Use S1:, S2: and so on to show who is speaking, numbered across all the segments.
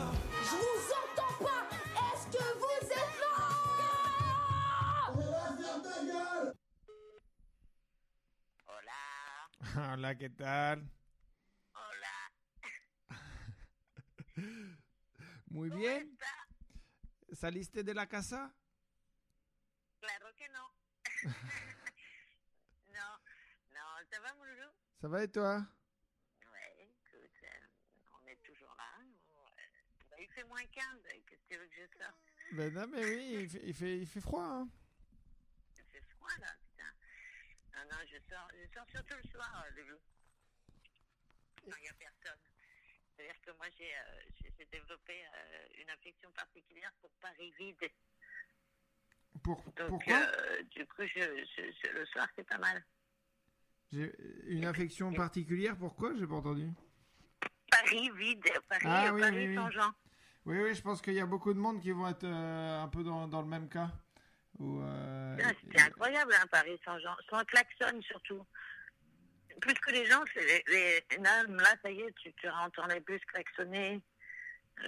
S1: Je vous entends pas Est-ce que vous êtes là?
S2: Hola,
S3: Hola, ¿qué tal?
S2: hola.
S3: Muy
S2: ¿Cómo
S3: bien.
S2: está?
S3: ¿Saliste de la casa?
S2: Claro que no. non, non, ça va mon loulou
S3: Ça va et toi
S2: 95, ben, qu'est-ce que tu veux que je sorte?
S3: Ben non, mais oui, il fait, il fait, il fait froid, hein
S2: Il fait froid, là, putain. Non, non, je sors, je sors surtout le soir, euh. Quand il n'y a personne. C'est-à-dire que moi, j'ai euh, développé euh, une affection particulière pour Paris vide.
S3: Pour,
S2: Donc,
S3: pourquoi
S2: euh, Du coup, je, le soir, c'est pas mal.
S3: J'ai une affection particulière, pourquoi J'ai pas entendu.
S2: Paris vide, Paris,
S3: ah,
S2: Paris
S3: oui, oui.
S2: sans gens.
S3: Oui, oui, je pense qu'il y a beaucoup de monde qui vont être euh, un peu dans, le même cas. Euh,
S2: Ah, C'était incroyable, hein, Paris Saint-Jean. Sans klaxon, surtout. Plus que les gens, c'est les, les- là, là, ça y est, tu, tu entends les bus klaxonner,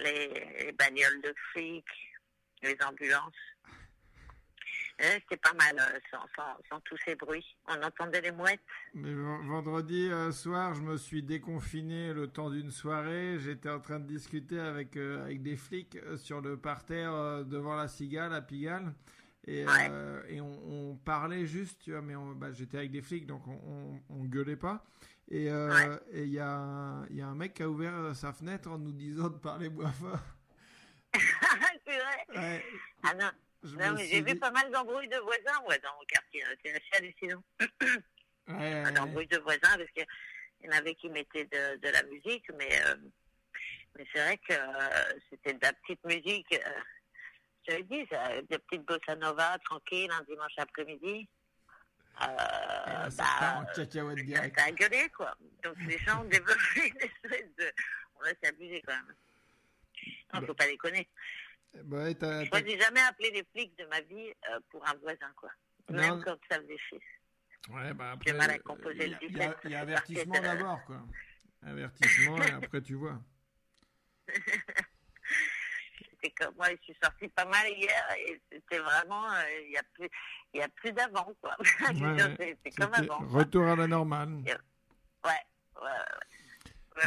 S2: les, les bagnoles de flics, les ambulances. C'était pas mal euh, sans, sans, sans tous ces bruits. On entendait les mouettes.
S3: Mais vendredi euh, soir, je me suis déconfiné le temps d'une soirée. J'étais en train de discuter avec, euh, avec des flics sur le parterre euh, devant la cigale à Pigalle. Et,
S2: Ouais.
S3: euh, et on, on parlait juste, tu vois, mais bah, j'étais avec des flics, donc on, on, on gueulait pas. Et
S2: Ouais.
S3: et il y, a y a un mec qui a ouvert sa fenêtre en nous disant de parler bois fort.
S2: c'est vrai.
S3: Ouais,
S2: Ah non, non mais j'ai vu pas mal d'embrouilles de voisins dans mon quartier. hein. C'est assez hallucinant.
S3: Ouais, ouais,
S2: un embrouille de voisins parce qu'il y en avait qui mettaient de, de la musique, mais, euh, mais c'est vrai que euh, c'était de la petite musique. Euh, je t'avais dit, ça, de petites bossa nova tranquille un dimanche après-midi. Euh,
S3: Ah,
S2: bah, ça a gueulé, quoi. Donc les gens ont développé une espèce de. On laisse abuser quand même. Non,
S3: Bah.
S2: faut pas déconner.
S3: Bah ouais, t'as-
S2: Moi,
S3: t'as-
S2: j'ai jamais appelé les flics de ma vie euh, pour un voisin, quoi. Même
S3: Non.
S2: quand ça faisait chier.
S3: Ouais, bah
S2: J'ai
S3: après,
S2: mal à
S3: euh,
S2: composer
S3: il y a- y a, il y a avertissement
S2: de-
S3: d'abord, quoi. Avertissement, et après tu vois.
S2: C'était comme moi, je suis sortie pas mal hier et c'était vraiment, euh, il y a plus, il y a plus d'avant, quoi.
S3: Ouais,
S2: c'est comme avant. quoi.
S3: Retour à la normale.
S2: Ouais, ouais, ouais.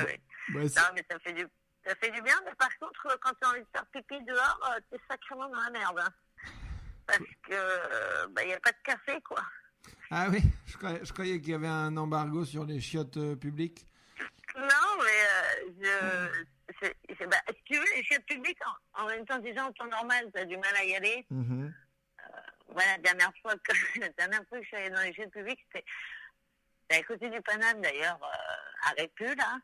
S2: ouais, ouais.
S3: C'est-
S2: Non, mais ça fait du, ça fait du bien, mais par contre, quand tu as envie de faire pipi dehors, euh, t'es sacrément dans la merde. hein. Parce que, euh, bah, il n'y a pas de café, quoi.
S3: Ah oui, je croyais, qu'il y avait un embargo sur les chiottes euh, publiques.
S2: Non, mais euh, je, c'est- c'est- bah, si tu veux, les chiottes publiques, en, en même temps, déjà en temps normal, t'as du mal à y aller. Voilà, la dernière fois que, la dernière fois que je suis allée dans les chiottes publiques, c'était, c'était à côté du Paname, d'ailleurs, à Répu, là.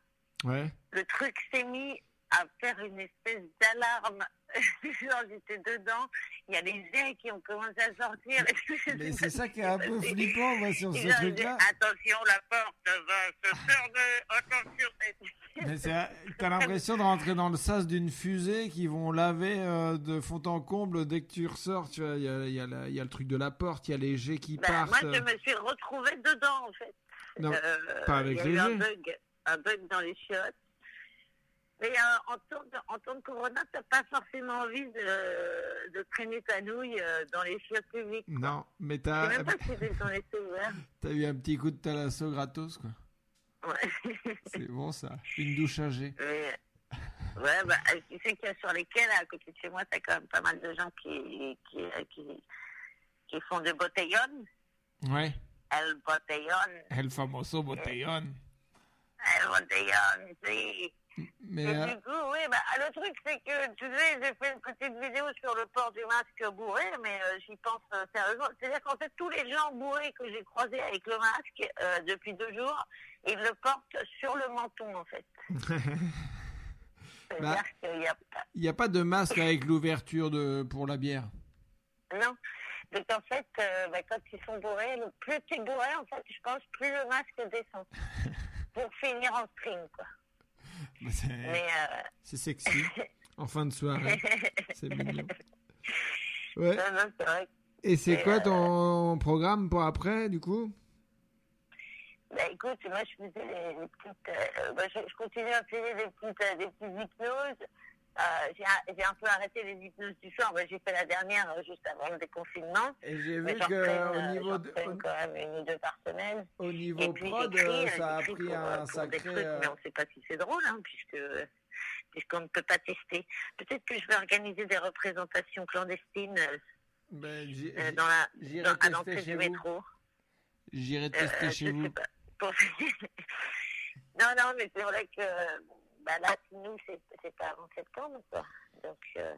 S3: Ouais.
S2: Le truc s'est mis à faire une espèce d'alarme. Genre, j'étais dedans, il y a les jets qui ont commencé à sortir.
S3: Mais c'est ça qui est un peu flippant, moi, sur ce truc-là.
S2: Attention, la porte va se fermer, attention.
S3: Mais t'as l'impression de rentrer dans le sas d'une fusée qui vont laver euh, de fond en comble dès que tu ressors. Tu vois, il y a, il y a la- il y a le truc de la porte, il y a les jets qui
S2: Ben,
S3: partent.
S2: moi, je me suis retrouvée dedans, en fait.
S3: Non,
S2: Euh,
S3: pas avec
S2: il y a
S3: les
S2: eu un
S3: jets.
S2: bug, un bug dans les chiottes. Mais euh, en, temps de, en temps de corona, t'as pas forcément envie de, de traîner ta nouille euh, dans les chiottes publiques.
S3: Non, mais t'as
S2: même pas si ouvert.
S3: t'as eu un petit coup de thalasso gratos, quoi.
S2: Ouais.
S3: C'est bon, ça. Une douche jet.
S2: Mais, ouais, bah, tu sais qu'il y a sur les quais, là, à côté de chez moi, t'as quand même pas mal de gens qui, qui, qui, qui font des botellón.
S3: Ouais.
S2: El botellón.
S3: El famoso botellón.
S2: El botellón, sí.
S3: Mais
S2: Et
S3: euh,
S2: du coup, oui, bah, le truc, c'est que, tu sais, j'ai fait une petite vidéo sur le port du masque bourré, mais euh, j'y pense euh, sérieusement. C'est-à-dire qu'en fait, tous les gens bourrés que j'ai croisés avec le masque euh, depuis deux jours, ils le portent sur le menton, en fait. C'est-à-dire
S3: Bah.
S2: qu'il y a pas...
S3: il n'y a pas de masque avec l'ouverture de pour la bière?
S2: Non. Donc, en fait, euh, bah, quand ils sont bourrés, plus tu es bourré, en fait, je pense, plus le masque descend. Pour finir en string, quoi.
S3: C'est.
S2: Euh...
S3: c'est sexy. En fin de soirée. C'est mignon. Ouais.
S2: non, non, c'est vrai
S3: Et c'est quoi
S2: euh,
S3: ton programme pour après, du coup?
S2: Bah écoute, moi je faisais des petites, euh, bah, je, je continue à faire des petites, euh, des petites hypnoses. Euh, j'ai un- peu arrêté les hypnoses du soir. J'ai fait la dernière euh, juste avant le déconfinement.
S3: Et j'ai vu
S2: j'en
S3: que
S2: prenne,
S3: au
S2: euh,
S3: niveau de,
S2: quand même une ou deux par semaine.
S3: au, niveau
S2: puis
S3: prod,
S2: j'écris,
S3: ça a pris
S2: pour,
S3: un sacré.
S2: trucs, mais on ne sait pas si c'est drôle, hein, puisque puisqu'on ne peut pas tester. Peut-être que je vais organiser des représentations clandestines
S3: ben,
S2: euh, dans la dans, à l'entrée du
S3: vous.
S2: métro.
S3: J'irai tester
S2: je
S3: chez
S2: sais
S3: vous.
S2: non, non, mais c'est vrai que bah là, nous, c'est pas avant septembre, quoi. Donc, euh,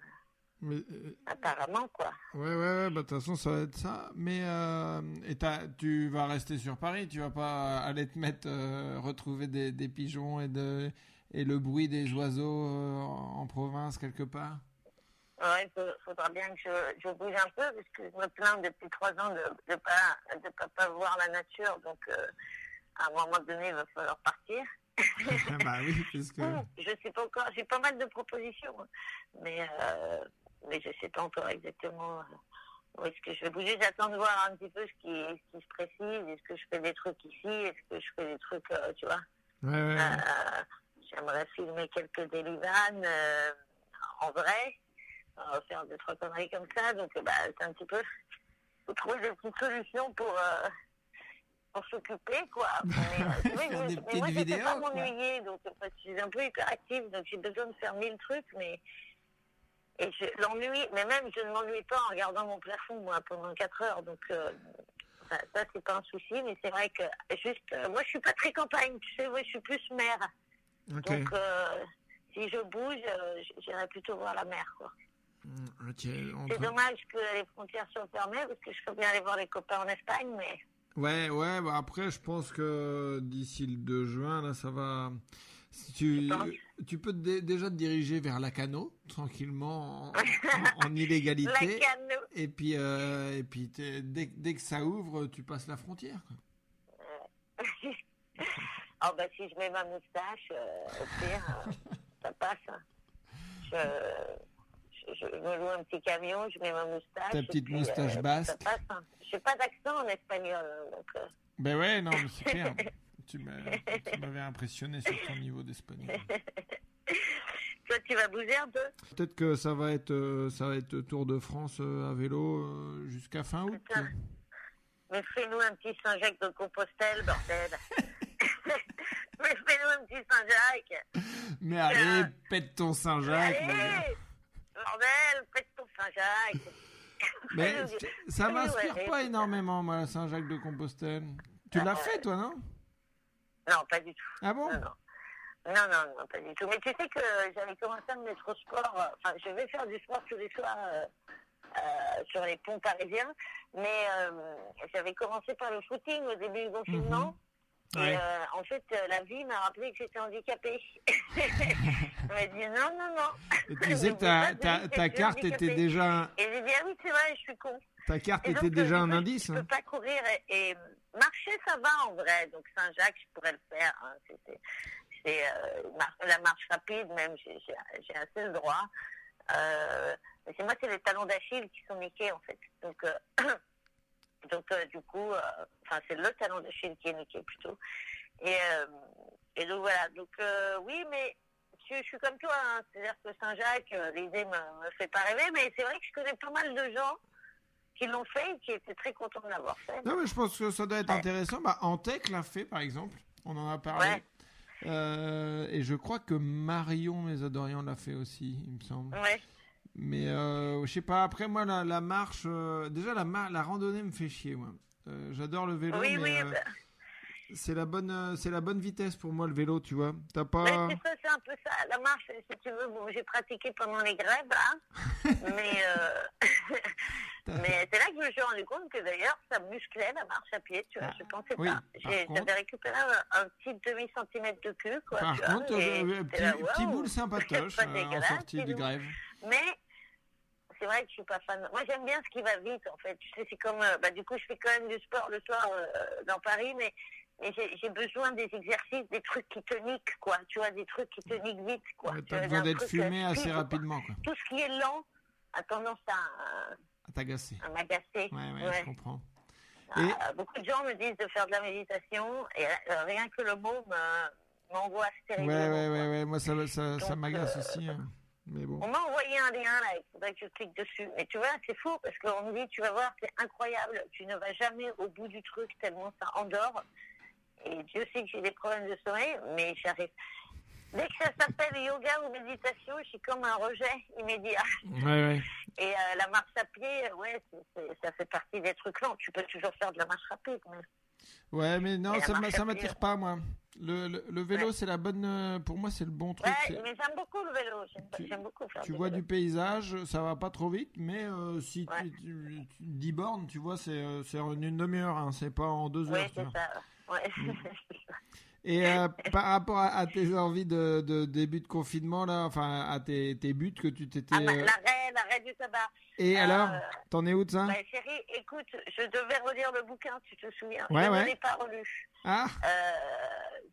S3: Mais, euh,
S2: apparemment, quoi.
S3: Ouais, ouais, ouais, bah, de toute façon, ça va être ça. Mais euh, et tu vas rester sur Paris, tu vas pas aller te mettre, retrouver des, des pigeons et, de, et le bruit des oiseaux en en province quelque part?
S2: Ouais, il faudra bien que je, je bouge un peu, parce que je me plains depuis trois ans de ne pas, de pas, pas voir la nature. Donc, euh, à un moment donné, il va falloir partir.
S3: Bah oui, puisque.
S2: Je sais pas encore, j'ai pas mal de propositions, mais, euh, mais je sais pas encore exactement euh, où est-ce que je vais bouger. J'attends de voir un petit peu ce qui, ce qui se précise. Est-ce que je fais des trucs ici? Est-ce que je fais des trucs, euh, tu vois?
S3: Ouais, ouais, ouais.
S2: euh, J'aimerais filmer quelques délivanes en vrai, faire deux, trois conneries comme ça. Donc, bah, c'est un petit peu. faut trouver des petites solutions pour. Pour s'occuper, quoi. Mais, euh, c'est vrai que
S3: Faire
S2: je-
S3: des
S2: mais moi, je
S3: vidéos,
S2: pas m'ennuyer, donc parce que je suis un peu hyperactive, donc j'ai besoin de faire mille trucs, mais et je l'ennui, mais même je ne m'ennuie pas en regardant mon plafond, moi, pendant 4 heures, donc euh, ça, ça, c'est pas un souci, mais c'est vrai que juste, euh, moi je suis pas très campagne, tu sais, moi je suis plus
S3: Ok.
S2: donc euh, si je bouge, j'irai plutôt voir la mer, quoi.
S3: Mm, ok,
S2: C'est dommage que les frontières soient fermées, parce que je peux bien aller voir les copains en Espagne, mais
S3: Ouais, ouais, bah après, je pense que d'ici le 2 juin, là, ça va. Si tu,
S2: Tu
S3: peux te déjà te diriger vers Lacano, tranquillement, en, en- en illégalité.
S2: la canne,
S3: Et puis, euh, et puis dès, dès que ça ouvre, tu passes la frontière.
S2: oh bah si je mets ma moustache, euh, au pire, euh, ça passe. hein. Je, je, me loue un petit camion, je mets ma moustache.
S3: Ta
S2: et
S3: petite
S2: puis,
S3: moustache basque.
S2: passe. Hein. Je fais pas d'accent en espagnol, donc euh,
S3: Ben ouais, non, mais c'est clair. tu m'avais impressionné sur ton niveau d'espagnol.
S2: toi tu vas bouger un peu?
S3: Peut-être que ça va être, euh, ça va être Tour de France euh, à vélo euh, jusqu'à fin août.
S2: Putain. Mais fais-nous un petit Saint-Jacques de Compostelle, bordel. Mais fais-nous un petit Saint-Jacques.
S3: Mais allez, pète ton Saint-Jacques.
S2: Bordel, faites ton Saint-Jacques.
S3: Mais ça m'inspire pas énormément, moi, Saint-Jacques de Compostelle. Tu l'as
S2: Ah,
S3: fait, toi, non?
S2: Non, pas du tout.
S3: Ah bon?
S2: Non, non. Non, non, non, pas du tout. Mais tu sais que j'avais commencé à me mettre au sport. euh, Enfin, je vais faire du sport tous les soirs euh, euh, sur les ponts parisiens. Mais euh, j'avais commencé par le footing au début du confinement. Et
S3: Ouais.
S2: euh, en fait, euh, la vie m'a rappelé que j'étais handicapée. Elle m'a dit non, non, non.
S3: Tu disais que ta, ta, ta carte était déjà,
S2: Et j'ai dit ah oui, c'est vrai, je suis con.
S3: ta carte était déjà un indice.
S2: Je
S3: hein.
S2: peux pas courir et, et marcher, ça va en vrai. Donc Saint-Jacques, je pourrais le faire. hein. C'est- euh, mar- la marche rapide, même, j'ai assez le droit. Euh, mais c'est moi, c'est les talons d'Achille qui sont niqués en fait. Donc, euh, donc euh, du coup, euh, enfin c'est le talon d'Achille qui est niqué plutôt. Et, euh, et donc voilà. Donc oui, mais je, je suis comme toi. hein. C'est-à-dire que Saint-Jacques, euh, l'idée me, me fait pas rêver, mais c'est vrai que je connais pas mal de gens qui l'ont fait et qui étaient très contents de l'avoir fait.
S3: Non, mais je pense que ça doit être
S2: Ouais.
S3: intéressant. Bah, Antec l'a fait, par exemple. On en a parlé.
S2: Ouais.
S3: Euh, et je crois que Marion Mésadorian l'a fait aussi, il me semble.
S2: Ouais.
S3: Mais euh, je sais pas, après moi, la, la marche, euh, déjà la, mar- la randonnée me fait chier, moi. J'adore le vélo,
S2: Oui,
S3: mais
S2: oui. bah,
S3: c'est la bonne, euh, c'est la bonne vitesse pour moi le vélo, tu vois. T'as pas.
S2: Mais c'est ça, c'est un peu ça. La marche, si tu veux, bon, j'ai pratiqué pendant les grèves, là. mais euh, mais c'est là que je me suis rendu compte que d'ailleurs, ça musclait la marche à pied, tu vois.
S3: Ah,
S2: je pensais
S3: oui,
S2: pas.
S3: contre-
S2: J'avais récupéré un, un petit demi-centimètre de cul, quoi.
S3: Par
S2: tu vois,
S3: contre,
S2: et
S3: euh, petit,
S2: là,
S3: petit
S2: waouh,
S3: boule sympatoche euh, en sortie de grève.
S2: Mais c'est vrai que je suis pas fan. Moi, j'aime bien ce qui va vite, en fait. Tu sais, c'est comme, bah, du coup, je fais quand même du sport le soir euh, dans Paris, mais, mais j'ai besoin des exercices, des trucs qui te niquent, quoi. Tu vois, des trucs qui te niquent vite, quoi.
S3: Ouais, T'as besoin d'être fumé
S2: euh,
S3: assez rapidement, quoi.
S2: Tout ce qui est lent a tendance à,
S3: À t'agacer.
S2: à m'agacer.
S3: Ouais, ouais,
S2: Ouais.
S3: je comprends. Et-
S2: beaucoup de gens me disent de faire de la méditation, et euh, rien que le mot m'angoisse
S3: Ouais,
S2: terriblement.
S3: ouais, ouais,
S2: quoi.
S3: ouais. Moi, ça, ça, ça m'agace
S2: euh,
S3: aussi. hein. Mais bon.
S2: On m'a envoyé un lien là, il faudrait que je clique dessus. Mais tu vois, c'est fou parce qu'on me dit, tu vas voir, c'est incroyable, tu ne vas jamais au bout du truc tellement ça endort. Et Dieu sait que j'ai des problèmes de sommeil, mais j'arrive. Dès que ça s'appelle yoga ou méditation, je suis comme un rejet immédiat.
S3: Ouais, ouais.
S2: Et euh, la marche à pied, ouais, c'est- c'est- ça fait partie des trucs lents. Tu peux toujours faire de la marche pied. mais-
S3: Ouais, mais non,
S2: la
S3: ça m'attire pas, moi. Le, le, le vélo,
S2: Ouais.
S3: c'est la bonne. euh, Pour moi, c'est le bon truc.
S2: Ouais, mais j'aime beaucoup le vélo. J'aime beaucoup faire
S3: Tu
S2: du
S3: vois
S2: vélo.
S3: du paysage, ça va pas trop vite, mais euh, si
S2: Ouais.
S3: tu, tu- tu- 10 bornes, tu vois, c'est euh, c'est en une demi-heure, hein, c'est pas en deux heures. tu
S2: c'est
S3: vois.
S2: ça. Ouais.
S3: Et euh, par rapport à, à tes envies de, de début de confinement, là, enfin à tes, tes buts que tu t'étais.
S2: Ah, bah,
S3: euh,
S2: l'arrêt, l'arrêt du tabac.
S3: Et
S2: euh,
S3: alors, t'en es où de ça?
S2: Bah, chérie, écoute, je devais relire le bouquin, tu te souviens?
S3: Ouais,
S2: je
S3: ouais.
S2: ne l'ai pas relu.
S3: Ah,
S2: Euh,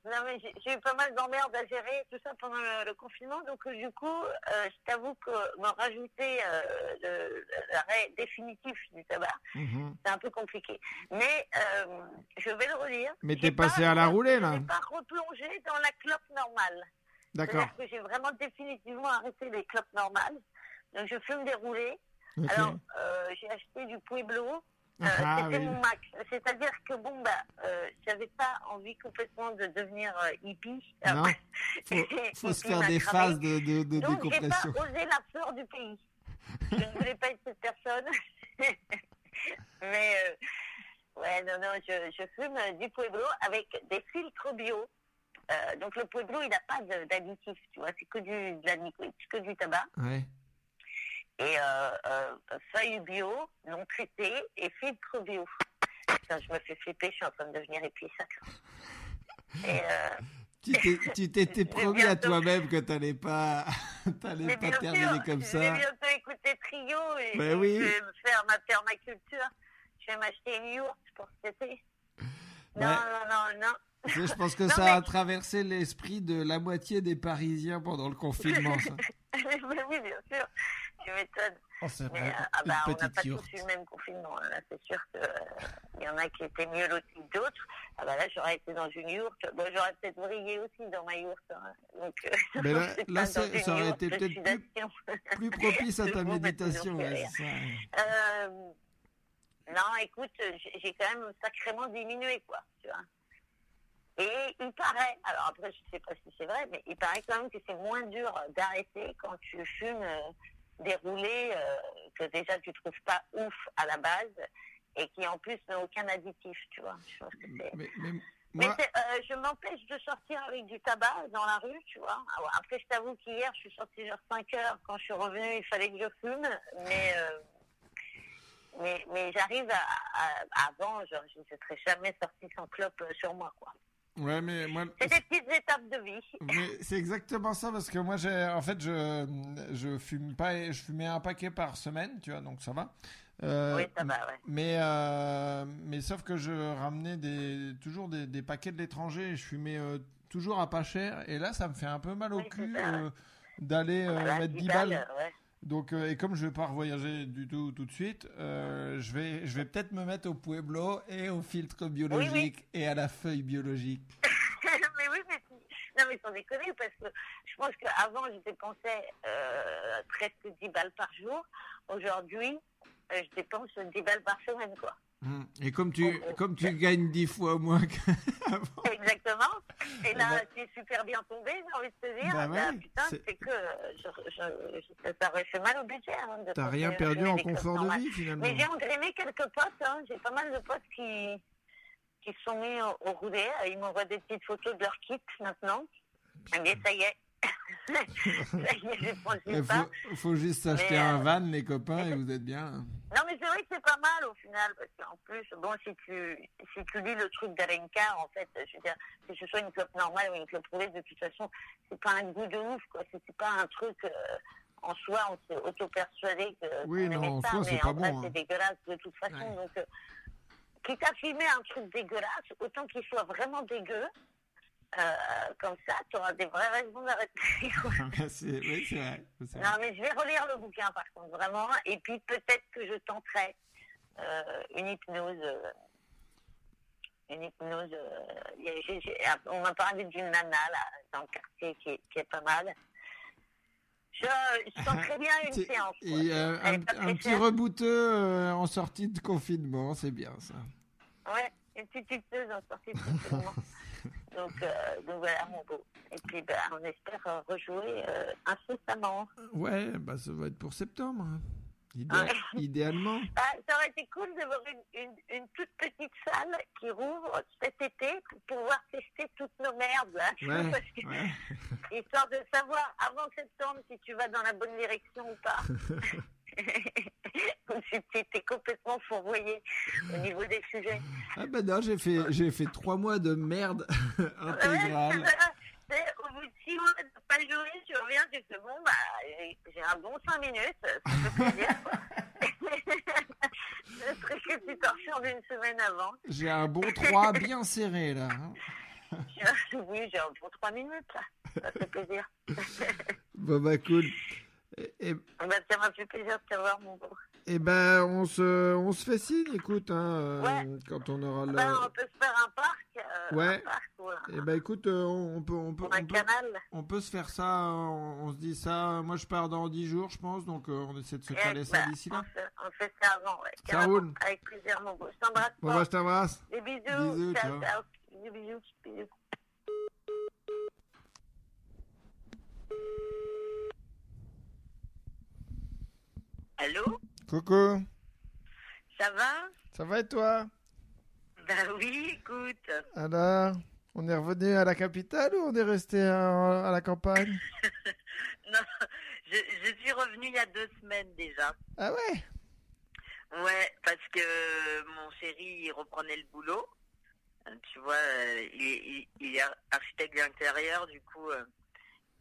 S2: non, mais j'ai eu pas mal d'emmerdes à gérer, tout ça pendant le, le confinement. Donc, euh, du coup, euh, je t'avoue que me rajouter l'arrêt définitif du tabac,
S3: mhm.
S2: c'est un peu compliqué. Mais je vais le relire.
S3: Mais t'es passé
S2: pas-
S3: à la roulée, là.
S2: Je n'ai pas replongé dans la clope normale.
S3: d'accord.
S2: C'est-à-dire que j'ai vraiment définitivement arrêté les clopes normales. Donc, je fume des roulés. Alors, euh, j'ai acheté du Pueblo. Euh,
S3: Ah,
S2: C'était
S3: oui.
S2: mon max. C'est-à-dire que bon, bah, euh, j'avais pas envie complètement de devenir euh, hippie.
S3: Non,
S2: Après,
S3: faut, faut se faire des phases de, de, de
S2: Donc, j'ai pas
S3: décompression.
S2: osé la fleur du pays. Je ne voulais pas être cette personne. Mais, euh, ouais, non, non, je, je fume du Pueblo avec des filtres bio. Euh, donc, le Pueblo, il n'a pas d'additif, tu vois, c'est que du, de la que du tabac.
S3: Ouais.
S2: Et euh, euh, feuilles bio, non traitées et filtres bio. Putain, je me fais flipper, je suis en train de devenir épice. Et euh,
S3: Tu t'étais
S2: J'ai
S3: promis à toi-même que t'allais pas, t'allais pas terminer
S2: sûr,
S3: comme
S2: je vais
S3: ça.
S2: bientôt écouter Trio et,
S3: Ben oui.
S2: je vais me faire ma permaculture. Je vais m'acheter une yourte pour cet été. Non,
S3: Ouais.
S2: non, non, non.
S3: Je je pense que
S2: Non,
S3: ça
S2: mais-
S3: a traversé l'esprit de la moitié des Parisiens pendant le confinement. Ça.
S2: Oui, bien sûr. Tu m'étonnes.
S3: Oh,
S2: Mais euh, ah bah, on n'a pas
S3: yourte.
S2: tous eu le même confinement. hein. Là, c'est sûr qu'il y en a qui étaient mieux lotis que d'autres. Ah bah là, j'aurais été dans une yourte. Bon, j'aurais peut-être brillé aussi dans ma yourte. hein. Donc, euh,
S3: Mais là- ça aurait
S2: yourte
S3: été peut-être plus- propice à ta méditation. ouais, ça.
S2: Euh, non, écoute, j'ai quand même sacrément diminué, quoi. Tu vois. Et il paraît, alors après, je sais pas si c'est vrai, mais il paraît quand même que c'est moins dur d'arrêter quand tu fumes des roulés euh, que déjà tu trouves pas ouf à la base et qui en plus n'ont aucun additif, tu vois. Je pense que c'est.
S3: Mais, moi,
S2: euh, je m'empêche de sortir avec du tabac dans la rue, tu vois. Alors, après, je t'avoue qu'hier, je suis sortie vers 5 heures. Quand je suis revenue, il fallait que je fume. Mais, euh, mais, mais j'arrive à, à- avant, genre, je ne serais jamais sortie sans clope sur moi, quoi.
S3: Ouais, mais moi,
S2: C'est des petites étapes de vie.
S3: mais c'est exactement ça parce que moi, j'ai, en fait, je, je fume pas, je fumais un paquet par semaine, tu vois, donc ça va. Euh,
S2: oui, ça va, ouais.
S3: Mais, euh, mais sauf que je ramenais des, toujours des, des paquets de l'étranger et je fumais euh, toujours à pas cher. Et là, ça me fait un peu mal au
S2: Oui,
S3: cul d'aller
S2: Voilà,
S3: mettre
S2: 10
S3: 10 balles.
S2: balles, ouais.
S3: Donc, euh, et comme je vais pas revoyager du tout tout de suite, euh, je vais, je vais peut-être me mettre au Pueblo et au filtre biologique et à la feuille biologique.
S2: mais oui, mais non, mais sans déconner, parce que je pense qu'avant, je dépensais euh, presque 10 balles par jour. Aujourd'hui, euh, je dépense 10 balles par semaine, quoi.
S3: Hmm. Et comme tu,
S2: Oh, oh.
S3: comme tu gagnes 10 fois moins qu'avant.
S2: Exactement. Et là,
S3: Bah-
S2: c'est super bien tombé, j'ai envie de te dire.
S3: Bah ouais,
S2: putain,
S3: c'est-
S2: que je, je- je- ça aurait fait mal au budget. Hein,
S3: T'as rien perdu en confort de vie finalement.
S2: Mais j'ai engrainé quelques potes. Hein. J'ai pas mal de potes qui, qui se sont mis au, au roulé. Ils m'envoient des petites photos de leur kit maintenant. Mais ça y est.
S3: Il faut, faut juste acheter
S2: Mais,
S3: un
S2: euh,
S3: van, les copains, et vous êtes bien.
S2: Non, mais c'est vrai que c'est pas mal au final, parce qu'en plus, bon, si tu, si tu lis le truc d'Alencar, en fait, je veux dire, que ce soit une clope normale ou une clope roulée, de toute façon, c'est pas un goût de ouf, quoi. C'est pas un truc, euh, en soi, on s'est auto-persuadé que
S3: Oui, non, en soi, c'est
S2: mais
S3: pas
S2: en vrai,
S3: bon, hein.
S2: c'est dégueulasse de toute façon.
S3: Ouais.
S2: Donc, euh, quitte à filmer un truc dégueulasse, autant qu'il soit vraiment dégueu, euh, comme ça, tu auras des vraies raisons d'arrêter.
S3: C'est- oui, c'est vrai.
S2: Non, mais je vais relire le bouquin par contre, vraiment. Et puis peut-être que je tenterai euh, une hypnose. euh, une hypnose. euh, il y a- j'ai- j'ai- on m'a parlé d'une nana là, dans le quartier qui est, qui est pas mal.
S4: Je, très bien une séance.
S3: Et un, petit rebouteux en sortie de confinement, c'est bien ça.
S4: Ouais, une petite tuteuse en sortie de confinement. donc, euh, donc voilà, mon beau. Et puis, ben, on espère euh, rejouer euh, incessamment.
S3: Ouais, bah ça va être pour septembre. hein. Idéal-
S4: Ouais.
S3: idéalement.
S4: Ah, ça aurait été cool d'avoir une, une, une toute petite salle qui rouvre cet été pour pouvoir tester toutes nos merdes. là.
S3: Ouais,
S4: Parce que-
S3: ouais.
S4: Histoire de savoir avant septembre si tu vas dans la bonne direction ou pas. es complètement fourvoyé au niveau des sujets.
S3: Ah bah non, j'ai fait, j'ai fait trois mois de merde intégrale.
S4: Au bout de six mois de pas jouer, tu reviens, tu fais bon, bah, j'ai un bon cinq minutes, ça fait plaisir. Le truc que tu t'en sors d'une semaine avant.
S3: J'ai un bon 3 bien serré là. hein.
S4: Oui, j'ai un bon trois minutes, là. Ça fait plaisir.
S3: Bon bah cool. Et,
S4: Bah, ça m'a fait plaisir de t'avoir, mon beau.
S3: Et ben on se, on se fait signe, écoute, hein, euh,
S4: Ouais.
S3: quand on aura le.
S4: Ben, on peut se faire un parc. euh,
S3: Ouais.
S4: Un parc, un,
S3: Et ben écoute, euh, on on peut, on peut,
S4: ou un
S3: on peut,
S4: canal.
S3: on peut se faire ça. On, on se dit ça. Moi je pars dans 10 jours, je pense, donc euh, on essaie de se
S4: Eh,
S3: caler ça
S4: bah,
S3: d'ici
S4: on,
S3: là.
S4: fait, on fait ça avant, ouais.
S3: Ça roule.
S4: Avec plaisir, mon beau. Je t'embrasse
S3: Bon bah je t'embrasse.
S4: Des bisous.
S3: Bisous,
S4: ciao,
S3: ciao.
S4: bisous, bisous. Allô?
S3: Coucou,
S4: Ça va?
S3: Ça va et toi?
S4: Ben oui, écoute.
S3: Alors, on est revenu à la capitale ou on est resté à, à la campagne?
S4: Non, je, je suis revenue il y a deux semaines déjà.
S3: Ah ouais?
S4: Ouais, parce que mon chéri il reprenait le boulot. Tu vois, euh, il, est- il- il est architecte d'intérieur, du coup, euh,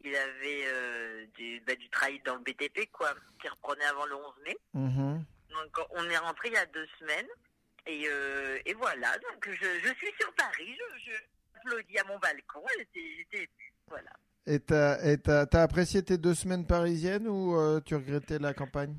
S4: il avait euh, du, bah, du travail dans le BTP, quoi, qui reprenait avant le 11 mai.
S3: Mhm.
S4: Donc, on est rentré il y a deux semaines. Et, euh, et voilà, donc je, je suis sur Paris, je, je applaudis à mon balcon. J'étais voilà.
S3: Et t'as et t'as- t'as apprécié tes deux semaines parisiennes ou euh, tu regrettais la campagne?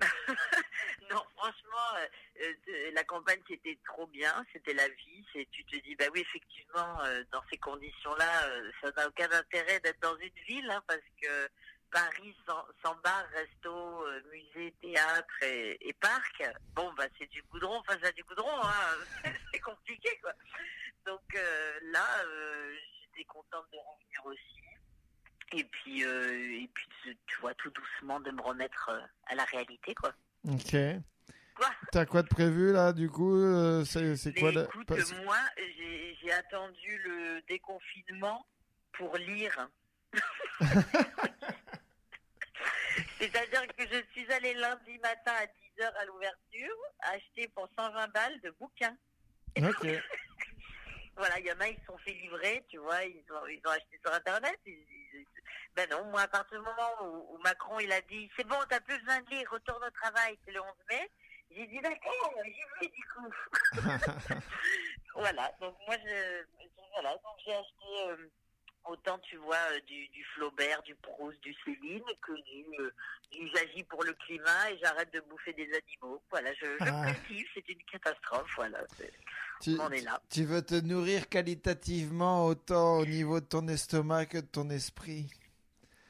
S4: Non, franchement, euh, la campagne c'était trop bien, c'était la vie. C'est, tu te dis, bah oui, effectivement, euh, dans ces conditions-là, euh, ça n'a aucun intérêt d'être dans une ville, hein, parce que Paris sans, sans bar, resto, musée, théâtre et, et parc, bon, bah c'est du goudron face à du goudron, hein. c'est compliqué, quoi. Donc là, j'étais contente de revenir aussi. Et puis, et puis, tu- vois, tout doucement de me remettre à la réalité, quoi.
S3: Ok.
S4: Quoi
S3: T'as quoi de prévu là du coup euh, C'est quoi la-
S4: écoute,
S3: parce-
S4: moi, j'ai j'ai attendu le déconfinement pour lire. C'est-à-dire que je suis allée lundi matin à 10h à l'ouverture, acheter pour 120 balles de bouquins.
S3: Ok.
S4: Voilà, il y en a, ils se sont fait livrer, tu vois, ils ont, ils ont acheté sur Internet. ils- ils- ben non, moi, à partir du moment où, où Macron, il a dit, c'est bon, t'as plus besoin de lire, retourne au travail, c'est le 11 mai, j'ai dit, d'accord, j'y vais du coup. voilà, donc moi, je, voilà, donc j'ai acheté euh, autant, tu vois, euh, du, du Flaubert, du Proust, du Céline, que du, euh, du J'agis pour le climat et j'arrête de bouffer des animaux. Voilà, je, je
S3: Ah.
S4: cultive, c'est une catastrophe, voilà.
S3: tu,
S4: on est là.
S3: tu veux te nourrir qualitativement autant au niveau de ton estomac que de ton esprit?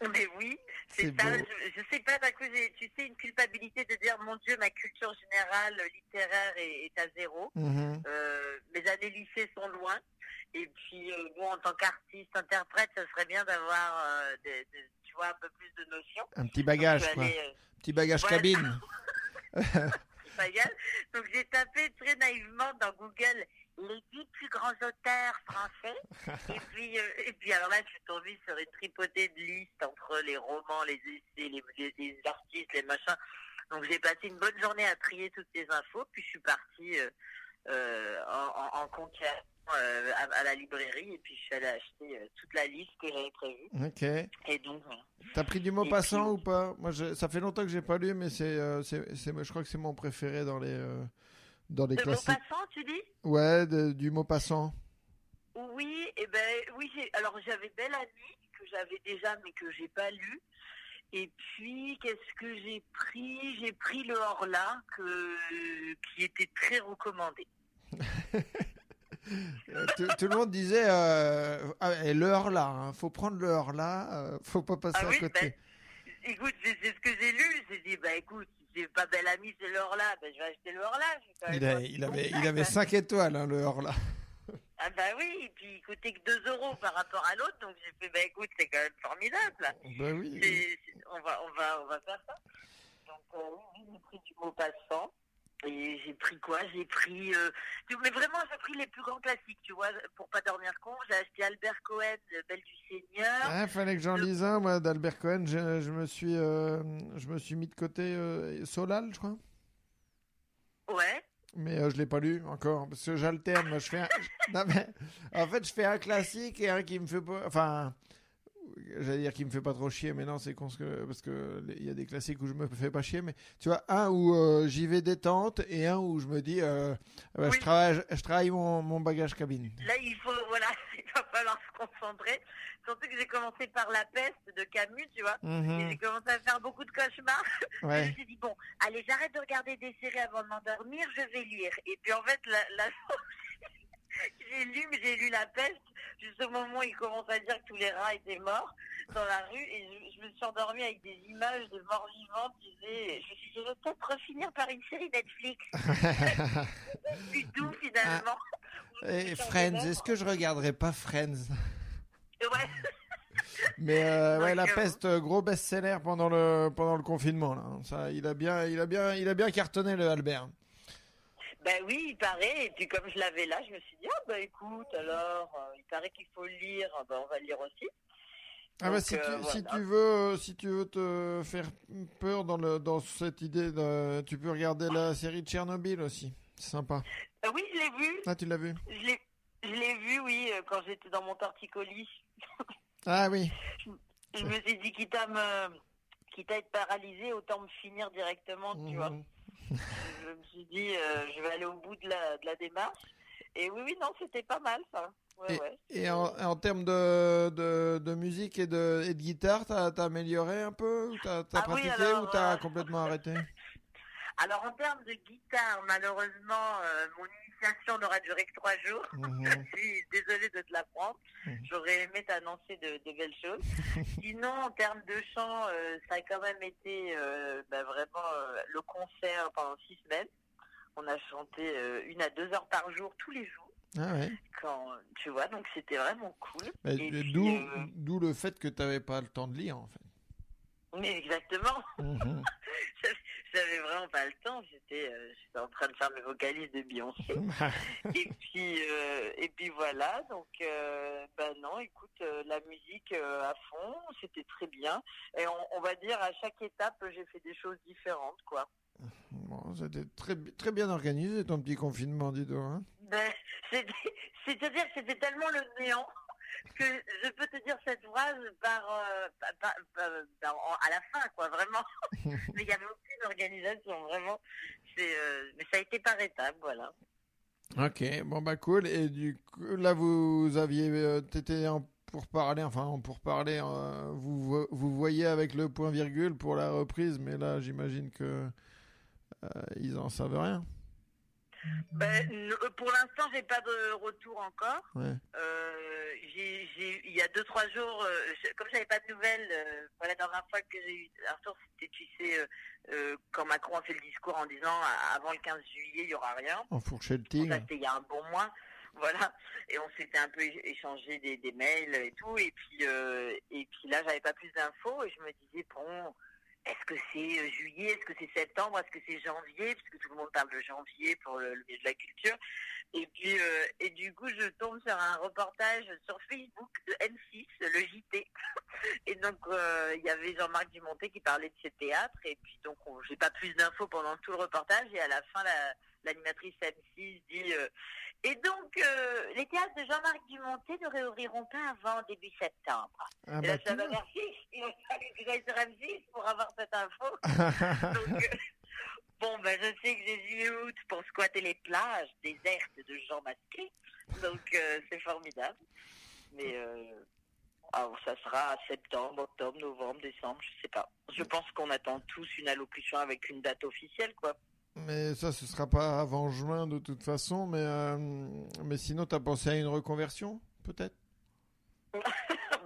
S4: Mais oui,
S3: C'est
S4: ça. Je, je sais pas, coup, j'ai, tu sais, une culpabilité de dire, mon Dieu, ma culture générale euh, littéraire est, est à zéro.
S3: Mhm.
S4: Euh, mes années lycée sont loin. Et puis, euh, bon, en tant qu'artiste, interprète, ça serait bien d'avoir, euh, des- des- tu vois, un peu plus de notions.
S3: Un petit
S4: Donc,
S3: bagage
S4: suis
S3: quoi.
S4: allée, euh,
S3: Petit bagage cabine.
S4: Donc j'ai tapé très naïvement dans Google les dix plus grands auteurs français. et puis euh, et puis alors là je suis tombée sur une tripotée de listes entre les romans, les essais, les, les- les artistes, les machins. Donc j'ai passé une bonne journée à trier toutes ces infos, puis je suis partie euh, euh, en, en, en conquête euh, à, à la librairie et puis je suis allée acheter euh, toute la liste que j'avais prévue.
S3: Ok.
S4: Et donc voilà.
S3: T'as pris du mot passant
S4: puis-
S3: ou pas? Moi, je- ça fait longtemps que j'ai pas lu, mais c'est, euh, c'est, c'est- je crois que c'est mon préféré dans les, euh, dans les
S4: De
S3: classiques.
S4: Maupassant, tu dis?
S3: Ouais, de- du mot passant.
S4: Oui, et ben oui, alors j'avais Belle Amie que j'avais déjà mais que j'ai pas lu. Et puis qu'est-ce que j'ai pris? J'ai pris le Horla que qui était très recommandé.
S3: Tout, tout le monde disait euh, ah, et là, hein, faut prendre l'heure là, euh, faut pas passer
S4: Ah
S3: à
S4: oui,
S3: côté.
S4: ben, écoute, c'est ce que j'ai lu. J'ai dit, bah écoute, c'est pas belle amie, c'est le Horla. Ben, je vais acheter le Horla.
S3: Il, a- il avait, il avait
S4: quoi.
S3: 5 étoiles, hein, le Horla.
S4: Ah bah oui, et puis il coûtait que 2 euros par rapport à l'autre. Donc j'ai fait, bah écoute, c'est quand même formidable. là.
S3: Bah oui.
S4: On, va, on, va, on va faire ça. Donc euh, oui, j'ai pris du mot passant. Et j'ai pris quoi? J'ai pris... euh, Mais vraiment, j'ai pris les plus grands classiques, tu vois, pour pas dormir con. J'ai acheté Albert Cohen, Le Belle du Seigneur.
S3: Ah, fallait que j'en lise un, moi, d'Albert Cohen. Je, je me suis, euh, je me suis mis de côté euh, Solal, je crois.
S4: Ouais.
S3: Mais euh, je l'ai pas lu encore parce que j'alterne. Je fais. Un... non, mais, en fait, je fais un classique et un qui me fait pas. Enfin, j'allais dire qui me fait pas trop chier, mais non, c'est con parce que parce que il y a des classiques où je me fais pas chier, mais tu vois, un où euh, j'y vais détente et un où je me dis, euh, je
S4: Oui.
S3: travaille, je travaille mon, mon bagage cabine.
S4: Là, il faut, voilà, il va falloir se concentrer. Surtout que j'ai commencé par La Peste de Camus, tu vois. Et
S3: Mhm,
S4: j'ai commencé à faire beaucoup de cauchemars. Je me suis dit, bon, allez, j'arrête de regarder des séries avant de m'endormir, je vais lire. Et puis en fait, la, la... j'ai lu, mais j'ai lu La Peste, juste au moment où il commence à dire que tous les rats étaient morts dans la rue. Et je, je me suis endormie avec des images de morts vivantes. Je, disais, je me suis dit, je vais peut-être finir par une série Netflix. du tout, finalement.
S3: et Friends, est-ce que je regarderai pas Friends?
S4: Ouais.
S3: Mais euh, ouais, la peste, euh, gros best-seller pendant le pendant le confinement là. Ça, il a bien, il a bien, il a bien cartonné le Albert.
S4: Ben oui, il paraît. Et puis comme je l'avais là, je me suis dit, ah ben écoute, alors, euh, il paraît qu'il faut le lire. Ah Ben, on va le lire aussi.
S3: Ah bah
S4: Donc,
S3: si tu,
S4: euh,
S3: si
S4: voilà.
S3: tu veux, euh, si tu veux te faire peur dans le dans cette idée, de, tu peux regarder la série Tchernobyl aussi. C'est sympa.
S4: Euh, oui, je l'ai vu.
S3: Ah, tu l'as vu
S4: Je l'ai, je l'ai vu, oui, quand j'étais dans mon torticolis.
S3: Ah oui.
S4: Je me suis dit, quitte à me, quitte à être paralysé, autant me finir directement, tu vois. Je me suis dit, euh, je vais aller au bout de la, de la démarche. Et oui, oui, non, c'était pas mal, ça. Ouais, ouais.
S3: Et en, en termes de, de, de musique et de, et de guitare, t'as as amélioré un peu ou T'as
S4: Ah oui,
S3: pratiqué
S4: alors,
S3: ou t'as
S4: euh,
S3: complètement arrêté?
S4: Alors, en termes de guitare, malheureusement, euh, mon initiation n'aura duré que trois jours.
S3: Mhm.
S4: Je suis désolée de te l'apprendre.
S3: Mhm.
S4: J'aurais aimé t'annoncer de, de belles choses. Sinon, en termes de chant, euh, ça a quand même été euh, bah, vraiment euh, le concert pendant six semaines. On a chanté une à deux heures par jour, tous les jours.
S3: Ah ouais.
S4: Quand, tu vois, donc c'était vraiment cool.
S3: D'où le fait que t'avais pas le temps de lire en fait.
S4: mais exactement,
S3: Mhm.
S4: j'avais vraiment pas le temps. J'étais euh, j'étais en train de faire mes vocalises de Beyoncé. et puis euh, et puis voilà donc euh, ben non écoute euh, la musique à fond c'était très bien et on, on va dire à chaque étape j'ai fait des choses différentes quoi
S3: Bon, c'était très, très bien organisé ton petit confinement, dis donc. hein.
S4: ben, c'était- c'est-à-dire que c'était tellement le néant que je peux te dire cette phrase par, euh, par- à la fin quoi vraiment mais il y avait aucune organisation vraiment c'est euh, mais ça a été par étapes voilà
S3: Ok, bon bah cool. Et du coup, là, vous aviez, euh, t'étais en pour parler, enfin en pour parler, euh, vous vo- vous voyez avec le point virgule pour la reprise, mais là, j'imagine que euh, ils en savent rien.
S4: Ben, n- pour l'instant j'ai pas de retour encore
S3: Ouais.
S4: Euh, il y a deux trois jours, euh, je- comme j'avais pas de nouvelles, euh, voilà, la dernière fois que j'ai eu un retour, c'était tu sais euh, euh, quand Macron a fait le discours en disant avant le 15 juillet il y aura rien.
S3: En tigre.
S4: c'était il y a un bon mois, voilà. Et on s'était un peu échangé des, des mails et tout. Et puis euh, et puis là j'avais pas plus d'infos et je me disais bon. Est-ce que c'est euh, juillet? Est-ce que c'est septembre? Est-ce que c'est janvier? Parce que tout le monde parle de janvier pour le, le de la culture. Et puis, euh, et du coup, je tombe sur un reportage sur Facebook de M6, le JT. Et donc, euh, il y avait Jean-Marc Dumonté qui parlait de ses théâtres. Et puis, donc, on- j'ai pas plus d'infos pendant tout le reportage. Et à la fin, la- l'animatrice M6 dit Et donc, euh, les théâtres de Jean-Marc Dumonté ne réouvriront pas avant début septembre.
S3: Ah
S4: Et
S3: bah,
S4: ça va, merci. Il a fallu que j'aille sur M6 pour avoir cette info. Donc, euh, bon, ben, je sais que j'ai juillet août pour squatter les plages désertes de gens masqués. Donc, euh, c'est formidable. Mais euh, alors, ça sera septembre, octobre, novembre, décembre, je sais pas. Je pense qu'on attend tous une allocution avec une date officielle, quoi.
S3: Mais ça, ce sera pas avant juin de toute façon. Mais euh, mais sinon, t'as pensé à une reconversion, peut-être?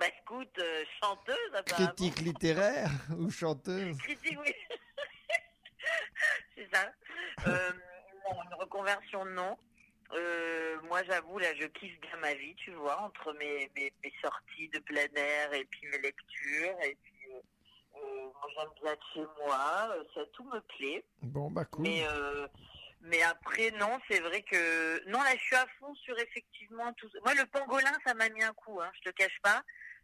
S4: Ben, écoute, euh, chanteuse.
S3: Critique littéraire ou chanteuse?
S4: Critique, oui. c'est ça. Euh, non, une reconversion, non. Euh, moi, j'avoue, là, je kiffe bien ma vie, tu vois, entre mes, mes, mes sorties de plein air et puis mes lectures. Et puis, moi, j'aime bien être chez moi, euh, ça tout me plaît.
S3: Bon, bah cool.
S4: Mais, euh, mais après, non, c'est vrai que. Non, là, je suis à fond sur effectivement tout. Moi, le pangolin, ça m'a mis un coup, hein, je te cache pas.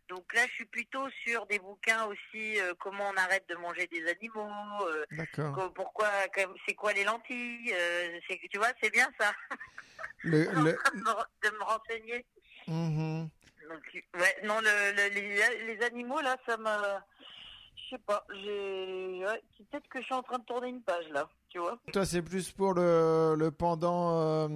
S4: Donc là, je suis plutôt sur des bouquins aussi, euh, comment on arrête de manger des animaux, euh, pourquoi, c'est quoi les lentilles, euh, tu vois, c'est bien ça,
S3: Le, le...
S4: de me renseigner. Donc, ouais, non, le, le- les, les animaux, là, ça m'a. Sais pas, j'ai. Peut-être que je suis en train de tourner une page, là, tu vois.
S3: Toi, c'est plus pour le, le pendant, euh,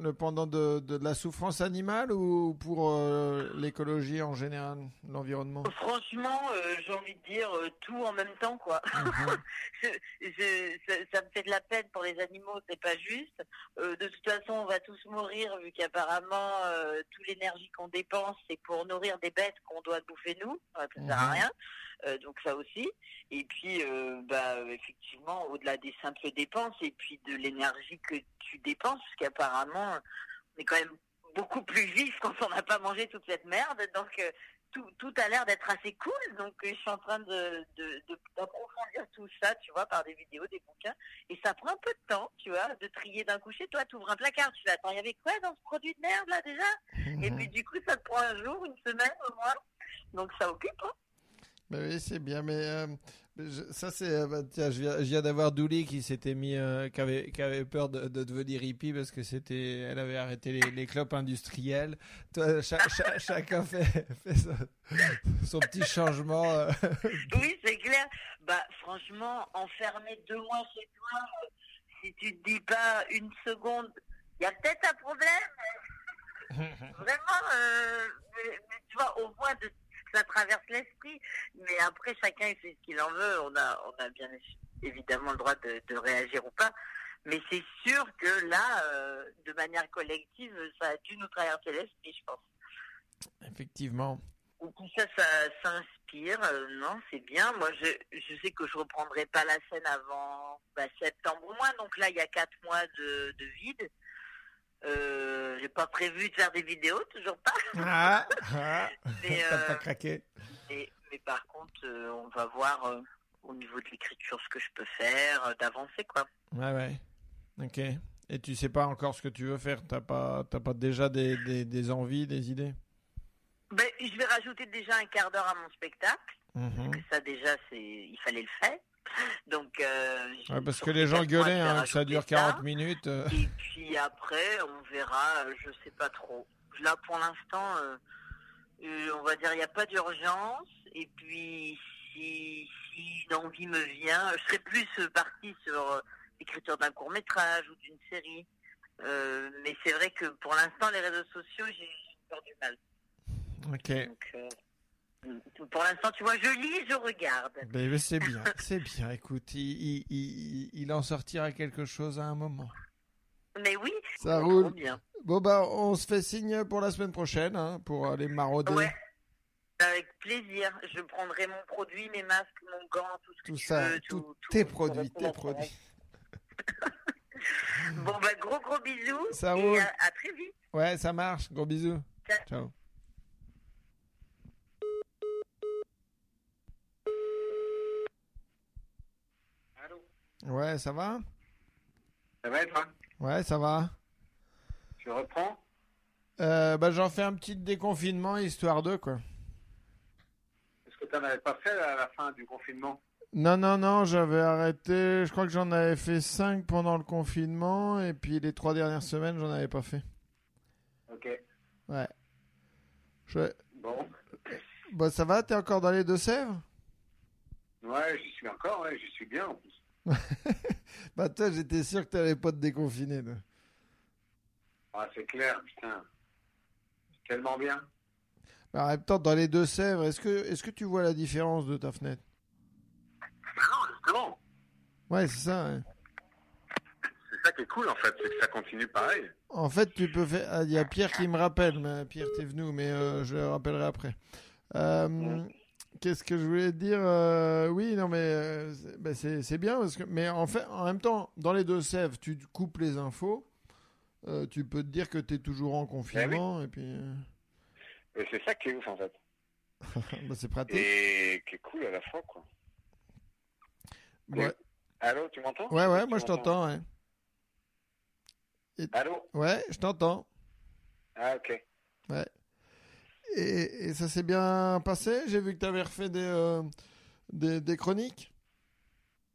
S3: le pendant de, de la souffrance animale ou pour euh, l'écologie en général, l'environnement?
S4: Franchement, euh, j'ai envie de dire tout en même temps, quoi.
S3: Mhm.
S4: je, je- ça, ça me fait de la peine pour les animaux, c'est pas juste. De toute façon, on va tous mourir vu qu'apparemment, toute l'énergie qu'on dépense, c'est pour nourrir des bêtes qu'on doit bouffer nous. Ça sert à
S3: Mhm.
S4: rien. Donc ça aussi. Et puis, bah, effectivement, au-delà des simples dépenses et puis de l'énergie que tu dépenses, parce qu'apparemment, on est quand même beaucoup plus vif quand on n'a pas mangé toute cette merde. Donc, euh, tout, tout a l'air d'être assez cool. Donc, euh, je suis en train de, d'approfondir tout ça, tu vois, par des vidéos, des bouquins. Et ça prend un peu de temps, tu vois, de trier d'un coucher. Toi, tu ouvres un placard, tu fais, attends, il y avait quoi dans ce produit de merde, là, déjà? Et
S3: Mhm.
S4: puis, du coup, ça te prend un jour, une semaine au moins. Donc, ça occupe, hein.
S3: Bah oui, c'est bien, mais euh, ça c'est, euh, bah, tiens, je viens, je viens d'avoir Douli qui s'était mis, euh, qui avait, qui avait peur de, de devenir hippie parce que c'était, elle avait arrêté les, les clopes industrielles. Toi, cha- cha- chacun fait, fait son, son petit changement. euh.
S4: Oui, c'est clair. Bah, franchement, enfermé deux mois chez toi, si tu te dis pas une seconde, il y a peut-être un problème. Vraiment, euh, mais, mais tu vois, au moins de, ça traverse l'esprit. Mais après, chacun fait ce qu'il en veut. On a, on a bien évidemment le droit de, de réagir ou pas. Mais c'est sûr que là, euh, de manière collective, ça a dû nous traverser l'esprit, je pense.
S3: Effectivement.
S4: Et puis ça, ça, ça inspire. euh, non, c'est bien. Moi, je, je sais que je reprendrai pas la scène avant bah, septembre au moins. Donc là, il y a quatre mois de, de vide. Euh, j'ai pas prévu de faire des vidéos, toujours pas.
S3: Ah, ah.
S4: Mais, euh,
S3: pas craqué.
S4: Mais par contre, euh, on va voir euh, au niveau de l'écriture ce que je peux faire, euh, d'avancer quoi.
S3: Ouais, ouais. Ok. Et tu sais pas encore ce que tu veux faire? T'as pas, t'as pas déjà des, des, des envies, des idées?
S4: Ben, je vais rajouter déjà un quart d'heure à mon spectacle.
S3: Mhm.
S4: Que ça déjà, c'est, il fallait le faire. Donc. Euh,
S3: Ouais, parce que les gens gueulaient hein, que ça dure 40 minutes. euh.
S4: Et puis après, on verra, je sais pas trop. Là, pour l'instant, euh, euh, on va dire, il n'y a pas d'urgence. Et puis, si, si une envie me vient, je serai plus partie sur l'écriture d'un court métrage ou d'une série. Mais c'est vrai que pour l'instant, les réseaux sociaux, j'ai peur du mal.
S3: Ok.
S4: Donc, pour l'instant, tu vois, je lis, je regarde.
S3: Ben, c'est bien, c'est bien. Écoute, il, il, il, il en sortira quelque chose à un moment.
S4: Mais oui,
S3: Ça roule.
S4: bien.
S3: Bon, bah, on se fait signe pour la semaine prochaine, hein, pour aller marauder.
S4: Ouais. Avec plaisir. Je prendrai mon produit, mes masques, mon gant, tout ce que
S3: Tout
S4: tu
S3: ça,
S4: veux,
S3: tout- tes
S4: tout
S3: produits, tes produits.
S4: Bon, bah, gros, gros bisous.
S3: Ça
S4: et
S3: roule.
S4: à, à très vite.
S3: Ouais, ça marche. Gros bisous.
S4: Ciao.
S3: Ciao.
S5: Allô
S3: Ouais, ça va?
S5: Ça va et toi?
S3: Ouais, ça va.
S5: Tu reprends?
S3: Euh, bah, j'en fais un petit déconfinement, histoire de, quoi.
S5: Est-ce que tu n'en avais pas fait à la fin du confinement?
S3: Non, non, non, j'avais arrêté. Je crois que j'en avais fait 5 pendant le confinement, et puis les trois dernières semaines, j'en avais pas fait.
S5: Ok.
S3: Ouais. Je...
S5: Bon.
S3: Bah, ça va, t'es encore dans les Deux-Sèvres
S5: Ouais, j'y suis encore, ouais, j'y suis bien.
S3: Bah, toi, j'étais sûr que t'allais pas te déconfiner. toi.
S5: Ah, c'est clair, putain. C'est tellement bien.
S3: Bah, en même temps, dans les Deux-Sèvres, est-ce que, est-ce que tu vois la différence de ta fenêtre?
S5: Mais non, justement.
S3: Ouais, c'est ça. ouais.
S5: C'est ça qui est cool en fait, c'est que ça continue pareil.
S3: En fait, tu peux faire. ah, Il y a Pierre qui me rappelle, mais Pierre, t'es venu, mais euh, je le rappellerai après. Euh. Qu'est-ce que je voulais te dire Euh, Oui, non, mais euh, c'est bah, c'est bien parce que, mais en fait, en même temps, dans les deux sèves, tu coupes les infos. Euh, tu peux te dire que tu es toujours en confinement et puis euh,
S5: c'est ça qui est ouf, en fait.
S3: bah, c'est pratique.
S5: Et qui est cool à la fois, quoi.
S3: Ouais,
S5: Allô, tu m'entends?
S3: Ouais, ouais, moi je t'entends. Ouais.
S5: Allô?
S3: Ouais, je t'entends.
S5: Ah, ok.
S3: Et, et ça s'est bien passé? J'ai vu que tu avais refait des, euh, des, des chroniques.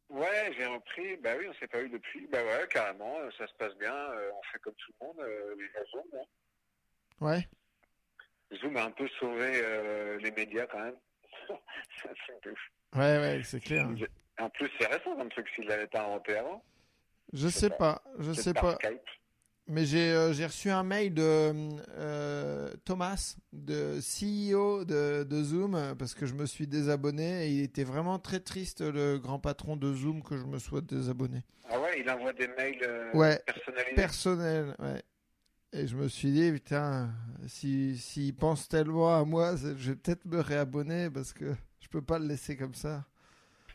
S5: Ouais, j'ai repris. Bah oui, on s'est pas eu depuis. Bah ouais, carrément, euh, ça se passe bien. euh, on fait comme tout le monde. les Zoom, hein.
S3: Ouais.
S5: Zoom a un peu sauvé euh, les médias quand même.
S3: Ouais, ouais, c'est clair.
S5: En plus, c'est récent comme truc s'il l'avait pas inventé avant.
S3: Je
S5: sais pas.
S3: pas, je sais pas.
S5: Skype.
S3: Mais j'ai euh, j'ai reçu un mail de euh, Thomas, de CEO de, de Zoom, parce que je me suis désabonné et il était vraiment très triste, le grand patron de Zoom, que je me sois désabonné.
S5: Ah ouais, il envoie des mails euh,
S3: Ouais,
S5: personnalisés.
S3: Personnel, ouais. Et je me suis dit, putain, s'il si, s'il pense tellement à moi, je vais peut-être me réabonner parce que je peux pas le laisser comme ça.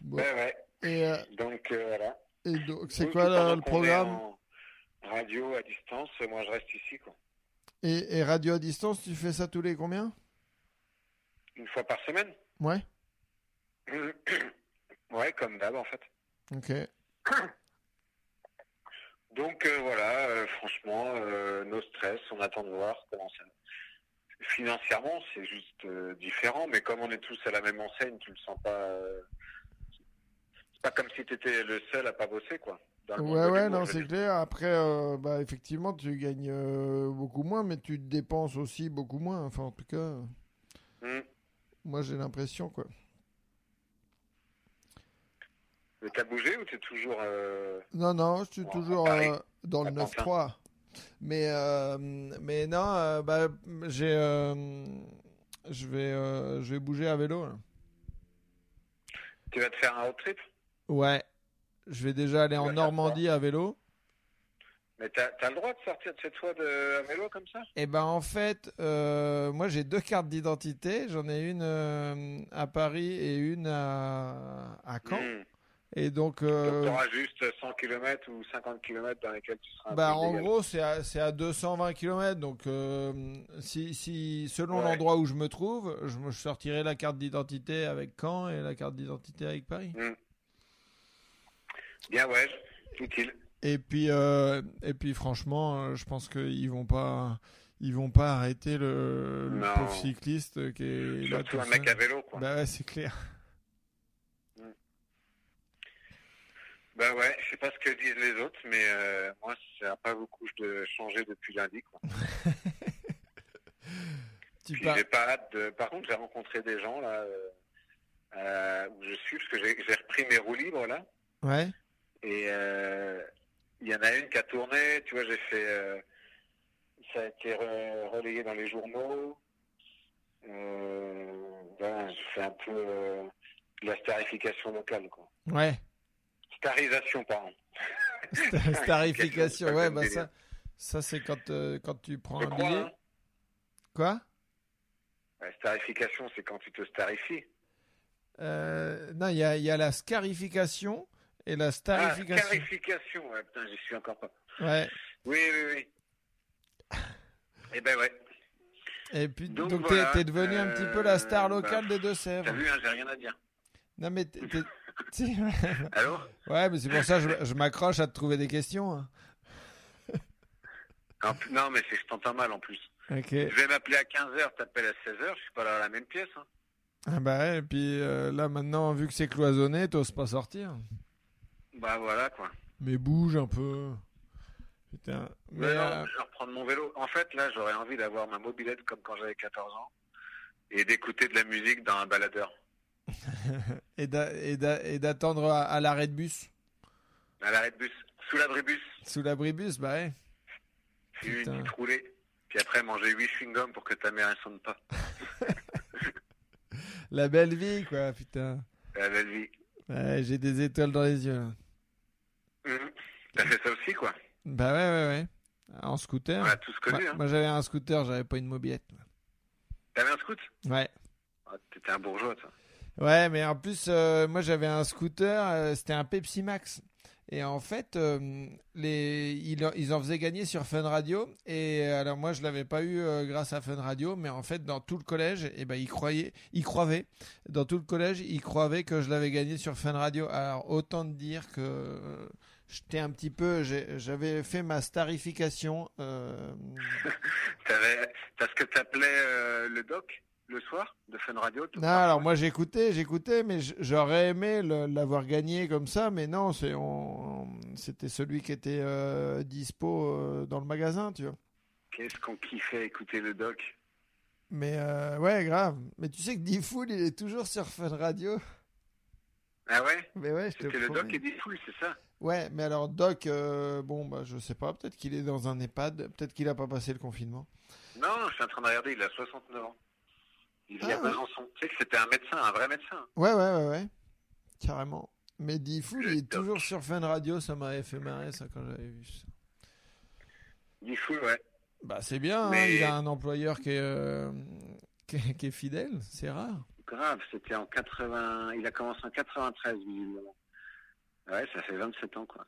S3: Bon.
S5: Ouais, ouais.
S3: Et, euh,
S5: Donc voilà.
S3: et donc, c'est quoi le, programme?
S5: Radio à distance, moi je reste ici quoi.
S3: et, et radio à distance, tu fais ça tous les combien?
S5: Une fois par semaine?
S3: Ouais.
S5: ouais, comme d'hab en fait.
S3: Ok.
S5: Donc euh, voilà, euh, franchement, euh, no stress, on attend de voir comment ça. Financièrement, c'est juste différent, mais comme on est tous à la même enseigne, tu le sens pas. C'est pas comme si tu étais le seul à pas bosser, quoi. Dans le monde
S3: Ouais, ouais, non, c'est clair. Après, euh, bah, effectivement, tu gagnes euh, beaucoup moins, mais tu dépenses aussi beaucoup moins. Enfin, en tout cas,
S5: Hmm.
S3: moi, j'ai l'impression, quoi.
S5: Mais t'as bougé ou t'es toujours. euh,
S3: Non, non, je suis
S5: Bon,
S3: toujours dans le
S5: à Pantin.
S3: 9-3. Mais, mais non, bah, j'ai, je vais, je vais bouger à vélo. là.
S5: Tu vas te faire un road trip?
S3: Ouais, je vais déjà aller en Normandie à vélo.
S5: Mais t'as as le droit de sortir de chez toi de, à vélo comme ça?
S3: Et ben en fait, euh, moi j'ai deux cartes d'identité. J'en ai une euh, à Paris et une à, à Caen.
S5: Hmm.
S3: Et donc,
S5: Donc
S3: euh,
S5: t'auras juste 100 km ou 50 km dans lesquels tu seras
S3: bah, en gros, c'est à, à 220 km. Donc, euh, si, si, selon
S5: Ouais.
S3: l'endroit où je me trouve, je sortirai la carte d'identité avec Caen et la carte d'identité avec Paris.
S5: Bien ouais, utile.
S3: Et puis, euh, et puis franchement, euh, je pense qu'ils vont pas, ils vont pas arrêter le, pauvre cycliste qui est là
S5: Surtout
S3: tout
S5: un mec à vélo quoi.
S3: Bah ouais, c'est clair.
S5: Bah ouais, je sais pas ce que disent les autres, mais euh, moi ça n'a pas beaucoup de changé depuis lundi quoi. Puis pas hâte de. Par contre j'ai rencontré des gens là euh, où je suis parce que j'ai repris mes roues libres là.
S3: Ouais.
S5: Et euh, il y en a une qui a tourné, tu vois, j'ai fait. euh, ça a été re- relayé dans les journaux. Euh, voilà, j'ai fait un peu euh, de la starification locale, quoi.
S3: Ouais.
S5: Starisation, pardon.
S3: Starification.
S5: C'est
S3: Ouais, bah ça, ça c'est quand, euh, quand tu prends
S5: Je
S3: un billet.
S5: hein.
S3: Quoi?
S5: La starification, c'est quand tu te starifies.
S3: Euh, Non, il y a, il y a la scarification et la
S5: Ah,
S3: starification.
S5: scarification, ouais, putain, j'y suis encore pas.
S3: ouais.
S5: Oui, oui, oui. Eh ben ouais.
S3: Et puis, donc,
S5: Donc
S3: t'es
S5: voilà,
S3: t'es devenu un petit peu la star
S5: euh,
S3: locale
S5: bah,
S3: des Deux-Sèvres.
S5: T'as vu, hein, j'ai rien à dire.
S3: Non, mais t'es-
S5: Allô?
S3: Ouais, mais c'est pour ça que je, je m'accroche à te trouver des questions. hein.
S5: Non, mais c'est que je t'entends mal en plus.
S3: Ok.
S5: Je vais m'appeler à 15h, t'appelles à 16h, je suis pas dans la même pièce. Hein.
S3: Ah bah ouais, et puis euh, là maintenant, vu que c'est cloisonné, t'oses pas sortir.
S5: Bah voilà quoi.
S3: Mais bouge un peu. Putain. Mais,
S5: Mais non,
S3: euh,
S5: je vais reprendre mon vélo. En fait, là, j'aurais envie d'avoir ma mobilette comme quand j'avais 14 ans et d'écouter de la musique dans un baladeur.
S3: et d'a- et d'a- et d'attendre à, à l'arrêt de bus.
S5: À l'arrêt de bus, sous l'abribus,
S3: Sous l'abribus, bah ouais.
S5: puis une roulée. Puis après, manger 8 chewing-gums pour que ta mère ne sonne pas.
S3: La belle vie, quoi, putain.
S5: La belle vie.
S3: Ouais, j'ai des étoiles dans les yeux. là.
S5: Mhm. T'as fait ça aussi, quoi.
S3: Bah ouais, ouais, ouais. En scooter.
S5: On a tous connu.
S3: Moi,
S5: hein.
S3: moi, j'avais un scooter, j'avais pas une mobilette.
S5: T'avais un scoot?
S3: Ouais.
S5: Ah, T'étais un bourgeois, toi.
S3: Ouais, mais en plus, euh, moi j'avais un scooter, euh, c'était un Pepsi Max. Et en fait, euh, les, ils, en- ils en faisaient gagner sur Fun Radio. Et alors moi, je l'avais pas eu euh, grâce à Fun Radio, mais en fait, dans tout le collège, eh ben, ils croyaient, ils croyaient, dans tout le collège, ils croyaient que je l'avais gagné sur Fun Radio. Alors autant te dire que j'étais un petit peu, j'avais fait ma starification. euh,
S5: t'as ce que t'appelais euh, le doc le soir de Fun Radio. tout
S3: Non, alors moi j'écoutais, j'écoutais, mais j'aurais aimé l'avoir gagné comme ça, mais non, c'est on- c'était celui qui était euh, dispo euh, dans le magasin, tu vois.
S5: Qu'est-ce qu'on kiffait écouter le doc?
S3: Mais euh, ouais, grave. Mais tu sais que Diffoul, il est toujours sur Fun Radio.
S5: Ah ouais?
S3: Mais ouais, je te
S5: C'était le
S3: promets.
S5: doc et fouilles, c'est ça?
S3: Ouais, mais alors Doc, euh, bon bah je sais pas, peut-être qu'il est dans un EHPAD, peut-être qu'il a pas passé le confinement.
S5: Non, je suis en train de regarder, il a 69 ans. Il vit
S3: Ah
S5: à. Besançon. Tu sais que c'était un médecin, un vrai médecin.
S3: Ouais, ouais, ouais, ouais, carrément. Mais Diffoul, il est toujours sur Fun Radio, ça m'avait fait marrer ça quand j'avais vu ça.
S5: Fouilles, ouais.
S3: Bah c'est bien, hein, il a un employeur qui est, euh, qui est, qui est fidèle, c'est rare.
S5: Grave, c'était en 80. Il a commencé en 93, visiblement. Ouais, ça fait 27 ans, quoi.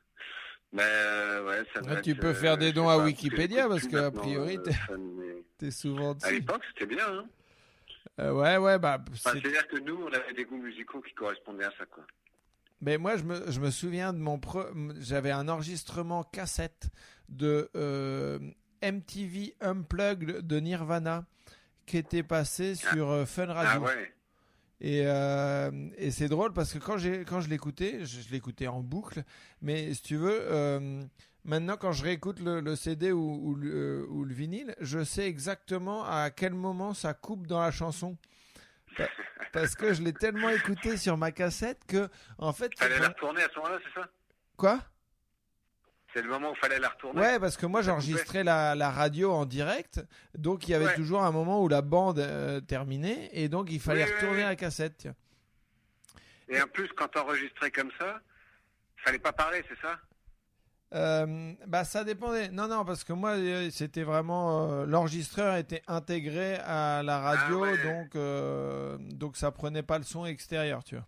S5: Mais euh, ouais, ça
S3: tu
S5: être,
S3: peux
S5: euh,
S3: faire des
S5: je
S3: dons à
S5: pas,
S3: Wikipédia, parce
S5: plus
S3: que, a
S5: maintenant,
S3: priori,
S5: euh,
S3: t'es- T'es souvent
S5: À l'époque, c'était bien, hein.
S3: Euh, ouais, ouais, bah
S5: Enfin, C'est-à-dire que nous, on avait des goûts musicaux qui correspondaient à ça, quoi.
S3: Mais moi, je me, je me souviens de mon. pre- J'avais un enregistrement cassette de euh, MTV Unplugged de Nirvana qui était passé sur euh, Fun
S5: Ah
S3: Radio.
S5: ouais
S3: Et, euh, et c'est drôle parce que quand, quand je l'écoutais, je, je l'écoutais en boucle. Mais si tu veux, euh, maintenant quand je réécoute le, le CD ou, ou le, euh, ou le vinyle, je sais exactement à quel moment ça coupe dans la chanson. Pa- Parce que je l'ai tellement écouté sur ma cassette que, en fait. Quand-
S5: la retourner à ce moment-là, c'est ça?
S3: Quoi?
S5: C'est le moment où fallait la retourner
S3: Ouais, parce que moi j'enregistrais la, la radio en direct, donc il y avait
S5: Ouais.
S3: toujours un moment où la bande euh, terminait, et donc il fallait
S5: Oui,
S3: retourner
S5: oui.
S3: la cassette. tiens.
S5: Et en plus, quand t'enregistrais comme ça, fallait pas parler, c'est ça?
S3: Euh, bah ça dépendait. Non, non, parce que moi euh, c'était vraiment euh, l'enregistreur était intégré à la radio,
S5: Ah ouais.
S3: donc donc ça prenait pas le son extérieur, tu vois.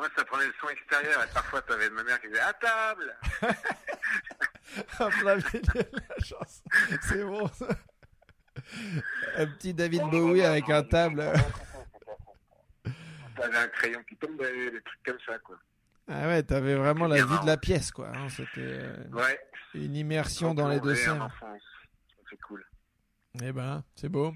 S5: Moi, ça prenait le son extérieur et parfois, t'avais ma mère qui disait « À table
S3: la chanson. C'est bon ça. Un petit David Bowie avec un table. !»
S5: T'avais un crayon qui tombait, des trucs comme ça, quoi.
S3: Ah ouais, t'avais vraiment la vie de la pièce, quoi. hein. C'était euh,
S5: Ouais.
S3: une immersion dans les deux.
S5: C'est cool.
S3: Eh ben, c'est beau.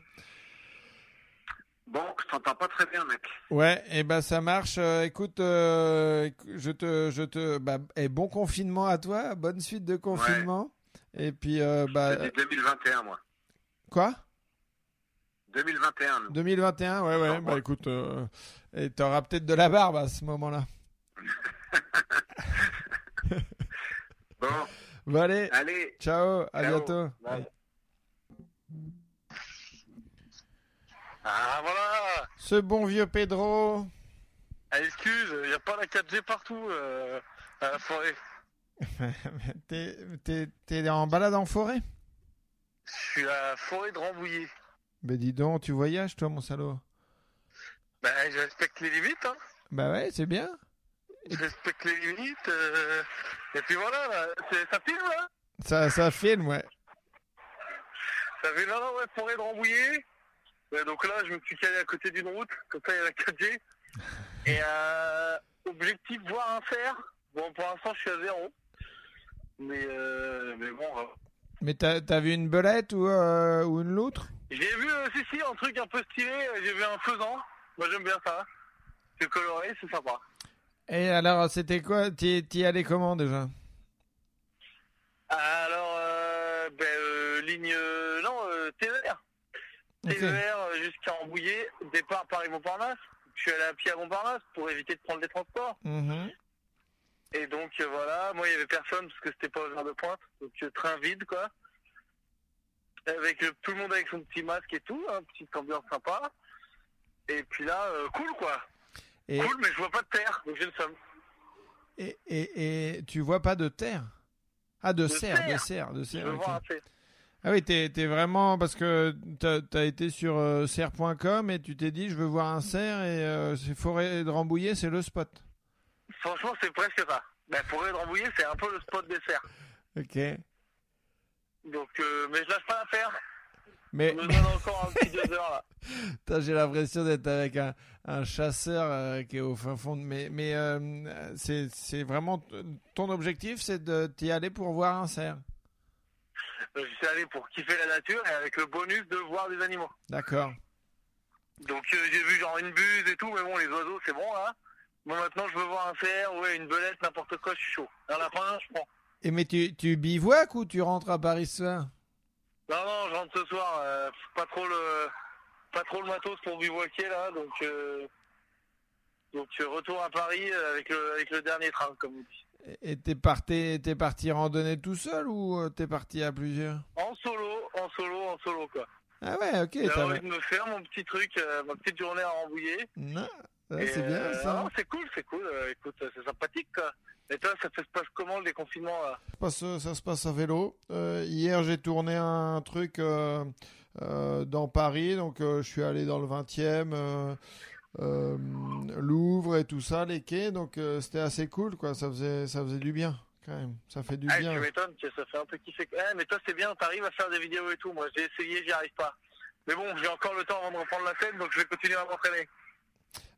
S5: Bon, je t'entends pas très bien, mec.
S3: Ouais, et ben ça marche. Euh, écoute, euh, je te, je te, bah, et bon confinement à toi, bonne suite de confinement. Et puis, euh, bah,
S5: J'ai dit 2021, moi.
S3: quoi?
S5: 2021, nous.
S3: 2021, ouais, ouais.
S5: Non,
S3: Bah écoute, euh, et t'auras peut-être de la barbe à ce moment-là.
S5: Bon,
S3: Bon allez,
S5: allez.
S3: ciao, à
S5: Ciao.
S3: bientôt.
S5: Bye. Ah, voilà
S3: Ce bon vieux Pedro.
S6: Ah, excuse, il n'y a pas la 4G partout euh, à la forêt.
S3: T'es, t'es, t'es en balade en forêt?
S6: Je suis à la forêt de Rambouillet.
S3: Ben dis donc, tu voyages toi, mon salaud.
S6: Bah, je respecte les limites, hein.
S3: Bah ouais, c'est bien.
S6: Je respecte les limites. euh, Et puis voilà, là, ça filme, là
S3: Ça, ça filme, ouais.
S6: Ça fait là, ouais, forêt de Rambouillet. Donc là, je me suis calé à côté d'une route, comme ça, il y a la 4G. Et euh, objectif, voir un cerf. Bon, pour l'instant, je suis à zéro. Mais, euh, mais bon, euh,
S3: Mais t'as, t'as vu une belette ou, euh, ou une loutre?
S6: J'ai vu, euh, si, si, un truc un peu stylé. euh, J'ai vu un faisan. Moi, j'aime bien ça. C'est coloré, c'est sympa.
S3: Et alors, c'était quoi? T'y, allais comment déjà?
S6: Alors, ben, ligne, non, euh, TER.
S3: Ok.
S6: TER euh, jusqu'à Rambouillet, départ Paris-Montparnasse. Je suis allé à pied à Montparnasse pour éviter de prendre les transports.
S3: Mhm.
S6: Et donc, euh, voilà, moi, il y avait personne parce que c'était pas aux heures de pointe. Donc, euh, train vide, quoi. Avec euh, tout le monde avec son petit masque et tout, hein, petite ambiance sympa. Et puis là, cool, quoi.
S3: Et,
S6: Cool, mais je vois pas de terre, donc j'ai le somme.
S3: et, et, et tu vois pas de terre? Ah, de,
S6: De
S3: cerf, de
S6: cerf,
S3: de
S6: Je
S3: cerf.
S6: veux
S3: ok.
S6: voir un fait.
S3: Ah oui, t'es es vraiment parce que t'as as été sur euh, serre.com et tu t'es dit je veux voir un cerf et euh, c'est forêt de Rambouillet, c'est le spot.
S6: Franchement, c'est presque ça. Ben, forêt de Rambouillet, c'est un peu le spot des cerfs.
S3: Ok.
S6: Donc, euh, mais je lâche pas l'affaire.
S3: Mais,
S6: me donne encore un petit deux heures là.
S3: J'ai l'impression d'être avec un, un chasseur euh, qui est au fin fond. de- Mais, mais c'est c'est vraiment ton objectif, c'est de t'y aller pour voir un cerf.
S6: Je suis allé pour kiffer la nature et avec le bonus de voir des animaux.
S3: D'accord.
S6: Donc euh, j'ai vu genre une buse et tout, mais bon, les oiseaux, c'est bon là. Bon, maintenant, je veux voir un cerf, ouais, une belette, n'importe quoi, je suis chaud. Un lapin, je prends.
S3: Et mais tu, tu bivouacs ou tu rentres à Paris ce soir?
S6: Non, non, je rentre ce soir. euh, pas trop le, pas trop le matos pour bivouaquer là, donc, euh, donc euh, retour à Paris avec le, avec le dernier train, comme on dit.
S3: Et- t'es parti, t'es parti randonner tout seul ou euh, t'es parti à plusieurs?
S6: En solo, en solo, en solo quoi.
S3: Ah ouais, ok.
S6: J'ai envie de me faire mon petit truc, euh, ma petite journée à Rambouillet.
S3: Non, ouais, c'est bien
S6: euh,
S3: ça.
S6: non, c'est cool, c'est cool. euh, écoute, c'est sympathique quoi. Et toi, ça se passe comment le déconfinement là?
S3: Ça se passe- ça se passe à vélo. Hier, j'ai tourné un truc dans Paris, donc je suis allé dans le 20e, euh, euh, Louvre et tout ça, les quais, donc euh, c'était assez cool, quoi. Ça faisait, ça faisait du bien, quand même. Ça fait du
S6: Ah,
S3: bien.
S6: tu m'étonnes que ça fait un peu kiffer. Eh, mais toi, c'est bien, t'arrives à faire des vidéos et tout. Moi, j'ai essayé, j'y arrive pas. Mais bon, j'ai encore le temps avant de reprendre la scène, donc je vais continuer à m'entraîner.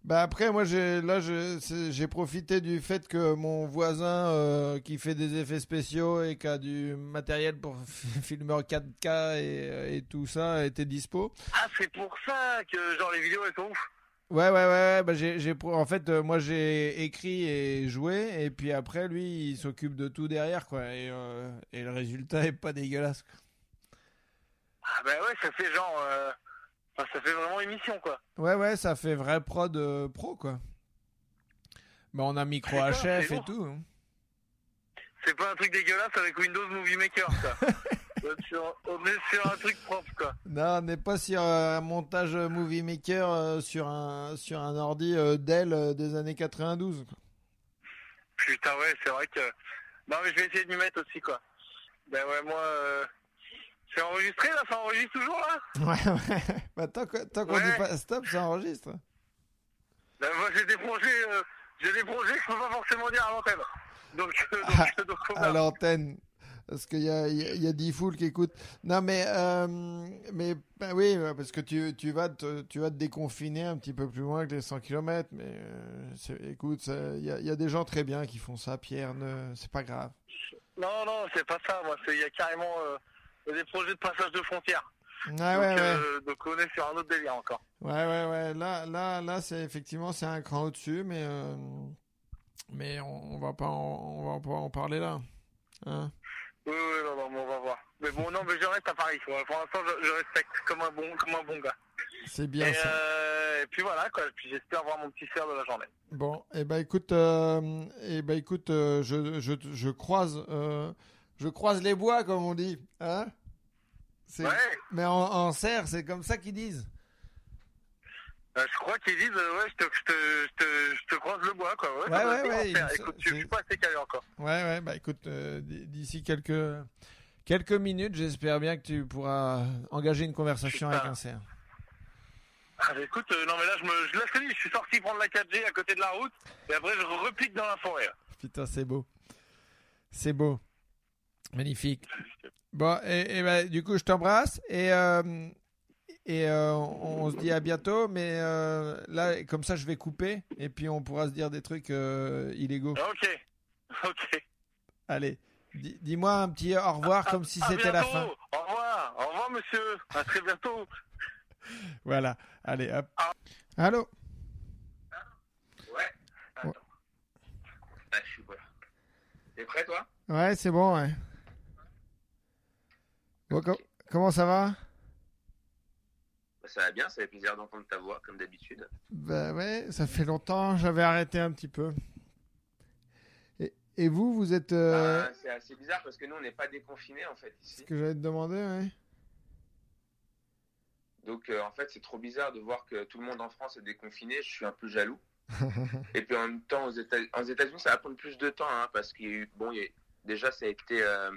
S3: Bah après, moi, j'ai là, j'ai profité du fait que mon voisin euh, qui fait des effets spéciaux et qui a du matériel pour filmer en 4K et, et tout ça était dispo.
S6: Ah, c'est pour ça que, genre, les vidéos, elles sont ouf.
S3: Ouais, ouais, ouais, ouais, bah j'ai, j'ai, en fait, euh, moi j'ai écrit et joué, et puis après, lui, il s'occupe de tout derrière, quoi, et, euh, et le résultat est pas dégueulasse. quoi.
S6: Ah, bah ouais, ça fait genre. euh, enfin, ça fait vraiment émission, quoi.
S3: Ouais, ouais, ça fait vrai prod pro, quoi. Bah, on a micro HF et tout. hein.
S6: C'est pas un truc dégueulasse avec Windows Movie Maker, quoi. on, est sur, on est sur un truc propre, quoi.
S3: Non, on n'est pas sur euh, un montage euh, Movie Maker euh, sur, un, sur un ordi euh, Dell des années 92. quoi.
S6: Putain, ouais, c'est vrai que. Non, mais je vais essayer de m'y mettre aussi, quoi. Ben ouais, moi. C'est enregistré, là Ça enregistre toujours, là?
S3: Ouais, ouais. Bah, tant qu'on
S6: Ouais.
S3: dit pas stop, ça enregistre.
S6: Ben, moi, j'ai des projets, j'ai des projets que je peux pas forcément dire à l'antenne. Donc, euh,
S3: Ah,
S6: donc, donc, on
S3: à l'antenne. Parce qu'il y a, y, a, il y a 10 foules qui écoutent. Non, mais, euh, mais bah oui, ouais, parce que tu, tu, vas te, tu vas te déconfiner un petit peu plus loin que les 100 km. Mais euh, écoute, il y, a, il y a des gens très bien qui font ça, Pierre. Ne, c'est pas grave.
S6: Non, non, c'est pas ça. Moi, il y a carrément euh, des projets de passage de frontières.
S3: Ouais,
S6: donc,
S3: ouais, ouais.
S6: euh, donc, on est sur un autre délire encore.
S3: Ouais, ouais, ouais. Là, là, là c'est effectivement c'est un cran au-dessus, mais, mais on, on va pas en, on va pas en parler là. Hein
S6: Oui, oui, non, non, mais on va voir. Mais bon, non, mais je reste à Paris. Pour l'instant, je, je respecte comme un bon, comme un bon gars.
S3: c'est bien
S6: Et,
S3: ça.
S6: euh, et puis voilà, quoi. Puis j'espère voir mon petit cerf de la journée.
S3: Bon, et eh ben écoute, euh, eh ben écoute, euh, je, je, je croise, euh, je croise les bois comme on dit, hein?
S6: Ouais.
S3: Mais en, en serre, c'est comme ça qu'ils disent.
S6: Euh, je crois qu'ils disent, euh, ouais, je te, je, te, je, te, je te croise le bois, quoi. Ouais,
S3: Ouais, ouais, il
S6: Écoute, je suis pas assez calé encore.
S3: Ouais, ouais, bah écoute, euh, d'ici quelques quelques minutes, j'espère bien que tu pourras engager une conversation avec un cerf.
S6: Ah, mais écoute, euh, non, mais là, je me, je, là, je te dis, je suis sorti prendre la 4G à côté de la route, et après, je repique dans la forêt.
S3: Putain, c'est beau. C'est beau. Magnifique. Bon, et, et bah, du coup, je t'embrasse et, et euh, on, on se dit à bientôt. Mais euh, là, comme ça, je vais couper et puis on pourra se dire des trucs euh, illégaux.
S6: Ok, ok.
S3: Allez, dis- dis-moi un petit au revoir
S6: À-
S3: comme si c'était la fin.
S6: Au revoir, au revoir, monsieur. À très bientôt.
S3: Voilà, allez, hop. Allô?
S7: Ouais. Attends. Ah, je suis voilà. T'es prêt, toi?
S3: Ouais, c'est bon, ouais. Bon, com- comment ça va?
S7: Ça va bien, ça fait plaisir d'entendre ta voix, comme d'habitude.
S3: Bah ouais, ça fait longtemps, j'avais arrêté un petit peu. Et, et vous, vous êtes... euh,
S7: Bah, c'est assez bizarre parce que nous, on n'est pas déconfinés, en fait,
S3: ce
S7: ici.
S3: que j'allais te demander, ouais.
S7: Donc, euh, en fait, c'est trop bizarre de voir que tout le monde en France est déconfiné. Je suis un peu jaloux. Et puis, en même temps, aux Éta- aux États-Unis, ça va prendre plus de temps, hein, parce qu'il y a eu... Bon, il y a- déjà, ça a été... euh,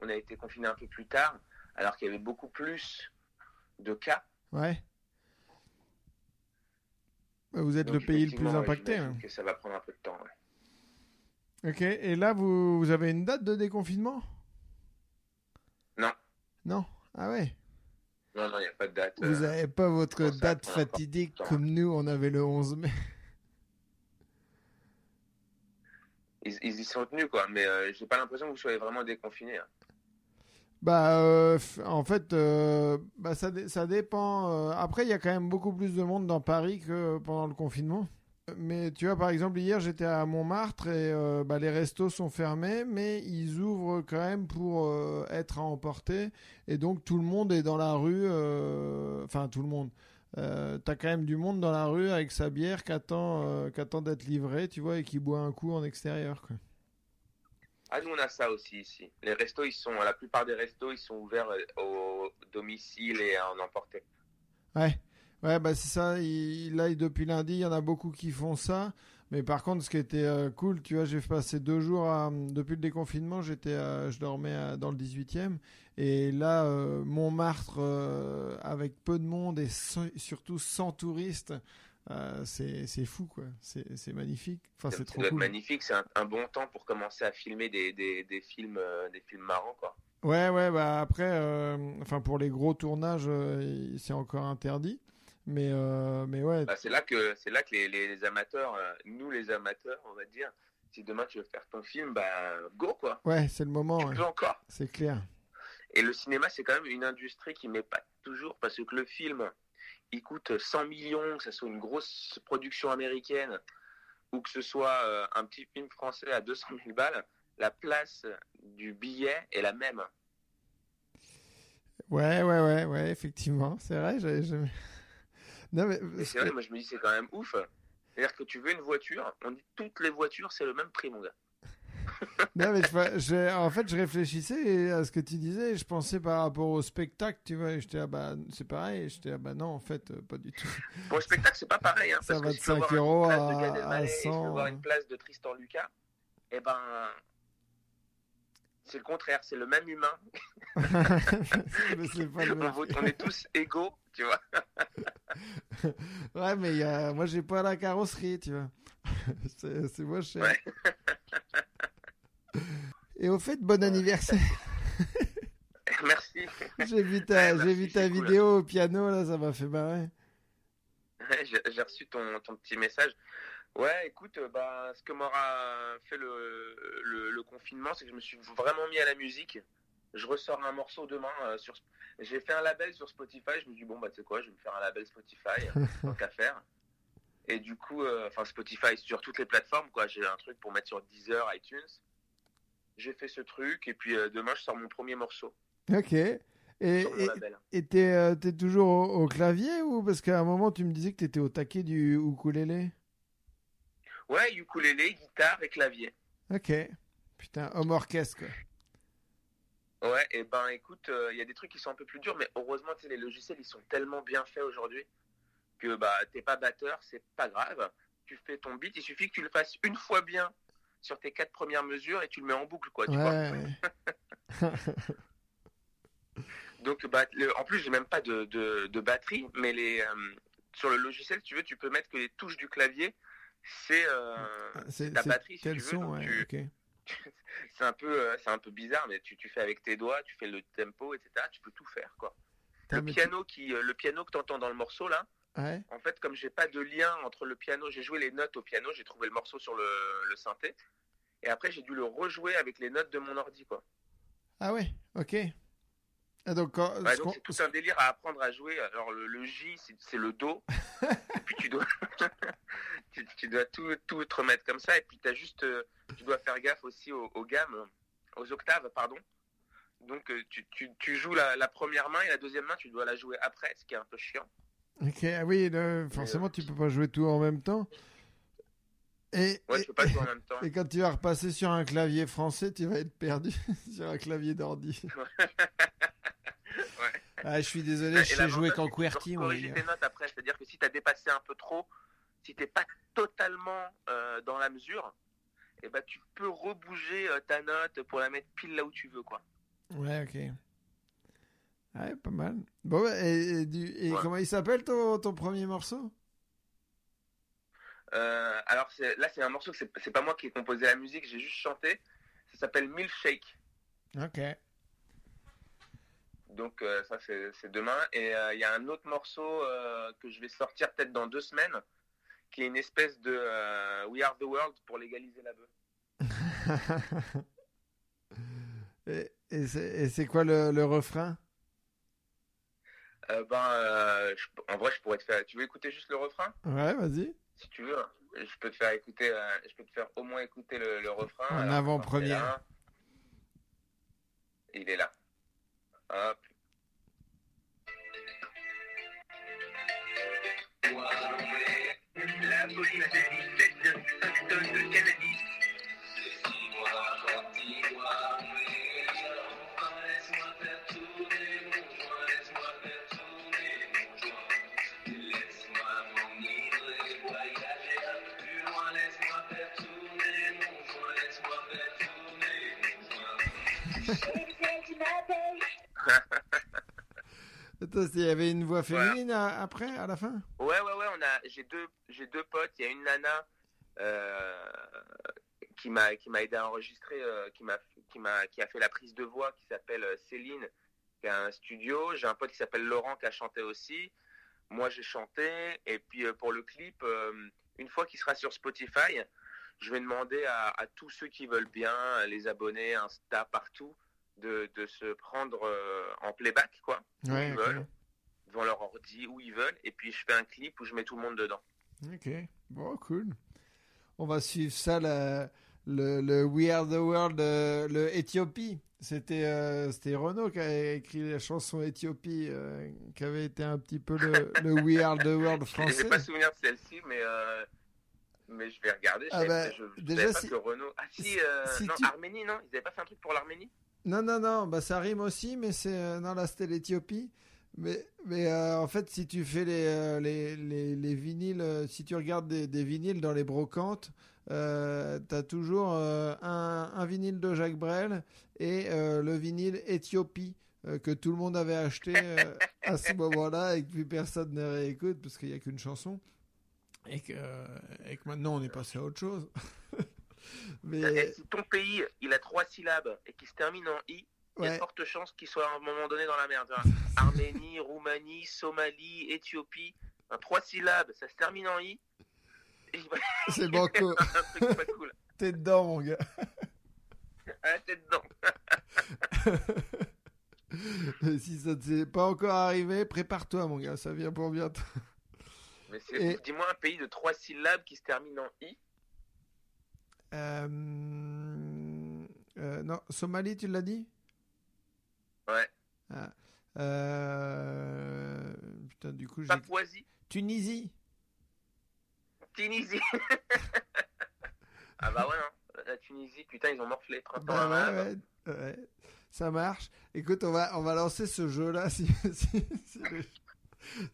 S7: on a été confiné un peu plus tard. alors qu'il y avait beaucoup plus de cas.
S3: Ouais. Bah, Vous êtes
S7: Donc,
S3: le pays le plus impacté. hein.
S7: Que ça va prendre un peu de temps. ouais.
S3: Ok, et là, vous, vous avez une date de déconfinement?
S7: Non.
S3: Non? Ah ouais?
S7: Non, non, il n'y a pas de date.
S3: Vous
S7: euh,
S3: n'avez pas votre date fatidique comme nous, on avait le 11 mai.
S7: ils, ils y sont tenus, quoi. Mais euh, j'ai pas l'impression que vous soyez vraiment déconfinés. hein.
S3: Bah, euh, en fait, euh, bah, ça, ça dépend. euh, Après, il y a quand même beaucoup plus de monde dans Paris que pendant le confinement. Mais tu vois, par exemple, hier, j'étais à Montmartre et bah, les restos sont fermés, mais ils ouvrent quand même pour être à emporter. Et donc, tout le monde est dans la rue. Enfin, tout le monde. T'as quand même du monde dans la rue avec sa bière qui attend, d'être livrée, tu vois, et qui boit un coup en extérieur. Quoi.
S7: Ah, nous, on a ça aussi ici. Les restos, ils sont, la plupart des restos, ils sont ouverts euh, au domicile et à en emporter.
S3: Ouais, ouais, bah c'est ça. il- là, depuis lundi, il y en a beaucoup qui font ça. Mais par contre, ce qui était euh, cool, tu vois, j'ai passé deux jours depuis le déconfinement, j'étais, à- je dormais dans le 18e. Et là, euh, Montmartre, euh, avec peu de monde et surtout sans touristes, euh, c'est fou, quoi. C'est magnifique. Enfin, c'est trop cool.
S7: magnifique. C'est un, un bon temps pour commencer à filmer des, des, des films, euh, des films marrants, quoi.
S3: Ouais, ouais, bah après, euh, enfin, pour les gros tournages, euh, c'est encore interdit. Mais, mais ouais,
S7: Bah, c'est là que, c'est là que les, les- les amateurs, nous les amateurs, on va dire, si demain tu veux faire ton film, bah go quoi.
S3: ouais, c'est le moment,
S7: Tu
S3: ouais.
S7: peux encore.
S3: c'est clair.
S7: Et le cinéma, c'est quand même une industrie qui m'épate toujours parce que le film, il coûte 100 millions, que ce soit une grosse production américaine ou que ce soit euh, un petit film français à 200 000 balles, la place du billet est la même.
S3: Ouais, ouais, ouais, ouais, effectivement, c'est vrai. j'avais jamais- Non, mais
S7: c'est vrai, moi je me dis c'est quand même ouf. C'est-à-dire que tu veux une voiture, on dit toutes les voitures c'est le même prix mon gars.
S3: Non, mais je, je- en fait, je réfléchissais à ce que tu disais. Je pensais par rapport au spectacle, tu vois. J'étais, ah bah, c'est pareil. J'étais, ah bah non, en fait, euh, pas du tout.
S7: Pour le spectacle c'est pas pareil. Hein,
S3: Ça
S7: parce
S3: va
S7: que
S3: de
S7: si tu veux
S3: 5
S7: voir
S3: euros à- à
S7: et si tu veux
S3: 100,
S7: voir
S3: euh.
S7: une place de Tristan Lucas, eh ben c'est le contraire, c'est le même humain.
S3: mais c'est pas le même.
S7: on est tous égaux, tu vois.
S3: Ouais, mais y a... moi, j'ai pas la carrosserie, tu vois. c'est, c'est moins cher.
S7: Ouais.
S3: Et au fait, bon anniversaire.
S7: Merci.
S3: j'ai vu ta,
S7: Ouais,
S3: j'ai
S7: merci,
S3: vu ta
S7: c'est cool.
S3: vidéo au piano, là, ça m'a fait marrer.
S7: Ouais, J'ai reçu ton, ton petit message. Ouais, écoute, euh, bah, ce que m'aura fait le, le, le confinement, c'est que je me suis vraiment mis à la musique. Je ressors un morceau demain euh, sur. J'ai fait un label sur Spotify. Je me dis bon bah tu sais quoi, je vais me faire un label Spotify, euh, tant qu'à faire. Et du coup, euh, enfin Spotify sur toutes les plateformes quoi. J'ai un truc pour mettre sur Deezer, iTunes. J'ai fait ce truc et puis euh, demain je sors mon premier morceau
S3: Ok. Et, t'es, euh, toujours au, au clavier ou parce qu'à un moment tu me disais que t'étais au taquet du ukulélé?
S7: Ouais, ukulélé, guitare et clavier.
S3: Ok. Putain, homme orchestre quoi.
S7: Ouais, et ben écoute, il y a des trucs qui sont un peu plus durs, mais heureusement, tu sais, les logiciels, ils sont tellement bien faits aujourd'hui que bah t'es pas batteur, c'est pas grave. Tu fais ton beat, il suffit que tu le fasses une fois bien sur tes quatre premières mesures et tu le mets en boucle, quoi. Tu vois. Donc, bah, le- en plus, j'ai même pas de, de, de batterie, mais les, euh, sur le logiciel, tu veux, tu peux mettre que les touches du clavier, c'est euh,
S3: c'est,
S7: ta batterie, si tu veux.
S3: ouais,
S7: tu- c'est un peu, euh, c'est un peu bizarre, mais tu, tu fais avec tes doigts, tu fais le tempo, etc. Tu peux tout faire, quoi. Le
S3: tu-
S7: piano qui, euh, le piano que t'entends dans le morceau là,
S3: Ouais.
S7: en fait, comme j'ai pas de lien entre le piano, j'ai joué les notes au piano, j'ai trouvé le morceau sur le, le synthé, et après j'ai dû le rejouer avec les notes de mon ordi, quoi.
S3: Ah ouais, ok. Ah, donc,
S7: Ouais,
S3: ce
S7: c'est tout un délire à apprendre à jouer. Alors le, le J, c'est- le Do, et puis tu dois, tu, tu dois tout, tout te remettre comme ça, et puis t'as juste, euh, tu dois faire gaffe aussi aux, aux gammes, aux octaves, pardon. Donc euh, tu, tu, tu joues la, la première main et la deuxième main, tu dois la jouer après, ce qui est un peu chiant.
S3: Ok, ah oui, le- forcément, tu peux pas jouer tout en même temps. Et,
S7: Ouais,
S3: et,
S7: tu peux pas jouer en même temps.
S3: et quand tu vas repasser sur un clavier français, tu vas être perdu sur un clavier d'ordi.
S7: Ouais.
S3: Ah, je suis désolé,
S7: Et
S3: je sais jouer qu'en QWERTY,
S7: corriger tes notes après, c'est-à-dire que si tu as dépassé un peu trop, si t'es pas totalement euh, dans la mesure, et ben tu peux rebouger euh, ta note pour la mettre pile là où tu veux quoi.
S3: Ouais, ok. Ouais, pas mal. Bon, bah, et, et du- et
S7: Ouais.
S3: comment il s'appelle ton, ton premier morceau?
S7: Euh, alors là, c'est un morceau que c'est pas moi qui ai composé la musique, j'ai juste chanté. Ça s'appelle Milkshake.
S3: Ok.
S7: Donc euh, ça c'est demain. Et euh, il y a un autre morceau que je vais sortir peut-être dans deux semaines, qui est une espèce de We Are the World pour légaliser la bœuf.
S3: et c'est et c'est quoi le, le refrain?
S7: Euh, ben, euh, je- en vrai, je pourrais te faire. Tu veux écouter juste le refrain,
S3: Ouais, vas-y.
S7: si tu veux. Je peux te faire écouter. euh, je peux te faire au moins écouter le, le refrain.
S3: En avant-première.
S7: Il est là. Hop. La police a saisi 7,5 tonnes de cannabis.
S3: Attends, il y avait une voix féminine à- après, à la fin?
S7: Ouais, ouais, ouais, on a, j'ai deux, j'ai deux potes. Il y a une nana euh, qui m'a, qui m'a aidé à enregistrer, euh, qui m'a, qui m'a, qui a fait la prise de voix, qui s'appelle euh, Céline, qui a un studio. J'ai un pote qui s'appelle Laurent qui a chanté aussi. Moi, j'ai chanté. Et puis euh, pour le clip, euh, une fois qu'il sera sur Spotify, je vais demander à, à tous ceux qui veulent bien, les abonnés, Insta, partout, de, de se prendre euh, en playback, quoi où
S3: Ouais,
S7: ils
S3: ok.
S7: veulent, devant leur ordi, où ils veulent, et puis je fais un clip où je mets tout le monde dedans.
S3: Ok, bon, cool. On va suivre ça, la- le, le We Are the World, euh, le Éthiopie. C'était euh, Renaud qui a écrit la chanson Éthiopie, euh, qui avait été un petit peu le, le We Are the World français.
S7: pas souvenir de celle-ci, mais, euh, mais je vais regarder. Je
S3: Ah bah,
S7: je, je
S3: déjà,
S7: savais pas
S3: si-
S7: que Renault. Ah si,
S3: si-
S7: euh,
S3: si
S7: non,
S3: tu-
S7: Arménie, non Ils avaient pas fait un truc pour l'Arménie?
S3: Non, non, non, bah ça rime aussi, mais c'est. euh, non, là c'était l'Éthiopie. Mais, mais euh, en fait, si tu fais les, euh, les, les, les vinyles, si tu regardes des, des vinyles dans les brocantes, euh, tu as toujours un, un vinyle de Jacques Brel et le vinyle Éthiopie que tout le monde avait acheté à ce moment-là et que plus personne ne réécoute parce qu'il n'y a qu'une chanson. Et que, et que maintenant on est passé à autre chose. mais.
S7: Si ton pays, il a trois syllabes et qui se termine en i, il y a de fortes chances qu'il soit à un moment donné dans la merde. Arménie, Roumanie, Somalie, Éthiopie. Un trois syllabes, ça se termine en i.
S3: C'est banco.
S7: cool.
S3: T'es dedans, mon gars.
S7: Ah, t'es dedans.
S3: si ça ne s'est pas encore arrivé, prépare-toi, mon gars, ça vient pour bientôt.
S7: Mais c'est-
S3: Et-
S7: dis-moi un pays de trois syllabes qui se termine en i.
S3: Euh, euh, non, Somalie, tu l'as dit?
S7: Ouais.
S3: Ah. Euh, Putain, du coup, j'ai.
S7: Papouasie,
S3: Tunisie
S7: Tunisie. ah bah ouais, non. La Tunisie, putain, ils ont morflé.
S3: Bah
S7: arabe.
S3: ouais, ouais, ouais. Ça marche. Écoute, on va, on va lancer ce jeu-là. Si, si, si les,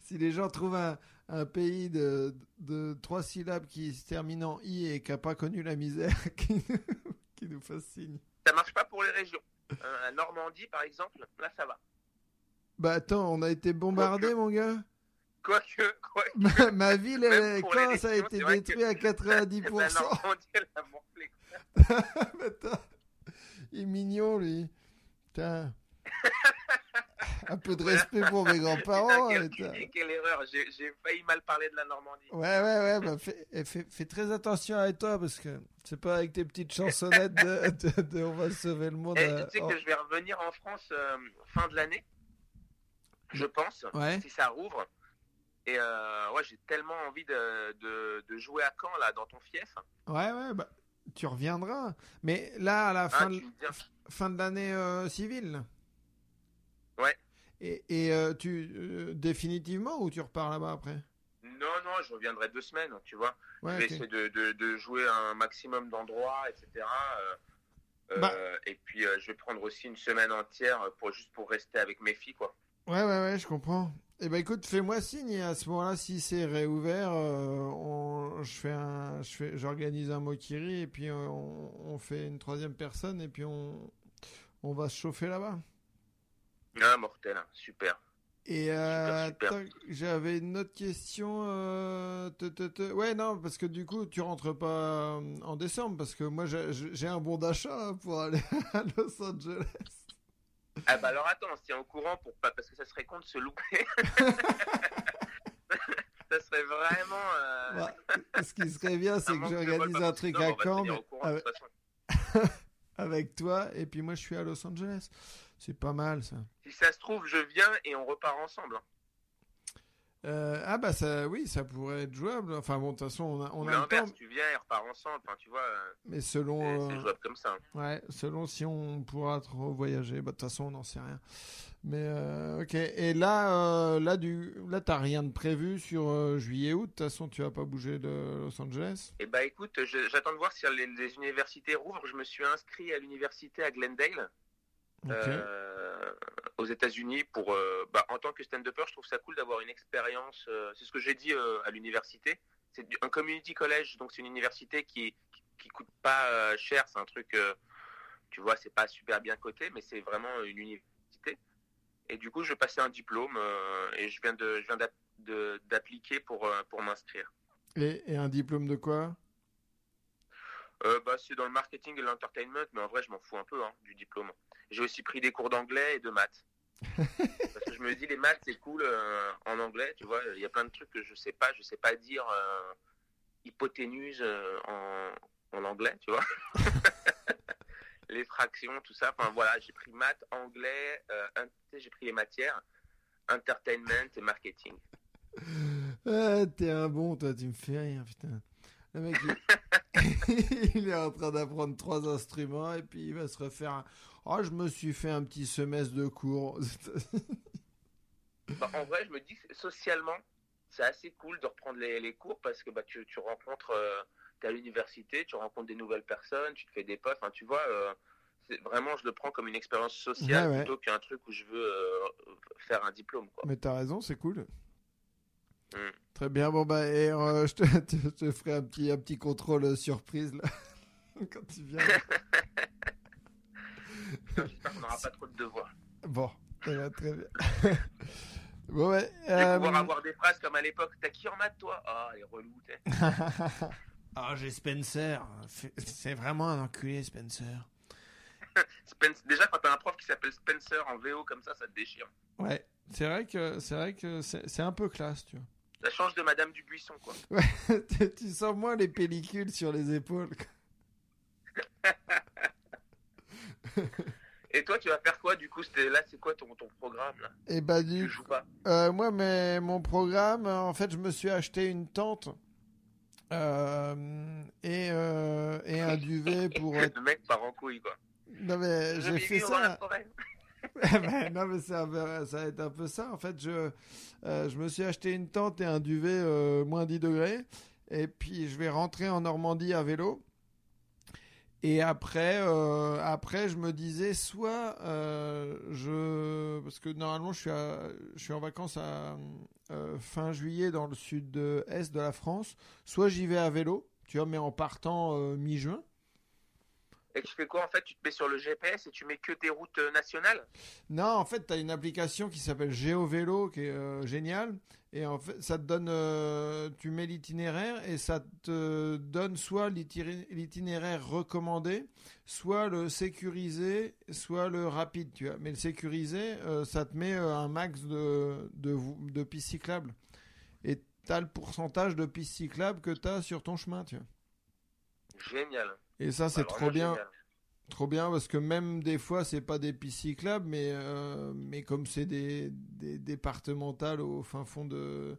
S3: si les gens trouvent un, un pays de, de trois syllabes qui se termine en i et qui n'a pas connu la misère, qui nous, qui nous fasse signe.
S7: Ça marche pas pour les régions. Euh, Normandie, par exemple, là, ça va.
S3: Bah attends, on a été bombardé, mon gars.
S7: Quoique, quoique.
S3: Ma, ma ville, elle, quand ça a été détruit
S7: que-
S3: à 90%.
S7: La Normandie, elle a morflé.
S3: Attends, il est mignon, lui. Putain. Un peu de respect pour mes grands-parents.
S7: Putain,
S3: hein,
S7: quelle, quelle erreur. J'ai failli mal parler de la Normandie.
S3: Ouais, ouais, ouais. Bah, fais, eh, fais- fais très attention avec toi parce que c'est pas avec tes petites chansonnettes de, de- de On va sauver le monde.
S7: Et
S3: euh,
S7: tu sais que je vais revenir en France euh, fin de l'année, je pense,
S3: Ouais.
S7: si ça rouvre. Et euh, ouais, j'ai tellement envie de, jouer à Caen, là, dans ton fief.
S3: Ouais, ouais, bah, tu reviendras. Mais là, à la fin de,
S7: dis-
S3: fin de l'année civile.
S7: Ouais.
S3: Et, et euh, tu euh, définitivement ou tu repars là-bas après?
S7: Non, non, je reviendrai deux semaines, tu vois.
S3: Ouais,
S7: je vais essayer de, de, de jouer un maximum d'endroits, etc. euh,
S3: Bah.
S7: Et puis, je vais prendre aussi une semaine entière pour, juste pour rester avec mes filles, quoi.
S3: Ouais, ouais, ouais, je comprends. Eh ben écoute, fais-moi signe et à ce moment-là, si c'est réouvert, on, je fais un, je fais, j'organise un mokiri et puis on, on fait une troisième personne et puis on, on va se chauffer là-bas.
S7: Ah, mortel, super.
S3: Et euh, j'avais une autre question. euh, te- te- te- Ouais, non, parce que du coup, tu rentres pas euh, en décembre, parce que moi, j'ai un bon d'achat hein, pour aller à Los Angeles.
S7: Ah bah alors attends, on se tient au courant pour pas parce que ça serait con de se louper. ça serait vraiment. euh,
S3: Ouais, Ce qui serait bien, c'est que j'organise un truc à Caen avec, avec toi, et puis moi, je suis à Los Angeles. C'est pas mal, ça.
S7: Si ça se trouve, je viens et on repart ensemble. hein.
S3: Euh, ah bah ça, oui, ça pourrait être jouable. Enfin bon, de toute façon, on a, on a le temps,
S7: l'inverse, tu viens et repart ensemble. Enfin, tu vois, euh,
S3: mais
S7: c'est
S3: selon,
S7: c'est
S3: euh,
S7: jouable comme ça. hein.
S3: ouais, selon si on pourra trop voyager. Bah de toute façon, on n'en sait rien. Mais euh, ok. Et là, euh, là du, là, t'as rien de prévu sur euh, juillet-août. De toute façon, tu vas pas bouger de Los Angeles.
S7: Et bah écoute, j'attends de voir si les, les universités rouvrent. Je me suis inscrit à l'université à Glendale. Euh, aux États-Unis pour euh, bah, en tant que stand-upper, je trouve ça cool d'avoir une expérience. euh, c'est ce que j'ai dit à l'université. C'est un community college, donc c'est une université qui qui, qui coûte pas cher. C'est un truc, tu vois, c'est pas super bien coté, mais c'est vraiment une université. Et du coup, je passais un diplôme et je viens de je viens d'appliquer pour pour m'inscrire.
S3: Et, et un diplôme de quoi?
S7: Euh, bah, c'est dans le marketing et l'entertainment, mais en vrai, je m'en fous un peu hein, du diplôme. J'ai aussi pris des cours d'anglais et de maths. Parce que je me dis, les maths, c'est cool euh, en anglais, tu vois. Il y a plein de trucs que je sais pas. Je sais pas dire euh, hypoténuse en, en anglais, tu vois. les fractions, tout ça. Enfin, voilà, j'ai pris maths, anglais, j'ai pris les matières, entertainment et marketing.
S3: Ah, T'es un bon, toi, tu me fais rire, putain. Le mec, il, il est en train d'apprendre trois instruments et puis il va se refaire un... Oh, je me suis fait un petit semestre de cours.
S7: Bah, en vrai, je me dis que socialement, c'est assez cool de reprendre les, les cours parce que bah, tu, tu rencontres, euh, t'es à l'université, tu rencontres des nouvelles personnes, tu te fais des potes. Enfin, tu vois, euh, vraiment, je le prends comme une expérience sociale
S3: Ouais, ouais.
S7: plutôt qu'un truc où je veux euh, faire un diplôme. Quoi.
S3: Mais t'as raison, c'est cool. Très bien, bon bah, et, euh, je, te, te- je te ferai un petit, un petit contrôle euh, surprise là. Quand tu viens.
S7: J'espère qu'on n'aura pas trop de devoirs.
S3: Bon, très bien. bon, ouais.
S7: Je vais
S3: euh,
S7: pouvoir avoir des phrases comme à l'époque T'as qui en maths, toi? Ah, les relous, t'es.
S3: Ah, j'ai Spencer. C'est vraiment un enculé, Spencer.
S7: Spence- Déjà, quand t'as un prof qui s'appelle Spencer en VO comme ça, ça te déchire.
S3: Ouais, c'est vrai que c'est vrai que c'est c'est un peu classe, tu vois.
S7: Ça change de Madame Dubuisson, quoi.
S3: tu tu sens moins les pellicules sur les épaules.
S7: Et toi, tu vas faire quoi du coup? Là, c'est quoi ton, ton programme là?
S3: Et bah
S7: Tu
S3: du
S7: joues pas?
S3: Euh, moi, mais mon programme, euh, en fait, je me suis acheté une tente euh, et, euh, et un duvet pour. être-
S7: Le mec part en couille, quoi.
S3: Non mais j'ai fait ça. Ben, non mais ça, va- ça va être un peu ça. En fait, je euh, je me suis acheté une tente et un duvet euh, moins 10 degrés et puis je vais rentrer en Normandie à vélo. Et après, euh, après, je me disais soit je parce que normalement je suis je suis en vacances à fin juillet dans le sud-est de la France, soit j'y vais à vélo, tu vois, mais en partant mi-juin.
S7: Et tu fais quoi en fait? Tu te mets sur le GPS et tu mets que tes routes euh, nationales?
S3: Non, en fait, tu as une application qui s'appelle GeoVélo qui est euh, géniale. Et en fait, ça te donne. euh, tu mets l'itinéraire et ça te donne soit l'itinéraire recommandé, soit le sécurisé, soit le rapide. Tu vois. Mais le sécurisé, euh, ça te met un max de, de pistes cyclables. Et tu as le pourcentage de pistes cyclables que tu as sur ton chemin. Tu vois.
S7: Génial.
S3: Et ça, c'est
S7: Bah,
S3: trop bien.
S7: génial.
S3: Trop bien parce que même des fois c'est pas des pistes cyclables mais euh, mais comme c'est des, des départementales au fin fond de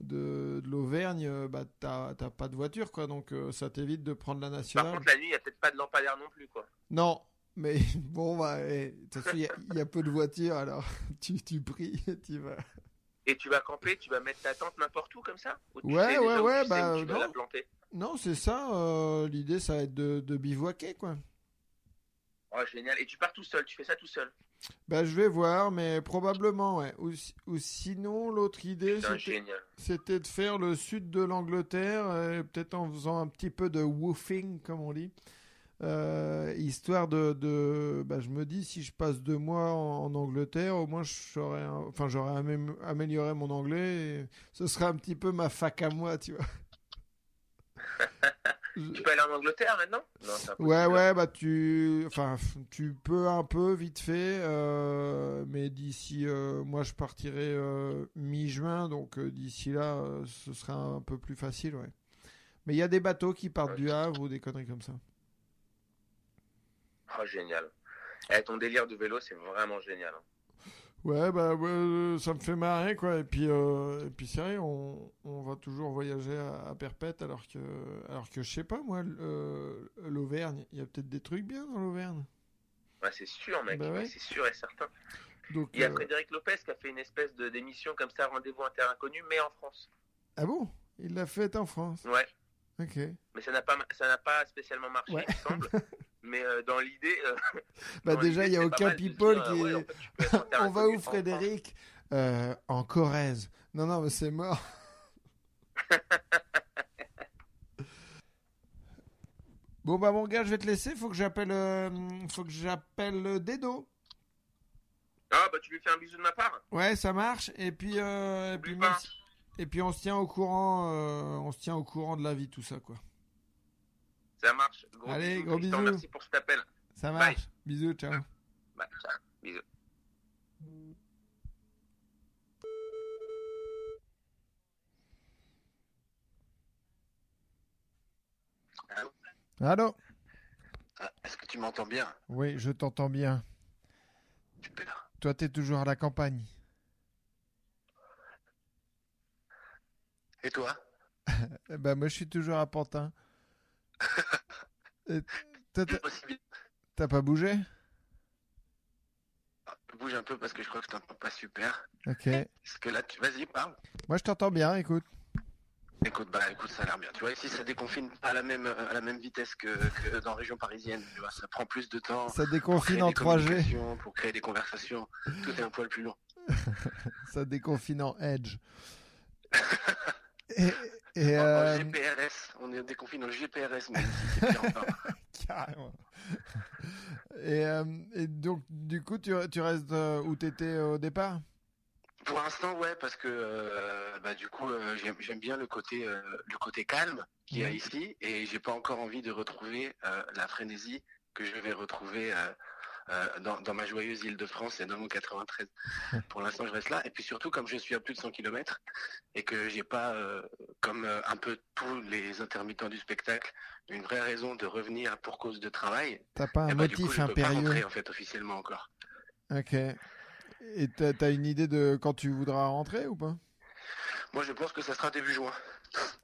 S3: de, de l'Auvergne euh, bah t'as t'as pas de voiture quoi donc euh, ça t'évite de prendre la
S7: Par
S3: nationale.
S7: contre, la nuit, il n'y a peut-être pas de lampadaire non plus, quoi.
S3: Non mais bon bah eh, de toute façon il y a- il y, a peu de voitures alors tu tu pries et tu vas.
S7: Et tu vas camper, tu vas mettre ta tente n'importe où comme ça? Ou tu
S3: Ouais,
S7: sais
S3: ouais, ouais, bah,
S7: tu vas
S3: non.
S7: la planter?
S3: Non c'est ça euh, l'idée ça va être de, de bivouaquer quoi.
S7: Oh, génial. Et tu pars tout seul, tu fais ça tout seul?
S3: Bah je vais voir mais probablement ouais ou, si- ou sinon l'autre idée c'était de faire le sud de l'Angleterre, euh, peut-être en faisant un petit peu de woofing, comme on dit. euh, histoire de, de bah, je me dis si je passe deux mois en, en Angleterre, au moins j'aurais, enfin j'aurais amélioré mon anglais. Et ce serait un petit peu ma fac à moi, tu vois.
S7: Tu peux aller en Angleterre maintenant? Non.
S3: Ouais, ouais, bah tu, enfin, tu peux un peu vite fait, euh, mais d'ici, euh, moi je partirai euh, mi-juin, donc d'ici là, ce sera un peu plus facile, ouais. Mais il y a des bateaux qui partent du Havre ou des conneries comme ça.
S7: Oh, génial. Eh, ton délire de vélo, c'est vraiment génial. hein.
S3: Ouais, bah ouais, euh, ça me fait marrer, quoi. Et puis, euh, et puis c'est vrai, on, on va toujours voyager à, à perpète, alors que, alors que je sais pas, moi, euh, l'Auvergne, il y a peut-être des trucs bien dans l'Auvergne.
S7: Ouais, c'est sûr, mec.
S3: Bah ouais.
S7: Ouais, c'est sûr et certain.
S3: Donc,
S7: Il y a
S3: euh,
S7: Frédéric Lopez qui a fait une espèce de d'émission comme ça, rendez-vous en terre inconnue, mais en France.
S3: ah bon? Il l'a fait en France?
S7: Ouais.
S3: Ok.
S7: Mais ça n'a pas, ça n'a pas spécialement marché,
S3: Ouais.
S7: il me semble. mais euh, dans l'idée. euh,
S3: Bah
S7: dans
S3: déjà, il n'y a aucun people
S7: dire,
S3: qui
S7: ouais, en fait, être
S3: On va où Frédéric Euh, En Corrèze. Non, non, mais c'est mort. bon bah mon gars, je vais te laisser. Faut que j'appelle, faut que j'appelle Dedo.
S7: Ah, bah tu lui fais un bisou de ma part.
S3: Ouais, ça marche. Et puis, et puis, et puis on se tient au courant, on se tient au courant de la vie, tout ça quoi.
S7: Ça marche. Gros
S3: Allez,
S7: bisous,
S3: gros bisous.
S7: Merci pour cet appel.
S3: Ça
S7: Bye.
S3: marche. Bisous, ciao.
S7: Bah, ciao. Bisous.
S8: Allô
S3: Allô.
S8: Ah, Est-ce que tu m'entends bien?
S3: Oui, je t'entends bien.
S8: Super.
S3: Toi, t'es toujours à la campagne.
S8: Et toi?
S3: Eh ben, moi, je suis toujours à Pantin. T'as- pas bougé?
S8: Ah, Bouge un peu parce que je crois que je t'entends pas super.
S3: Ok.
S8: Est-ce que là, tu... vas-y, parle.
S3: Moi, je t'entends bien, écoute.
S8: Écoute, bah écoute, ça a l'air bien. Tu vois, ici, ça déconfine pas à la même, à la même vitesse que, que dans la région parisienne. Tu vois, ça prend plus de temps.
S3: Ça déconfine en
S8: des
S3: 3G.
S8: communications, Pour créer des conversations. Tout est un poil plus long.
S3: Ça déconfine en Edge. Et, et,
S8: En- en
S3: euh,
S8: GPRS, on est déconfiné dans le GPRS, mais ici, c'est pire encore.
S3: carrément. Et, euh, et donc, du coup, tu, tu restes euh, où t'étais au départ?
S8: Pour l'instant, ouais, parce que euh, bah, du coup, j'aime bien le côté, le côté calme qu'il y a ici, et j'ai pas encore envie de retrouver la frénésie que je vais retrouver euh, dans, dans ma joyeuse île de France et dans mon 93. Pour l'instant, je reste là, et puis surtout, comme je suis à plus de 100 km et que j'ai pas, euh, comme euh, un peu tous les intermittents du spectacle, une vraie raison de revenir pour cause de travail,
S3: T'as pas un
S8: eh ben, du coup,
S3: motif
S8: je peux pas
S3: impérieux
S8: rentrer en fait officiellement encore.
S3: Ok. Et t'as t'as une idée de quand tu voudras rentrer ou pas?
S8: Moi, je pense que ça sera début juin.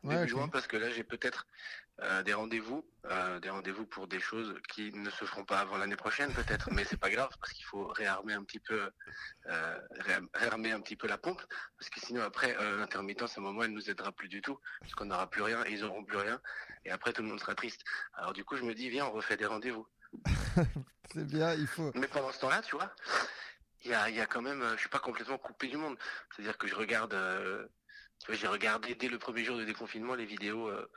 S3: Ouais,
S8: début juin, parce que là, j'ai peut-être euh, des rendez-vous, euh, des rendez-vous pour des choses qui ne se feront pas avant l'année prochaine, peut-être. Mais c'est pas grave, parce qu'il faut réarmer un petit peu, euh, réarmer un petit peu la pompe, parce que sinon après, l'intermittence, à un moment, elle nous aidera plus du tout, parce qu'on n'aura plus rien et ils auront plus rien, et après tout le monde sera triste. Alors du coup, je me dis, viens, on refait des rendez-vous.
S3: C'est bien, il faut.
S8: Mais pendant ce temps-là, tu vois, il y a, il y a quand même, je suis pas complètement coupé du monde. C'est-à-dire que je regarde, tu vois, j'ai regardé dès le premier jour de déconfinement les vidéos, euh,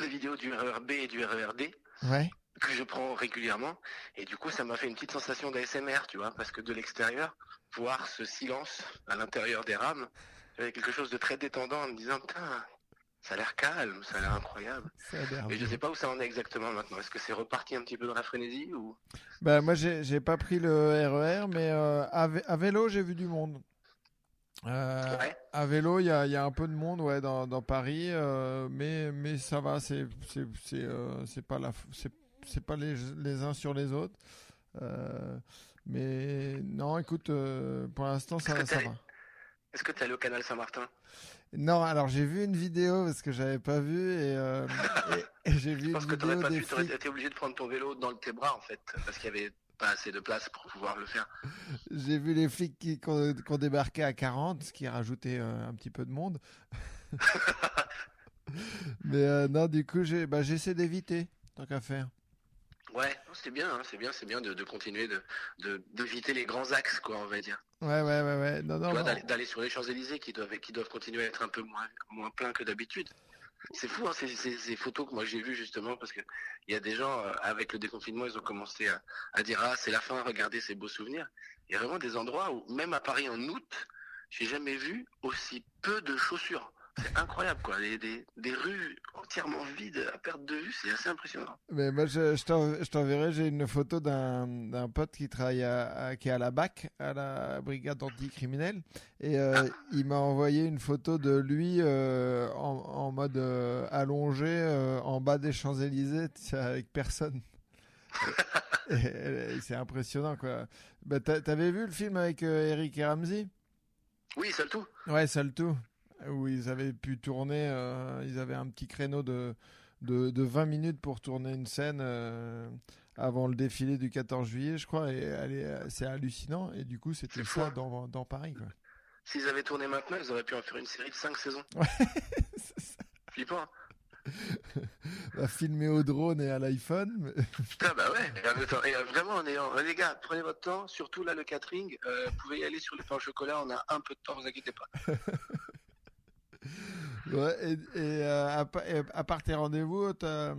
S8: les vidéos du RERB et du RERD
S3: Ouais.
S8: que je prends régulièrement. Et du coup, ça m'a fait une petite sensation d'ASMR, tu vois, parce que de l'extérieur, voir ce silence à l'intérieur des rames, avait quelque chose de très détendant en me disant, putain, ça a l'air calme, ça a l'air incroyable. Mais je sais pas où ça en est exactement maintenant. Est-ce que c'est reparti un petit peu dans la frénésie ou?
S3: Bah, moi, j'ai j'ai pas pris le RER, mais euh, à vélo, j'ai vu du monde. Euh,
S8: Ouais.
S3: À vélo, il y a, il y a un peu de monde ouais, dans, dans Paris, euh, mais, mais ça va, c'est c'est- c'est, euh, pas, la, f- c'est c'est pas les, les uns sur les autres. Mais non, écoute, pour l'instant, ça, va.
S8: est-ce que tu es allé au canal Saint-Martin?
S3: Non, alors j'ai vu une vidéo parce que j'avais pas vu et, et- et j'ai vu
S8: Je
S3: une
S8: pense que t'aurais pas pu, t'aurais été obligé de prendre ton vélo dans tes bras en fait, parce qu'il y avait pas assez de place pour pouvoir le faire.
S3: J'ai vu les flics qui, qui ont, qui ont débarqué à 40, ce qui a rajouté euh, un petit peu de monde. Mais euh, non, du coup, j'ai, bah, j'essaie d'éviter, tant qu'à faire.
S8: Ouais, non, c'est bien, hein, c'est bien, c'est bien de, de continuer de, de- d'éviter les grands axes, quoi, on va dire.
S3: Ouais, ouais, ouais, ouais. Non, non,
S8: Tu vois,
S3: non.
S8: d'aller, d'aller sur les Champs-Élysées qui doivent, qui doivent continuer à être un peu moins, moins pleins que d'habitude. C'est fou, hein, ces, photos que moi j'ai vues justement, parce que il y a des gens, euh, avec le déconfinement, ils ont commencé à, à dire Ah, c'est la fin, regardez ces beaux souvenirs. Il y a vraiment des endroits où, même à Paris en août, j'ai jamais vu aussi peu de chaussures. C'est incroyable, quoi. Des, des, des rues entièrement vides à perte de vue, c'est assez impressionnant.
S3: Mais moi, je, je t'en- je t'enverrai, j'ai une photo d'un pote qui travaille à, à- qui est à la BAC, à la brigade anticriminelle. Et euh, il m'a envoyé une photo de lui euh, en, en mode euh, allongé en bas des Champs-Élysées, avec personne. C'est impressionnant, quoi. Bah, t'a- T'avais vu le film avec Eric et Ramsey?
S8: Oui, seul tout.
S3: Ouais, seul tout. Où ils avaient pu tourner, euh, ils avaient un petit créneau de, de, de 20 minutes pour tourner une scène euh, avant le défilé du 14 juillet, je crois. Et est- c'est hallucinant. Et du coup, c'était ça
S8: hein.
S3: dans, dans Paris.
S8: S'ils avaient tourné maintenant, ils auraient pu en faire une série de 5 saisons.
S3: C'est ça.
S8: Flippant. hein.
S3: Filmer au drone et à l'iPhone.
S8: Putain, bah ouais. Et, euh, vraiment, en ayant- euh, les gars, prenez votre temps. Surtout là, le catering, euh, vous pouvez y aller sur le pain au chocolat. On a un peu de temps, vous inquiétez pas.
S3: Ouais, euh, et à part tes rendez-vous, t'as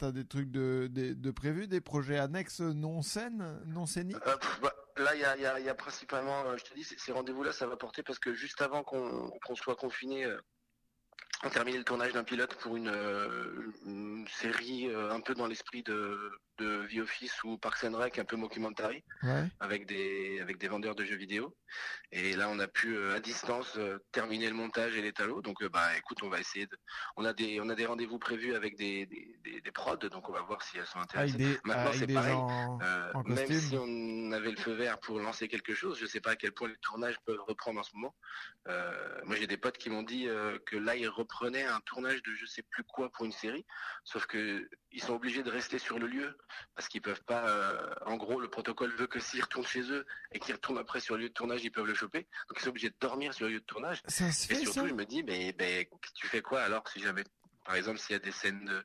S3: as des trucs de, de, de prévus, des projets annexes non scènes, non scéniques?
S8: Euh, bah, là, il y a, principalement, euh, je te dis, ces- rendez-vous-là, ça va porter parce que juste avant qu'on soit confiné, on terminait le tournage d'un pilote pour une, série un peu dans l'esprit de, de The Office ou Parks and Rec, un peu mockumentary,
S3: Ouais.
S8: avec des, avec des vendeurs de jeux vidéo. Et là, on a pu, euh, à distance, euh, terminer le montage et les talos. Donc, euh, bah, écoute, on va essayer de, on a des, on a des rendez-vous prévus avec des, des, des, des prods, donc on va voir si elles sont intéressées.
S3: Avec des,
S8: Maintenant, c'est pareil.
S3: gens en, en
S8: même si on avait le feu vert pour lancer quelque chose, je sais pas à quel point les tournages peuvent reprendre en ce moment. Moi, j'ai des potes qui m'ont dit que là, ils reprenaient un tournage de je sais plus quoi pour une série, sauf que ils sont obligés de rester sur le lieu parce qu'ils peuvent pas. euh, en gros, le protocole veut que s'ils retournent chez eux et qu'ils retournent après sur le lieu de tournage, ils peuvent le choper. Donc, ils sont obligés de dormir sur le lieu de tournage.
S3: Ça se
S8: Et
S3: fait,
S8: surtout,
S3: ça
S8: il me dit, mais, ben, tu fais quoi alors si jamais, par exemple, s'il y a des scènes de,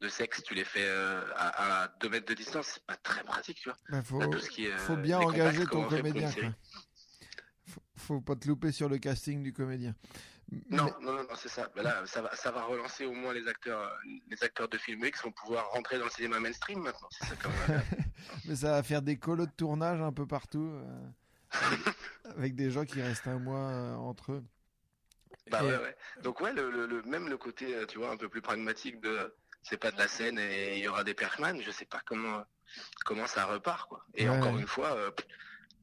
S8: de sexe, tu les fais euh, à, à deux mètres de distance, c'est pas très pratique, tu vois.
S3: Bah, faut,
S8: qui euh,
S3: bien engager ton comédien. Quoi. Faut, faut pas te louper sur le casting du comédien.
S8: Non,
S3: Mais-
S8: non, non, non, c'est ça. Ben là, ça va, ça va relancer au moins les acteurs, euh, les acteurs de film X vont pouvoir rentrer dans le cinéma mainstream maintenant. Ça.
S3: Mais ça va faire des colos de tournage un peu partout. euh, avec, des gens qui restent un mois euh, entre eux.
S8: bah
S3: Et-
S8: ouais, ouais. Donc ouais, le, le- le- même le côté, tu vois, un peu plus pragmatique de, c'est pas de la scène et il y aura des perchman. Je sais pas comment, comment ça repart quoi. Et
S3: Ouais.
S8: encore une fois, euh,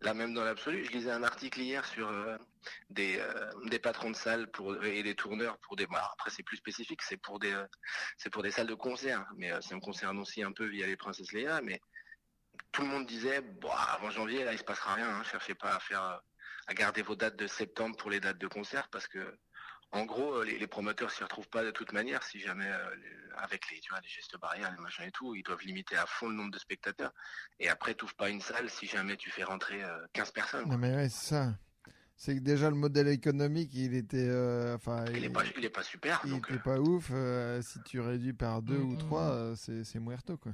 S8: là même dans l'absolu, je lisais un article hier sur euh, des, euh, des patrons de salles et des tourneurs pour des. bah, après c'est plus spécifique, c'est pour des, euh, salles de concert, mais euh, ça me concerne aussi un peu via les Princesses Leia, mais tout le monde disait, bon, avant janvier, là, il se passera rien. Hein, cherchez pas à faire, à garder vos dates de septembre pour les dates de concert, parce que, en gros, euh, les, les promoteurs s'y retrouvent pas de toute manière. Si jamais, euh, les- avec les, tu vois, les gestes barrières, les machins et tout, ils doivent limiter à fond le nombre de spectateurs. Et après, t'ouvres pas une salle si jamais tu fais rentrer euh, 15 personnes.
S3: Non, mais ouais, c'est ça. C'est que déjà le modèle économique, il était. euh, Enfin,
S8: Il est pas, il est pas super.
S3: il
S8: donc,
S3: était
S8: euh,
S3: pas ouf. euh, si tu réduis par deux ou
S8: Mm.
S3: trois, euh, c'est c'est muerto, quoi.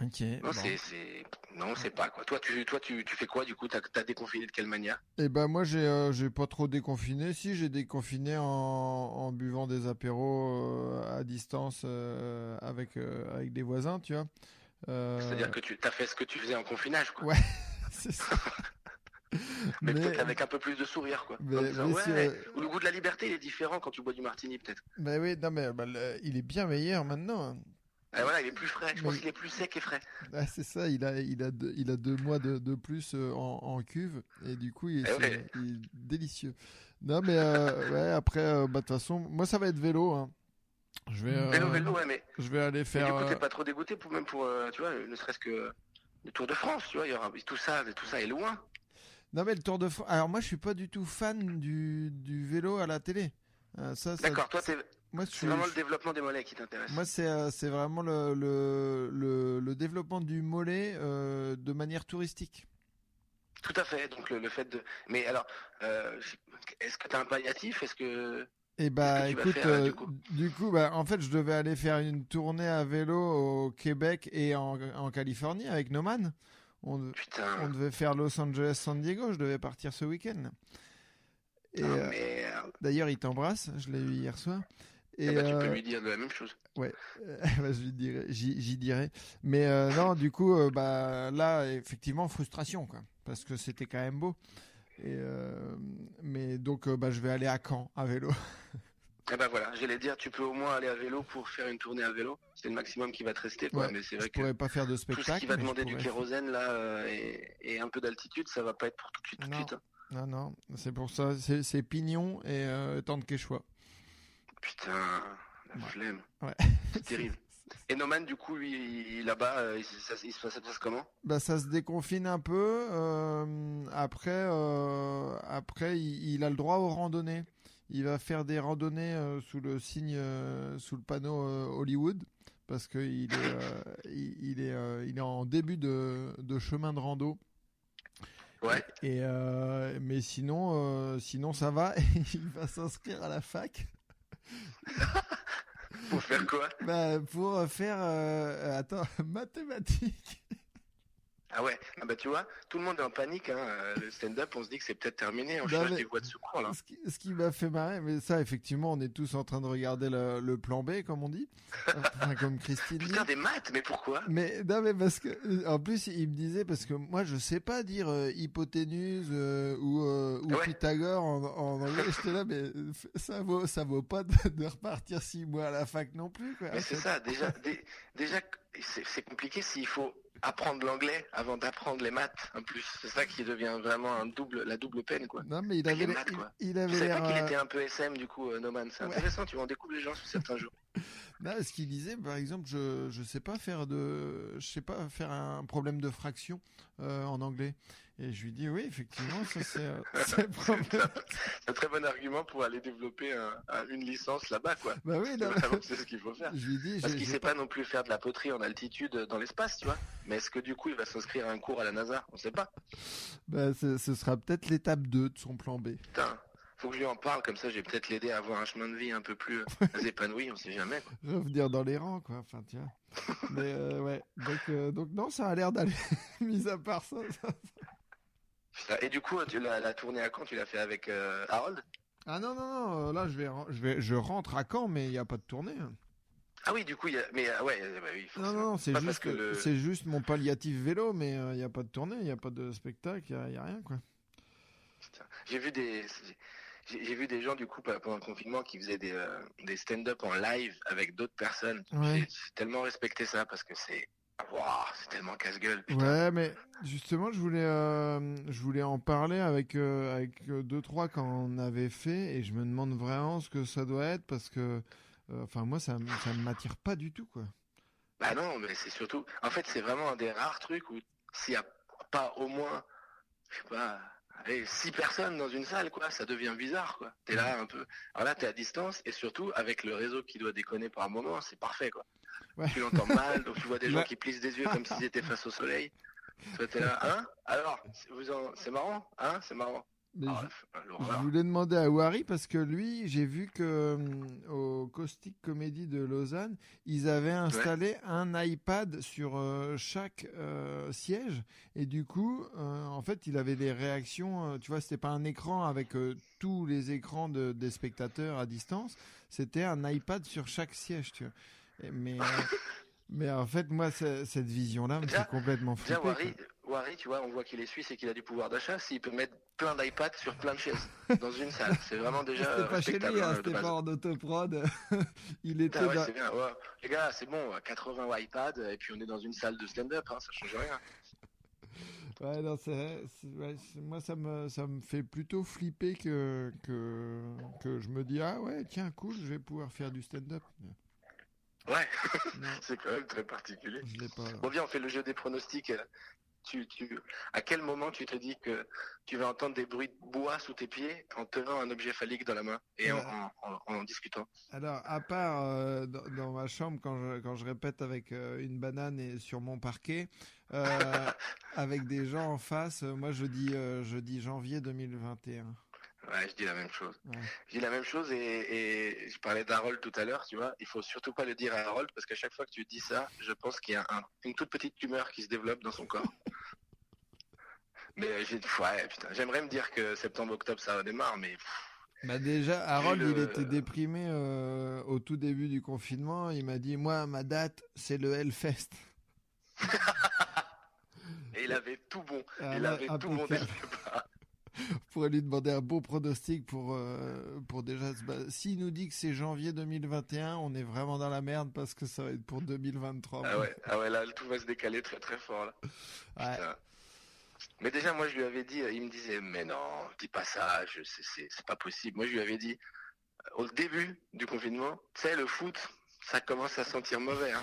S3: Ok.
S8: non,
S3: bon.
S8: c'est, c'est, non, c'est pas quoi. Toi, tu, toi, tu, tu fais quoi du coup? T'as, t'as déconfiné de quelle manière?
S3: Eh ben moi j'ai euh, j'ai pas trop déconfiné. Si j'ai déconfiné en, en buvant des apéros euh, à distance euh, avec euh, avec des voisins, tu vois. Euh,
S8: C'est-à-dire que tu, t'as fait ce que tu faisais en confinage, quoi.
S3: Ouais. c'est ça.
S8: Mais,
S3: Mais-
S8: peut-être avec un peu plus de sourire, quoi.
S3: Mais-
S8: En disant,
S3: mais
S8: ouais,
S3: si, euh,
S8: ou le goût de la liberté, il est différent quand tu bois du martini, peut-être.
S3: Bah oui, non mais bah, le- il est bien meilleur maintenant.
S8: Et voilà, il est plus frais. Je pense
S3: Mais-
S8: qu'il est plus sec et frais.
S3: Ah, c'est ça, il a il a deux, il a deux mois de, de plus euh, en, en cuve et du coup il, c'est-
S8: ouais.
S3: il est délicieux. Non mais euh, ouais après euh, bah de toute façon moi ça va être vélo. Hein. Je vais euh,
S8: Vélo, vélo, ouais, mais,
S3: je vais aller
S8: mais
S3: faire.
S8: du coup,
S3: euh,
S8: t'es pas trop dégoûté pour même pour, euh, tu vois, ne serait-ce que le Tour de France, tu vois, il y aura tout ça, tout ça est loin.
S3: Non mais le Tour de France. Alors moi je suis pas du tout fan du, du vélo à la télé. Euh, ça, ça-
S8: D'accord, toi, t'es-
S3: moi
S8: c'est vraiment le développement des mollets qui t'intéresse.
S3: Moi c'est euh, c'est vraiment le, le, le, le développement du mollet euh, de manière touristique.
S8: Tout à fait. Donc le, le fait de. Mais alors, euh, est-ce que t'as un palliatif? Est-ce que
S3: Et bah
S8: tu vas
S3: écoute,
S8: faire,
S3: euh,
S8: du coup?
S3: du coup, bah, en fait, je devais aller faire une tournée à vélo au Québec et en, en Californie avec Noman. On,
S8: putain
S3: on devait faire Los Angeles, San Diego. Je devais partir ce week-end. Et
S8: Ah,
S3: euh,
S8: merde.
S3: d'ailleurs, il t'embrasse. Je l'ai eu hier soir. Et
S8: Eh ben, tu peux
S3: euh,
S8: lui dire de la même chose.
S3: Ouais, bah, je lui dirai, j'y, j'y dirai. Mais euh, non, du coup, euh, bah là, effectivement, frustration, quoi, parce que c'était quand même beau. Et mais donc, bah, je vais aller à Caen à vélo.
S8: Eh ben voilà, j'allais dire, tu peux au moins aller à vélo pour faire une tournée à vélo. C'est le maximum qui va te rester, quoi.
S3: Ouais,
S8: mais c'est
S3: je
S8: vrai que
S3: pourrais pas faire de
S8: tout ce
S3: spectacle.
S8: qui va demander du kérosène là euh, et, et un peu d'altitude, ça va pas être pour tout de suite, tout de
S3: Non.
S8: suite. hein.
S3: Non, non, c'est pour ça. C'est, Pignon et euh, de Quechua.
S8: Putain, la
S3: Ouais.
S8: flemme.
S3: Ouais.
S8: C'est terrible. Et Noman, du coup, lui, là-bas, euh, il, ça, il se passe, comment?
S3: Bah, ça se déconfine un peu. euh, après, euh, après il, il a le droit aux randonnées. Il va faire des randonnées euh, sous le signe, sous le panneau Hollywood, parce que il est, il, il est, il est en début de, de chemin de rando.
S8: Ouais.
S3: Et mais sinon, sinon ça va. il va s'inscrire à la fac.
S8: Pour faire quoi?
S3: Bah, pour faire, euh, attends, mathématiques.
S8: Ah ouais, ah bah tu vois, tout le monde est en panique. Hein. euh, Le stand-up, on se dit que c'est peut-être terminé. On
S3: Non,
S8: cherche
S3: mais-
S8: des voies de secours là.
S3: Ce qui, m'a fait marrer, mais ça, effectivement, on est tous en train de regarder le, le plan B, comme on dit, Enfin, comme Christine dit.
S8: Putain, des maths, mais pourquoi?
S3: Mais non, mais parce que, euh, en plus, il me disait parce que moi, je sais pas dire euh, hypoténuse euh, ou, euh, ou
S8: ouais.
S3: Pythagore en, en anglais. J'étais là, mais ça vaut, ça vaut pas de, de repartir six mois à la fac non plus, quoi.
S8: Mais c'est ça, déjà, dé- déjà c'est compliqué s'il faut apprendre l'anglais avant d'apprendre les maths. En plus, c'est ça qui devient vraiment un double, la double peine, quoi.
S3: Non, mais il avait,
S8: maths,
S3: il,
S8: quoi.
S3: il
S8: Je savais pas qu'il
S3: euh,
S8: était un peu SM, du coup, euh, No Man. C'est
S3: Ouais.
S8: intéressant, tu vois, on découvre les gens sous certains jours.
S3: Non, ce qu'il disait, par exemple, je je sais pas faire de, je sais pas faire un problème de fraction euh, en anglais. Et je lui dis oui, effectivement, ça c'est euh,
S8: un très bon argument pour aller développer un- un- une licence là-bas, quoi.
S3: Bah oui,
S8: C'est ce qu'il faut faire.
S3: je lui dis,
S8: Parce qu'il sait pas non plus faire de la poterie en altitude dans l'espace, tu vois. Mais est-ce que du coup il va s'inscrire à un cours à la NASA? On sait pas.
S3: Bah, ce, sera peut-être l'étape 2 de son plan B.
S8: Putain, faut que je lui en parle comme ça, je vais peut-être l'aider à avoir un chemin de vie un peu plus épanoui, on sait jamais. Quoi.
S3: Revenir dans les rangs, quoi. Enfin, tiens. Mais euh, ouais. Donc, euh, donc non, ça a l'air d'aller. Mis à part ça, ça-
S8: Et du coup, tu l'as la tournée à Caen, tu l'as fait avec euh, Harold?
S3: Ah non, non, non. euh, Là, je vais, je vais, je rentre à Caen, mais il n'y a pas de tournée.
S8: Ah oui, du coup, il y a... mais euh, ouais, euh, bah oui,
S3: Non, non, c'est juste,
S8: que le-
S3: c'est juste mon palliatif vélo, mais euh, il n'y a pas de tournée, il n'y a pas de spectacle, il n'y a, il y a rien, quoi.
S8: J'ai vu des j'ai vu des gens du coup pendant le confinement qui faisaient des, euh, des stand-up en live avec d'autres personnes.
S3: Ouais.
S8: J'ai tellement respecté ça parce que c'est C'est tellement casse-gueule.
S3: Ouais, mais justement, je voulais, euh, je voulais en parler avec, euh, avec euh, deux trois quand on avait fait, et je me demande vraiment ce que ça doit être parce que, euh, enfin, moi, ça, ça ne m'attire pas du tout, quoi.
S8: Bah non, mais c'est surtout. En fait, c'est vraiment un des rares trucs où s'il n'y a pas au moins, je sais pas, allez, six personnes dans une salle, quoi, ça devient bizarre, quoi. T'es là un peu. Alors là, t'es à distance et surtout avec le réseau qui doit déconner par moment, c'est parfait, quoi.
S3: Ouais.
S8: Tu l'entends mal, donc tu vois des gens qui plissent des yeux comme s'ils étaient face au soleil. Toi, t'es là, hein? Alors, c'est- vous en... c'est marrant, hein? C'est marrant.
S3: Mais
S8: Ah,
S3: je- voulais demander à Wari parce que lui, j'ai vu que hum, au Caustic Comedy de Lausanne, ils avaient installé un iPad sur euh, chaque euh, siège et du coup, euh, en fait, il avait des réactions. euh, tu vois, c'était pas un écran avec euh, tous les écrans de- des spectateurs à distance, c'était un iPad sur chaque siège. Tu vois. Et- mais euh, mais en fait, moi, cette vision-là me fait complètement.
S8: Wari, Wari, tu vois, on voit qu'il est suisse et qu'il a du pouvoir d'achat. S'il peut mettre plein d'iPads sur plein de chaises dans une salle, c'est vraiment déjà
S3: C'était pas chez lui, hein, c'était pas en autoprod. il était
S8: Putain, ouais,
S3: dans-
S8: c'est bien. ouais. Les gars, c'est bon, 80 iPad et puis on est dans une salle de stand-up, hein, ça change rien.
S3: Ouais, non, c'est, c'est- ouais, c'est- moi ça me, ça me fait plutôt flipper que, que, que je me dis ah ouais tiens cool je vais pouvoir faire du stand-up.
S8: Ouais, c'est quand même très particulier.
S3: pas.
S8: Bon, viens, on fait le jeu des pronostics. Tu, tu, à quel moment tu te dis que tu vas entendre des bruits de bois sous tes pieds en tenant un objet phallique dans la main et en,
S3: Ouais.
S8: en, en- en discutant?
S3: Alors à part euh, dans, dans ma chambre quand je, quand je répète avec euh, une banane et sur mon parquet euh, avec des gens en face, moi je dis je dis janvier 2021.
S8: Ouais, je dis la même chose.
S3: Ouais.
S8: Je dis la même chose et, et je parlais d'Harold tout à l'heure, tu vois. Il faut surtout pas le dire à Harold parce qu'à chaque fois que tu dis ça, je pense qu'il y a un- une toute petite tumeur qui se développe dans son corps. Mais j'ai, ouais, putain, j'aimerais me dire que septembre-octobre ça démarre, mais
S3: Bah déjà, Harold,
S8: le-
S3: il était déprimé euh, au tout début du confinement. Il m'a dit, moi, ma date, c'est le Hellfest.
S8: et il avait tout bon.
S3: Ah,
S8: il avait tout bon dès le départ.
S3: pourrait lui demander un beau pronostic pour, euh, pour déjà se S'il nous dit que c'est janvier 2021, on est vraiment dans la merde parce que ça va être pour 2023.
S8: Ah ouais, ah ouais, là tout va se décaler très très fort là.
S3: Ouais.
S8: Mais déjà, moi, je lui avais dit, il me disait, mais non, dis pas ça, c'est, pas possible. Moi, je lui avais dit, euh, au début du confinement, tu sais, le foot, ça commence à sentir mauvais. Hein.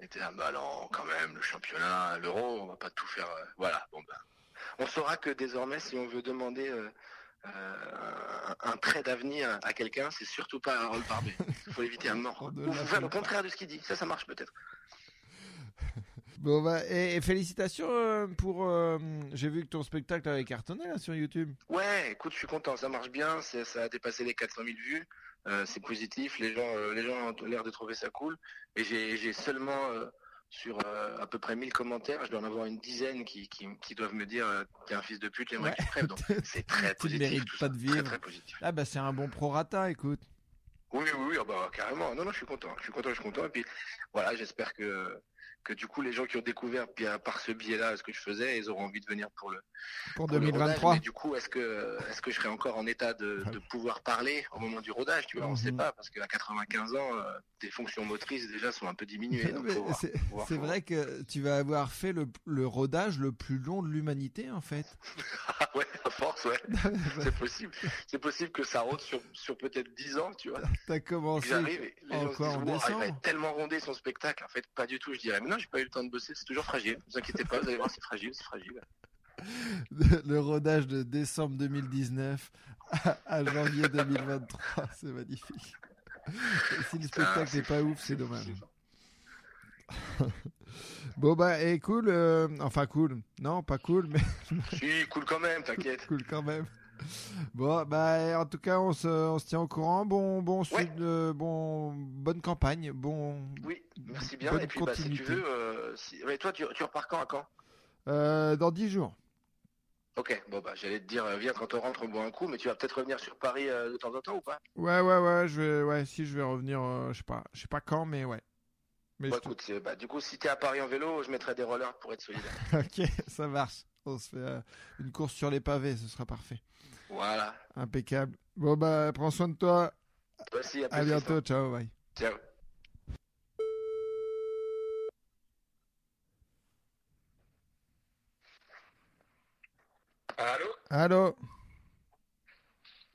S8: Il était là, bah non, quand même, le championnat, l'euro, on va pas tout faire. euh, voilà, bon ben. On saura que désormais, si on veut demander euh, euh, un, trait d'avenir à quelqu'un, c'est surtout pas Harold Barbet. Il faut éviter un mort. Ou faire le contraire de ce qu'il dit. Ça, ça marche peut-être.
S3: Bon, bah, et, et félicitations euh, pour. euh, J'ai vu que ton spectacle avait cartonné là sur YouTube.
S8: Ouais, écoute, je suis content, ça marche bien, ça a dépassé les 400 000 vues, euh, c'est positif, les gens, les gens ont l'air de trouver ça cool, et j'ai seulement sur euh, à peu près 1000 commentaires, je dois en avoir une dizaine qui, qui, qui doivent me dire euh, t'es un fils de pute, j'aimerais
S3: Ouais.
S8: que tu crèves, donc c'est très
S3: Tu
S8: positif,
S3: mérites pas
S8: ça,
S3: de
S8: très
S3: vivre.
S8: très positif.
S3: Ah, bah, c'est un bon prorata, écoute.
S8: Oui, oui, oui, ah bah, carrément, non, non, je suis content, je suis content, je suis content, et puis voilà, j'espère que que du coup les gens qui ont découvert euh, par ce biais-là ce que je faisais, ils auront envie de venir pour le
S3: Pour
S8: pour le rodage,
S3: 2023.
S8: mais du coup, est-ce que, est-ce que je serai encore en état de, de pouvoir parler au moment du rodage Tu vois, on ne sait
S3: Mhm.
S8: pas, parce qu'à 95 ans, euh, tes fonctions motrices déjà sont un peu diminuées.
S3: c'est vrai que tu vas avoir fait le, le rodage le plus long de l'humanité en fait.
S8: Ah ouais, à force, ouais. c'est possible. C'est possible que ça rôde sur, sur peut-être 10 ans, tu vois.
S3: T'as commencé.
S8: J'arrive les gens se disent,
S3: en
S8: Wow, il va
S3: décembre.
S8: être tellement rondé son spectacle. En fait, pas du tout. Je dirais, non, j'ai pas eu le temps de bosser, c'est toujours fragile. Ne vous inquiétez pas, vous allez voir, c'est fragile, c'est fragile.
S3: le rodage de décembre 2019 à, à janvier 2023. C'est magnifique. Et si le
S8: Putain,
S3: spectacle n'est pas ouf, c'est dommage. Bon bah et cool, euh, enfin cool, non pas cool mais
S8: Si, cool quand même, t'inquiète.
S3: cool quand même. Bon bah en tout cas on se, on se tient au courant, bon bon
S8: Ouais.
S3: sud- euh, bon bonne campagne, bon
S8: Oui, merci bien.
S3: Bonne
S8: et puis, bah, si tu veux, euh, si... ouais, toi, tu, tu repars quand à quand?
S3: Euh, dans 10 jours.
S8: Ok, bon bah j'allais te dire, viens quand on rentre, on boit un coup, mais tu vas peut-être revenir sur Paris de temps en temps ou pas?
S3: Ouais ouais ouais, je vais ouais si je vais revenir, je sais pas, je sais pas quand mais ouais. Mais te-
S8: écoute, bah, du coup si t'es à Paris en vélo, je mettrai des rollers pour être solidaire.
S3: ok ça marche. On se fait une course sur les pavés, ce sera parfait.
S8: Voilà.
S3: Impeccable. Bon bah prends soin de toi.
S8: Toi aussi, à,
S3: À bientôt. Ciao. Bye.
S8: Ciao.
S7: Allô?
S3: Allô?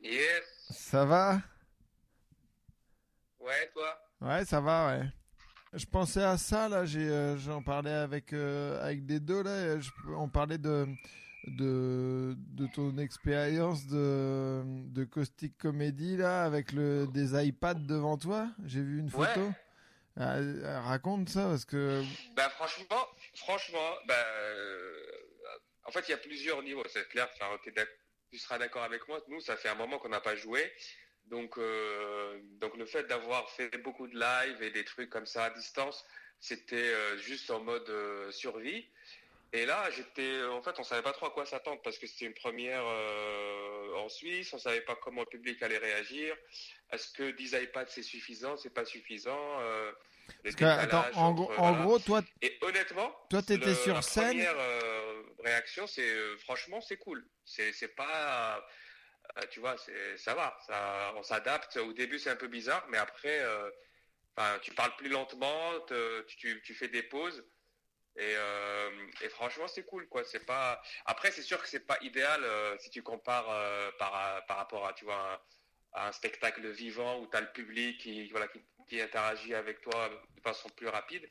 S7: Yes.
S3: Ça va?
S7: Ouais, toi?
S3: Ouais, ça va, ouais. Je pensais à ça là. Euh, j'en parlais avec euh, avec des deux là. je- on parlait de de de ton expérience de de caustic comédie là avec le des iPads devant toi? J'ai vu une
S7: Ouais.
S3: photo. Ah, euh, raconte ça parce que
S7: Bah franchement, franchement, bah, euh, en fait il y a plusieurs niveaux, c'est clair. Enfin, tu seras d'accord avec moi. Nous, ça fait un moment qu'on n'a pas joué, donc euh, donc le fait d'avoir fait beaucoup de live et des trucs comme ça à distance, c'était euh, juste en mode survie. Et là, j'étais, en fait, on savait pas trop à quoi s'attendre parce que c'était une première euh, en Suisse, on savait pas comment le public allait réagir. Est-ce que 10 iPads c'est suffisant, c'est pas suffisant euh,
S3: parce que attends en
S7: entre-
S3: gros en
S7: voilà.
S3: gros toi
S7: Et honnêtement,
S3: Toi, t'étais
S7: le-
S3: sur
S7: la
S3: scène
S7: Première euh, réaction, c'est euh, franchement, c'est cool. C'est c'est pas, euh, tu vois, c'est ça va. Ça, on s'adapte. Au début, c'est un peu bizarre, mais après, euh, tu parles plus lentement, te- tu, tu fais des pauses. Et, euh, et franchement, c'est cool, quoi. C'est pas. Après, c'est sûr que c'est pas idéal euh, si tu compares euh, par, par rapport à, tu vois, un, à un spectacle vivant où tu as le public qui, voilà, qui, qui interagit avec toi de façon plus rapide.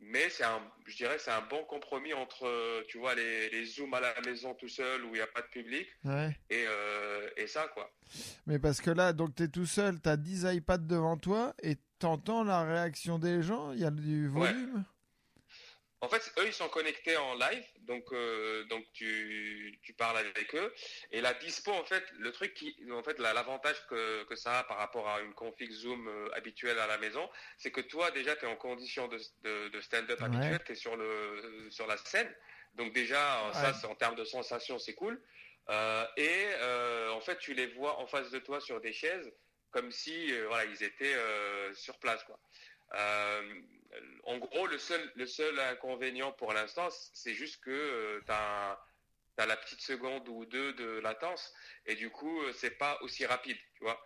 S7: Mais c'est un, je dirais, c'est un bon compromis entre, tu vois, les, les zooms à la maison tout seul où il n'y a pas de public
S3: ouais.
S7: et, et ça, quoi.
S3: Mais parce que là, donc t'es tout seul, t'as 10 iPads devant toi et t'entends la réaction des gens, il y a du
S7: Ouais. En fait, eux, ils sont connectés en live, donc euh, donc tu, tu parles avec eux. Et la dispo, en fait, le truc qui, en fait, la- l'avantage que, que ça a par rapport à une config Zoom euh, habituelle à la maison, c'est que toi, déjà, tu es en condition de, de, de stand-up
S3: Ouais.
S7: habituel, tu es sur, le, sur la scène. Donc déjà, ça, c'est en termes de sensation, c'est cool. Euh, et euh, en fait, tu les vois en face de toi sur des chaises, comme si voilà, ils étaient sur place. Quoi. En gros, le seul, le seul inconvénient pour l'instant, c'est juste que tu as, la petite seconde ou deux de latence, et du coup, c'est pas aussi rapide, tu vois.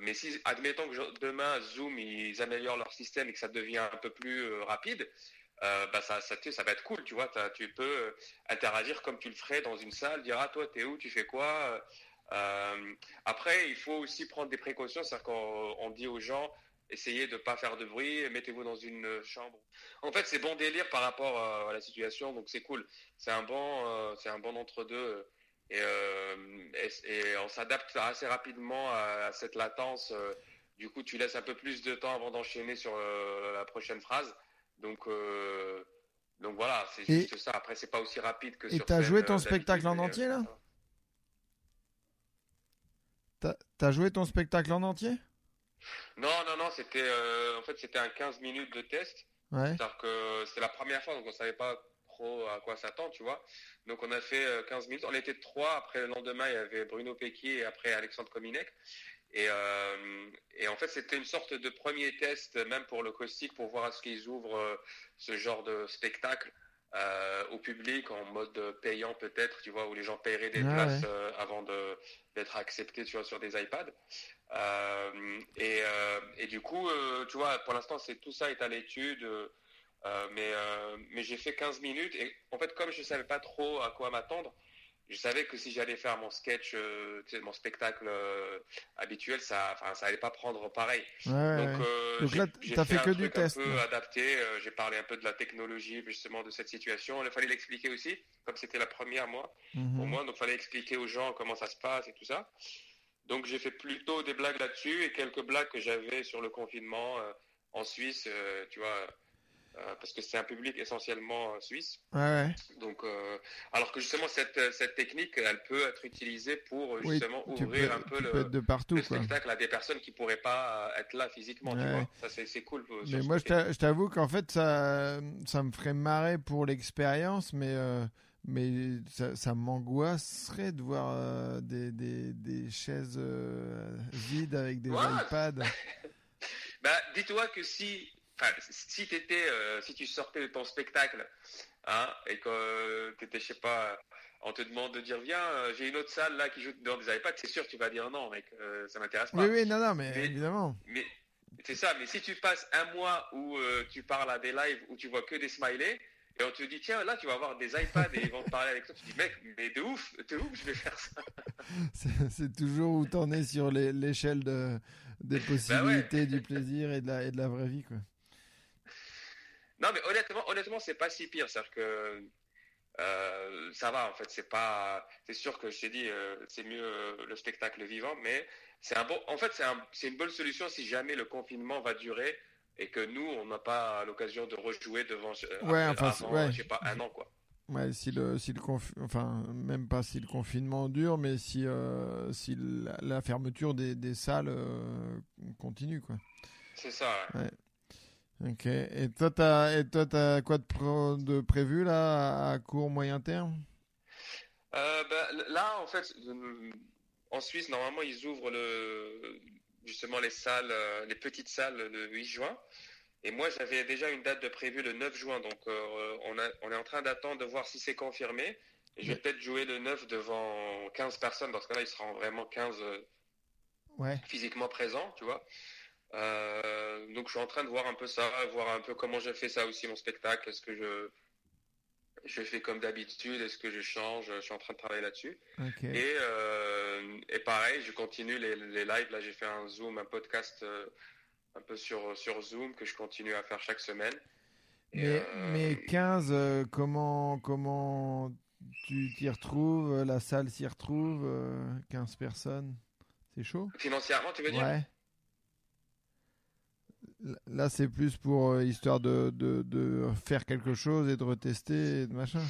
S7: mais si, admettons que demain, Zoom, ils améliorent leur système et que ça devient un peu plus rapide, euh, bah ça, ça, ça va être cool, tu vois. Tu peux euh, interagir comme tu le ferais dans une salle, dire ah toi t'es où, tu fais quoi. Euh, après, il faut aussi prendre des précautions, c'est-à-dire qu'on dit aux gens essayez de ne pas faire de bruit, mettez-vous dans une chambre. En fait, c'est bon délire par rapport à la situation, donc c'est cool. C'est un bon, c'est un bon entre deux. Et, et, on s'adapte assez rapidement à, cette latence. Du coup, tu laisses un peu plus de temps avant d'enchaîner sur la prochaine phrase. Donc, euh, donc voilà, c'est juste ça. Après, c'est pas aussi rapide que
S3: et
S7: sur
S3: Et t'as joué ton euh, spectacle en entier là T'as joué ton spectacle en entier
S7: Non, non, non, c'était euh, en fait c'était un 15 minutes de test. C'est-à-dire que c'est la première fois, donc on savait pas trop à quoi s'attendre, tu vois. Donc on a fait 15 minutes. On était trois. Après le lendemain, il y avait Bruno Pequier et après Alexandre Cominec. Euh, et, en fait, c'était une sorte de premier test, même pour le caustique, pour voir à ce qu'ils ouvrent euh, ce genre de spectacle euh, au public en mode payant peut-être, tu vois, où les gens paieraient des places avant d'être acceptés, tu vois, sur des iPads. Et, du coup, tu vois, pour l'instant, c'est tout ça est à l'étude. mais mais j'ai fait 15 minutes et en fait, comme je ne savais pas trop à quoi m'attendre, je savais que si j'allais faire mon sketch, euh, mon spectacle euh, habituel, ça, ça allait pas prendre pareil.
S3: donc, euh, donc là, tu as fait, que du test.
S7: Un peu adapté. j'ai parlé un peu de la technologie, justement, de cette situation. Il fallait l'expliquer aussi, comme c'était la première moi, mhm. pour moi. Donc, il fallait expliquer aux gens comment ça se passe et tout ça. Donc, j'ai fait plutôt des blagues là-dessus et quelques blagues que j'avais sur le confinement en Suisse, tu vois euh, parce que c'est un public essentiellement euh, suisse. Donc, euh, alors que justement cette, cette technique, elle peut être utilisée pour justement ouvrir un peu le,
S3: de partout,
S7: spectacle à des personnes qui pourraient pas être là physiquement. Tu vois ça c'est cool.
S3: Mais moi je t'avoue qu'en fait ça ça me ferait marrer pour l'expérience, mais mais ça, ça m'angoisserait de voir des, des, des, chaises vides avec des iPads.
S7: bah, dis-toi que si si étais, euh, si tu sortais de ton spectacle, hein, et que tu étais, je sais pas, on te demande de dire viens, euh, j'ai une autre salle là qui joue dans des iPads, c'est sûr que tu vas dire non, mec, euh, ça m'intéresse pas.
S3: Oui, oui, non, non, mais, évidemment.
S7: Mais c'est ça. Mais si tu passes un mois où tu parles à des lives où tu vois que des smileys. Et on te dit, tiens, là, tu vas avoir des iPads et ils vont te parler avec toi. Tu dis, mec, mais de ouf, de ouf, je vais faire ça.
S3: c'est toujours où t'en es sur l'échelle de, des bah possibilités, du plaisir et de, la, et de la vraie vie, quoi.
S7: Non, mais honnêtement, honnêtement, c'est pas si pire. C'est-à-dire que euh, ça va, en fait. C'est pas. C'est sûr que je t'ai dit, euh, c'est mieux euh, le spectacle vivant, mais c'est un bon. En fait, c'est un... une bonne solution si jamais le confinement va durer et que nous, on n'a pas l'occasion de rejouer devant.
S3: Ouais, enfin, ouais.
S7: je sais pas, un an, quoi.
S3: Ouais, si le, si le enfin, même pas si le confinement dure, mais si, si la, fermeture des, des salles continue, quoi.
S7: C'est ça, ouais.
S3: Ok. Et toi, t'as, et toi, t'as quoi de, de prévu là à court moyen terme?
S7: Euh, bah, Là, en fait, en Suisse, normalement, ils ouvrent le, justement les salles, euh, les petites salles le 8 juin. Et moi, j'avais déjà une date de prévu le 9 juin. Donc, euh, on, a, on est en train d'attendre de voir si c'est confirmé. Et je vais peut-être jouer le 9 devant 15 personnes. Dans ce cas-là, ils seront vraiment 15
S3: ouais.
S7: physiquement présents, tu vois. Euh, donc je suis en train de voir un peu ça, voir un peu comment j'ai fait ça aussi mon spectacle. Est-ce que je je fais comme d'habitude Est-ce que je change Je suis en train de travailler là-dessus. Et, euh, et pareil, je continue les, les lives. Là, j'ai fait un Zoom, un podcast euh, un peu sur, sur Zoom que je continue à faire chaque semaine.
S3: mais, mais 15, comment, comment tu t'y retrouves? La salle s'y retrouve 15 personnes? C'est chaud?
S7: Financièrement, tu veux dire?
S3: Ouais. Là, c'est plus pour euh, histoire de, de, faire quelque chose et de retester et de machin.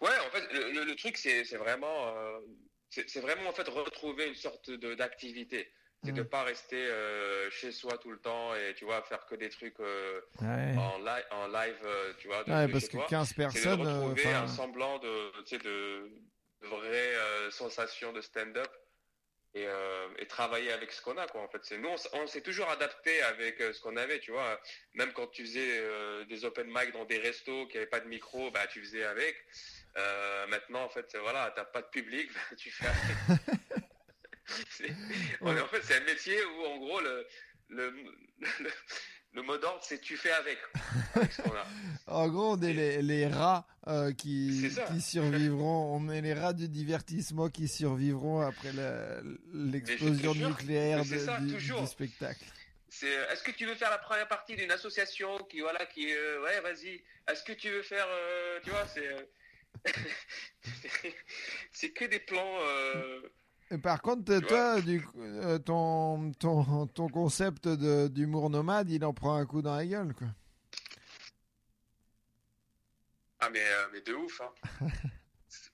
S7: Ouais, en fait, le, truc, c'est vraiment, euh, c'est vraiment en fait retrouver une sorte d'activité. C'est de
S3: Mm.
S7: pas rester euh, chez soi tout le temps et tu vois faire que des trucs
S3: Ouais.
S7: en, li- en live, tu vois. de-
S3: Ouais,
S7: de
S3: parce que
S7: toi.
S3: 15
S7: C'est de
S3: personnes, euh,
S7: retrouver un semblant de, de, de vraie sensation de stand-up et, euh, et travailler avec ce qu'on a, quoi. En fait, c'est nous, on, s'est toujours adapté avec euh, ce qu'on avait, tu vois. Même quand tu faisais euh, des open mic dans des restos qui n'avaient pas de micro, bah tu faisais avec. Maintenant, en fait, voilà, t'as pas de public, bah, tu fais. avec. En fait, c'est un métier où, en gros, le le, le, le mot d'ordre, c'est tu fais avec, avec ce qu'on a.
S3: En gros, on est les, les rats euh, qui, survivront. On est les rats du divertissement qui survivront après l'explosion nucléaire de-
S7: ça,
S3: du, spectacle.
S7: Euh, est-ce que tu veux faire la première partie d'une association qui voilà qui euh, ouais vas-y est-ce que tu veux faire euh, tu vois c'est c'est que des plans
S3: par contre, toi, du, euh, ton, ton, ton concept d'humour nomade, il en prend un coup dans la gueule, quoi.
S7: ah mais euh, mais de ouf hein.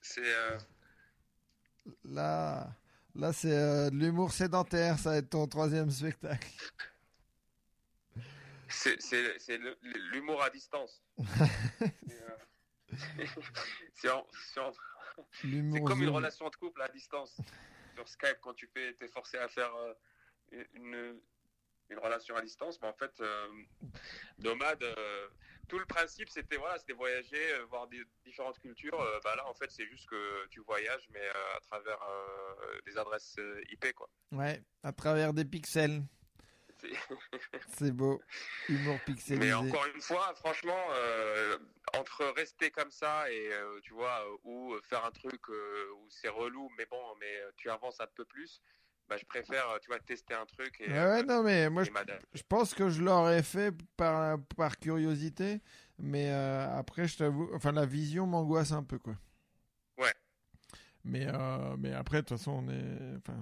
S7: c'est euh,
S3: Là, là c'est de l'humour sédentaire, ça va être ton troisième spectacle.
S7: c'est l'humour à distance c'est comme une relation de couple à distance. Sur Skype, quand tu fais, es forcé à faire euh, une, une relation à distance, mais en fait, euh, nomade, euh, tout le principe, c'était voilà, c'était voyager, voir des différentes cultures. Bah là, en fait, c'est juste que tu voyages, mais à travers des adresses IP, quoi.
S3: Ouais, à travers des pixels.
S7: C'est-
S3: beau. Humour pixelisé.
S7: Mais encore une fois, franchement, euh, entre rester comme ça et euh, tu vois, ou faire un truc euh, où c'est relou, mais bon, mais tu avances un peu plus, bah, je préfère, tu vois, tester un truc et,
S3: ouais,
S7: euh,
S3: non, mais moi, je, pense que je l'aurais fait par, par curiosité, mais après, je t'avoue, enfin, la vision m'angoisse un peu, quoi. Mais, euh, mais après, de toute façon, on est. Enfin,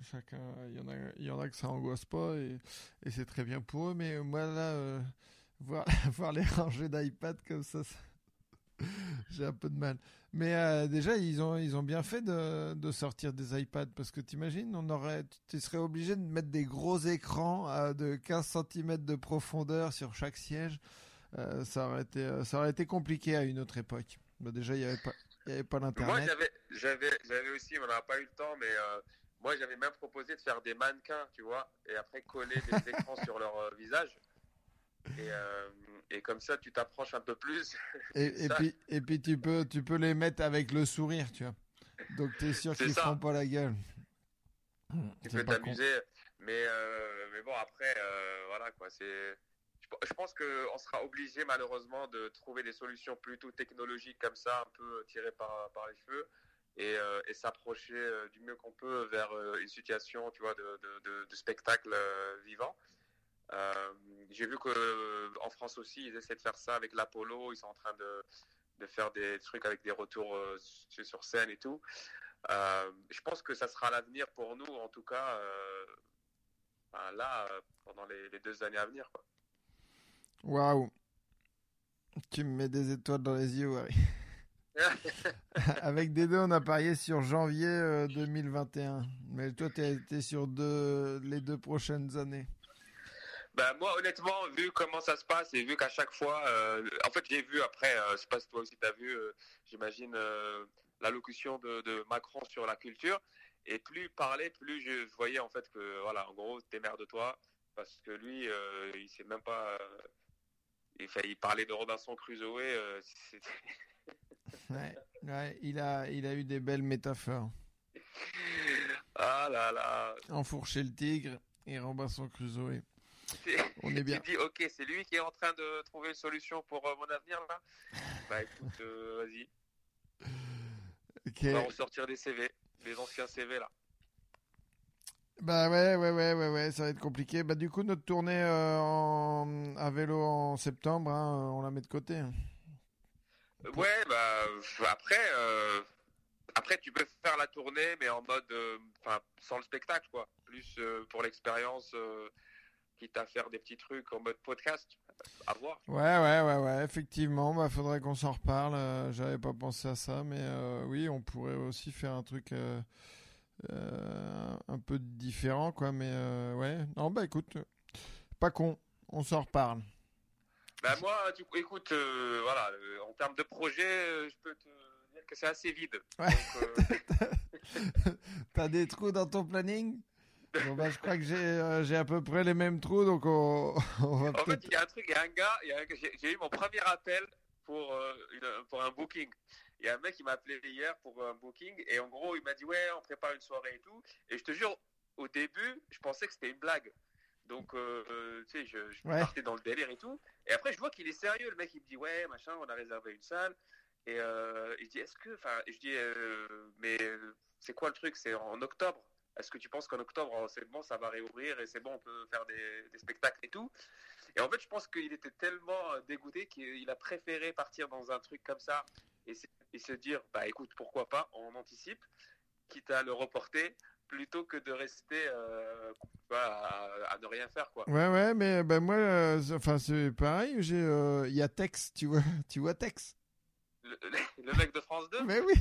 S3: chacun. Il y, en a, il y en a que ça angoisse pas et, c'est très bien pour eux, mais moi, là, euh, voir, voir les rangées d'iPad comme ça, j'ai un peu de mal. Mais euh, déjà, ils ont, ils ont bien fait de, de sortir des iPads parce que t'imagines, on aurait, tu serais obligé de mettre des gros écrans de 15 cm de profondeur sur chaque siège. Ça, aurait été, ça aurait été compliqué à une autre époque. Bah, déjà, il n'y avait pas, il y avait pas
S7: Moi,
S3: l'internet.
S7: j'avais, j'avais, j'avais aussi, on n'a pas eu le temps, mais euh, moi, j'avais même proposé de faire des mannequins, tu vois, et après coller des écrans sur leur euh, visage. Et, euh, et comme ça, tu t'approches un peu plus.
S3: Et, puis, et puis tu peux, tu peux les mettre avec le sourire, tu vois. Donc tu es sûr qu'ils
S7: ça.
S3: feront pas la gueule.
S7: tu peux t'amuser. Mais, euh, mais bon, après, voilà quoi. C'est, je, pe- je pense qu'on sera obligé malheureusement de trouver des solutions plutôt technologiques comme ça, un peu tirées par, par les cheveux, et, euh, s'approcher euh, du mieux qu'on peut vers euh, une situation, tu vois, de, de, spectacle vivant. J'ai vu que euh, en France aussi, ils essaient de faire ça avec l'Apollo. Ils sont en train de, de faire des trucs avec des retours sur scène et tout. Je pense que ça sera l'avenir pour nous, en tout cas, là, pendant les, les deux années à venir. Quoi.
S3: Waouh. Tu me mets des étoiles dans les yeux, Harry. Avec deux, on a parié sur janvier euh, 2021. Mais toi, tu été sur deux, les deux prochaines années.
S7: Ben, moi, honnêtement, vu comment ça se passe et vu qu'à chaque fois, euh, en fait, j'ai vu après, euh, je sais pas si toi aussi tu as vu, euh, j'imagine, euh, l'allocution de, de Macron sur la culture. Et plus il parlait, plus je, voyais en fait que, voilà, en gros, démerde-toi. Parce que lui, euh, il sait même pas. Il, fait, il parlait de Robinson Crusoe. euh,
S3: Ouais, ouais, il, a, il a eu des belles métaphores.
S7: ah là là.
S3: Enfourcher le tigre et Robinson Crusoe.
S7: Tu
S3: On est bien.
S7: dis, ok, c'est lui qui est en train de trouver une solution pour euh, mon avenir là? Bah écoute, euh, vas-y. On va ressortir des CV, des anciens CV là.
S3: Bah ouais, ouais, ouais, ouais, ouais, ça va être compliqué. Bah du coup, notre tournée euh, en- à vélo en septembre, hein, on la met de côté. hein.
S7: Ouais, bah après, euh, après tu peux faire la tournée, mais en mode, euh, enfin, sans le spectacle quoi. Plus euh, pour l'expérience, euh, quitte à faire des petits trucs en mode podcast, à voir.
S3: Ouais, ouais, ouais, ouais, effectivement, bah faudrait qu'on s'en reparle. euh, J'avais pas pensé à ça, mais euh, oui, on pourrait aussi faire un truc, euh, euh, un peu différent, quoi. Mais euh, ouais, non, bah écoute, pas con, on s'en reparle.
S7: Bah moi, du coup, écoute, euh, voilà, euh, en termes de projet, euh, je peux te dire que c'est assez vide.
S3: Ouais.
S7: Euh,
S3: T'as des trous dans ton planning? Bon, bah, je crois que j'ai euh, j'ai à peu près les mêmes trous, donc on, on va
S7: en fait, il y a un truc, il y a un gars, j'ai j'ai eu mon premier appel pour, euh, une- pour un booking. Il y a un mec qui m'a appelé hier pour un booking et en gros, il m'a dit ouais, on prépare une soirée et tout. Et je te jure, au début, je pensais que c'était une blague. Donc, euh, euh, tu sais, je, je
S3: Ouais.
S7: partais dans le délire et tout. Et après, je vois qu'il est sérieux. Le mec, il me dit ouais, machin, on a réservé une salle. Et euh, il dit est-ce que, enfin, je dis euh, mais c'est quoi le truc? C'est en octobre. Est-ce que tu penses qu'en octobre, oh, c'est bon, ça va réouvrir et c'est bon, on peut faire des, des spectacles et tout? Et en fait, je pense qu'il était tellement dégoûté qu'il a préféré partir dans un truc comme ça et, se- et se dire, bah écoute, pourquoi pas, on anticipe, quitte à le reporter, plutôt que de rester euh, voilà, à, à ne rien faire, quoi.
S3: Ouais, ouais, mais ben moi, euh, c'est- enfin, c'est pareil. J'ai, euh, il y a Tex, tu vois, tu vois Tex?
S7: Le, le mec de France 2
S3: Mais oui,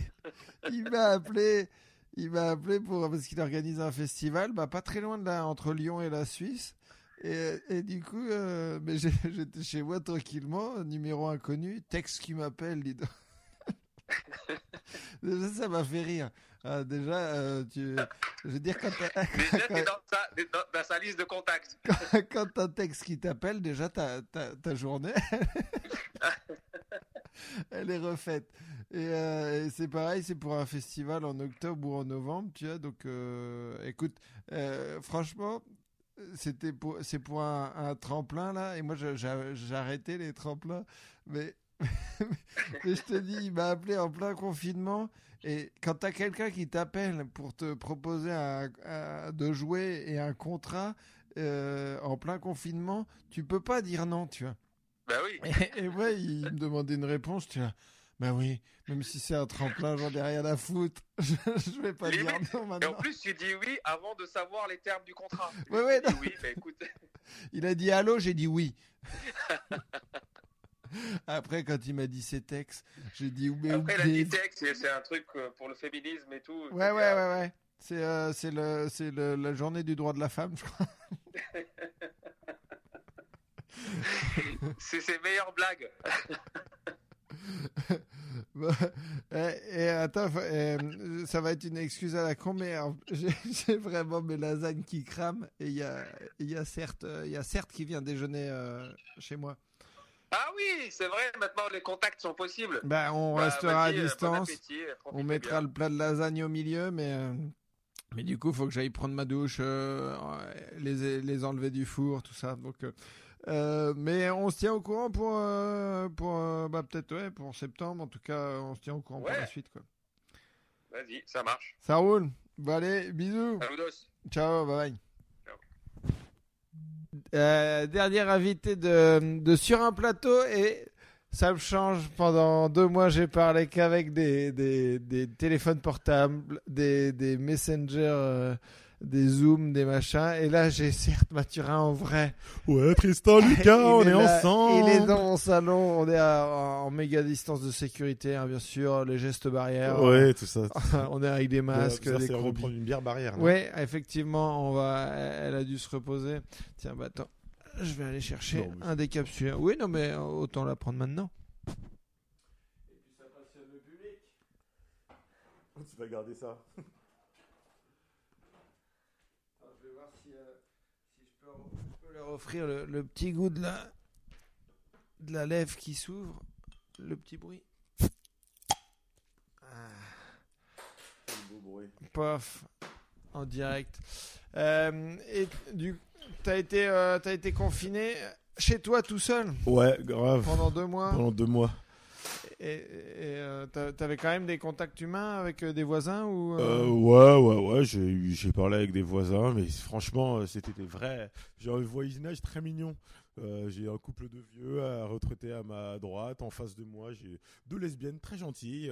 S3: il m'a appelé, il m'a appelé pour parce qu'il organise un festival, bah pas très loin de là, entre Lyon et la Suisse. Et, et du coup, euh, mais j'étais chez moi tranquillement, numéro inconnu, texte qui m'appelle, dis donc. déjà, ça m'a fait rire. Ah, déjà, euh, tu, je veux dire quand t'as,
S7: Déjà, t'es dans sa, dans, dans sa liste de contacts.
S3: quand t'as un texte qui t'appelle, déjà ta, ta, ta journée, elle est refaite. Et, euh, et c'est pareil, c'est pour un festival en octobre ou en novembre, tu vois. Donc, euh, écoute, euh, franchement, c'était pour, c'est pour un, un tremplin là. Et moi, je- j'ai j'ai arrêté les tremplins, mais, mais je te dis, il m'a appelé en plein confinement. Et quand t'as quelqu'un qui t'appelle pour te proposer un- un- de jouer et un contrat euh, en plein confinement, tu peux pas dire non, tu vois.
S7: Bah oui.
S3: Et, et moi, il me demandait une réponse, tu vois. Bah oui, même si c'est un tremplin, j'en ai rien à foutre. Je, je vais pas dire non
S7: Et en
S3: maintenant.
S7: plus, tu dis oui avant de savoir les termes du contrat.
S3: Ouais, ouais,
S7: oui, bah écoute.
S3: Il a dit allô, j'ai dit oui. Après, quand il m'a dit ses textes, j'ai dit mais
S7: Après, la
S3: oubliez-
S7: Ditex, c'est c'est un truc euh, pour le féminisme et tout.
S3: Ouais, ouais, ouais, ouais. C'est euh, le, c'est le, la journée du droit de la femme, je crois.
S7: C'est ses meilleures blagues.
S3: Et, et attends, faut- euh, ça va être une excuse à la con, mais euh, j'ai vraiment mes lasagnes qui crament. Et il y a, il y, a certes, euh, il y a certes qui vient déjeuner euh, chez moi.
S7: Ah oui, c'est vrai, maintenant les contacts sont possibles.
S3: Bah, on
S7: Bah,
S3: restera à
S7: euh, bon
S3: distance.
S7: appétit, euh,
S3: On mettra
S7: bien.
S3: le plat de lasagne au milieu, mais, euh, mais du coup, il faut que j'aille prendre ma douche, euh, les, les enlever du four, tout ça. Donc, euh, mais on se tient au courant pour, pour bah, peut-être ouais, pour septembre. En tout cas, on se tient au courant pour la suite. Quoi.
S7: Vas-y, ça marche.
S3: Ça roule. Bon, allez, bisous.
S7: Saludos.
S3: Ciao, bye bye. Euh, dernier invité de, Sur un plateau et ça me change. Pendant deux mois, j'ai parlé qu'avec des téléphones portables, des, des messengers, euh, des zooms, des machins. Et là, j'ai certes Mathurin en vrai.
S9: Ouais, Tristan, Lucas, on est,
S3: là,
S9: ensemble.
S3: Il est dans mon salon. On est à- en méga distance de sécurité, hein, bien sûr. Les gestes barrières.
S9: Ouais, tout ça.
S3: on est avec des masques,
S9: ça,
S3: des
S9: reprendre une bière barrière. là.
S3: Ouais, effectivement, on va. Elle a dû se reposer. Tiens, bah attends, je vais aller chercher
S9: Non, mais
S3: un décapsuleur. Oui, non, mais autant la prendre maintenant.
S9: Tu vas garder ça.
S3: je vais voir si, euh, je, peux, leur offrir le, le petit goût de la, de la lèvre qui s'ouvre. Le petit bruit. Ah,
S9: beau bruit.
S3: Pof, en direct. Euh, et du, t'as été, euh, t'as été confiné chez toi tout seul?
S9: Ouais, grave.
S3: pendant deux mois?
S9: Pendant deux mois.
S3: Et, et euh, t'avais quand même des contacts humains avec euh, des voisins ou euh,
S9: ouais, ouais, ouais, j'ai parlé avec des voisins, mais franchement, c'était des vrais. J'ai un voisinage très mignon. J'ai un couple de vieux à retraité à ma droite. En face de moi, j'ai deux lesbiennes très gentilles.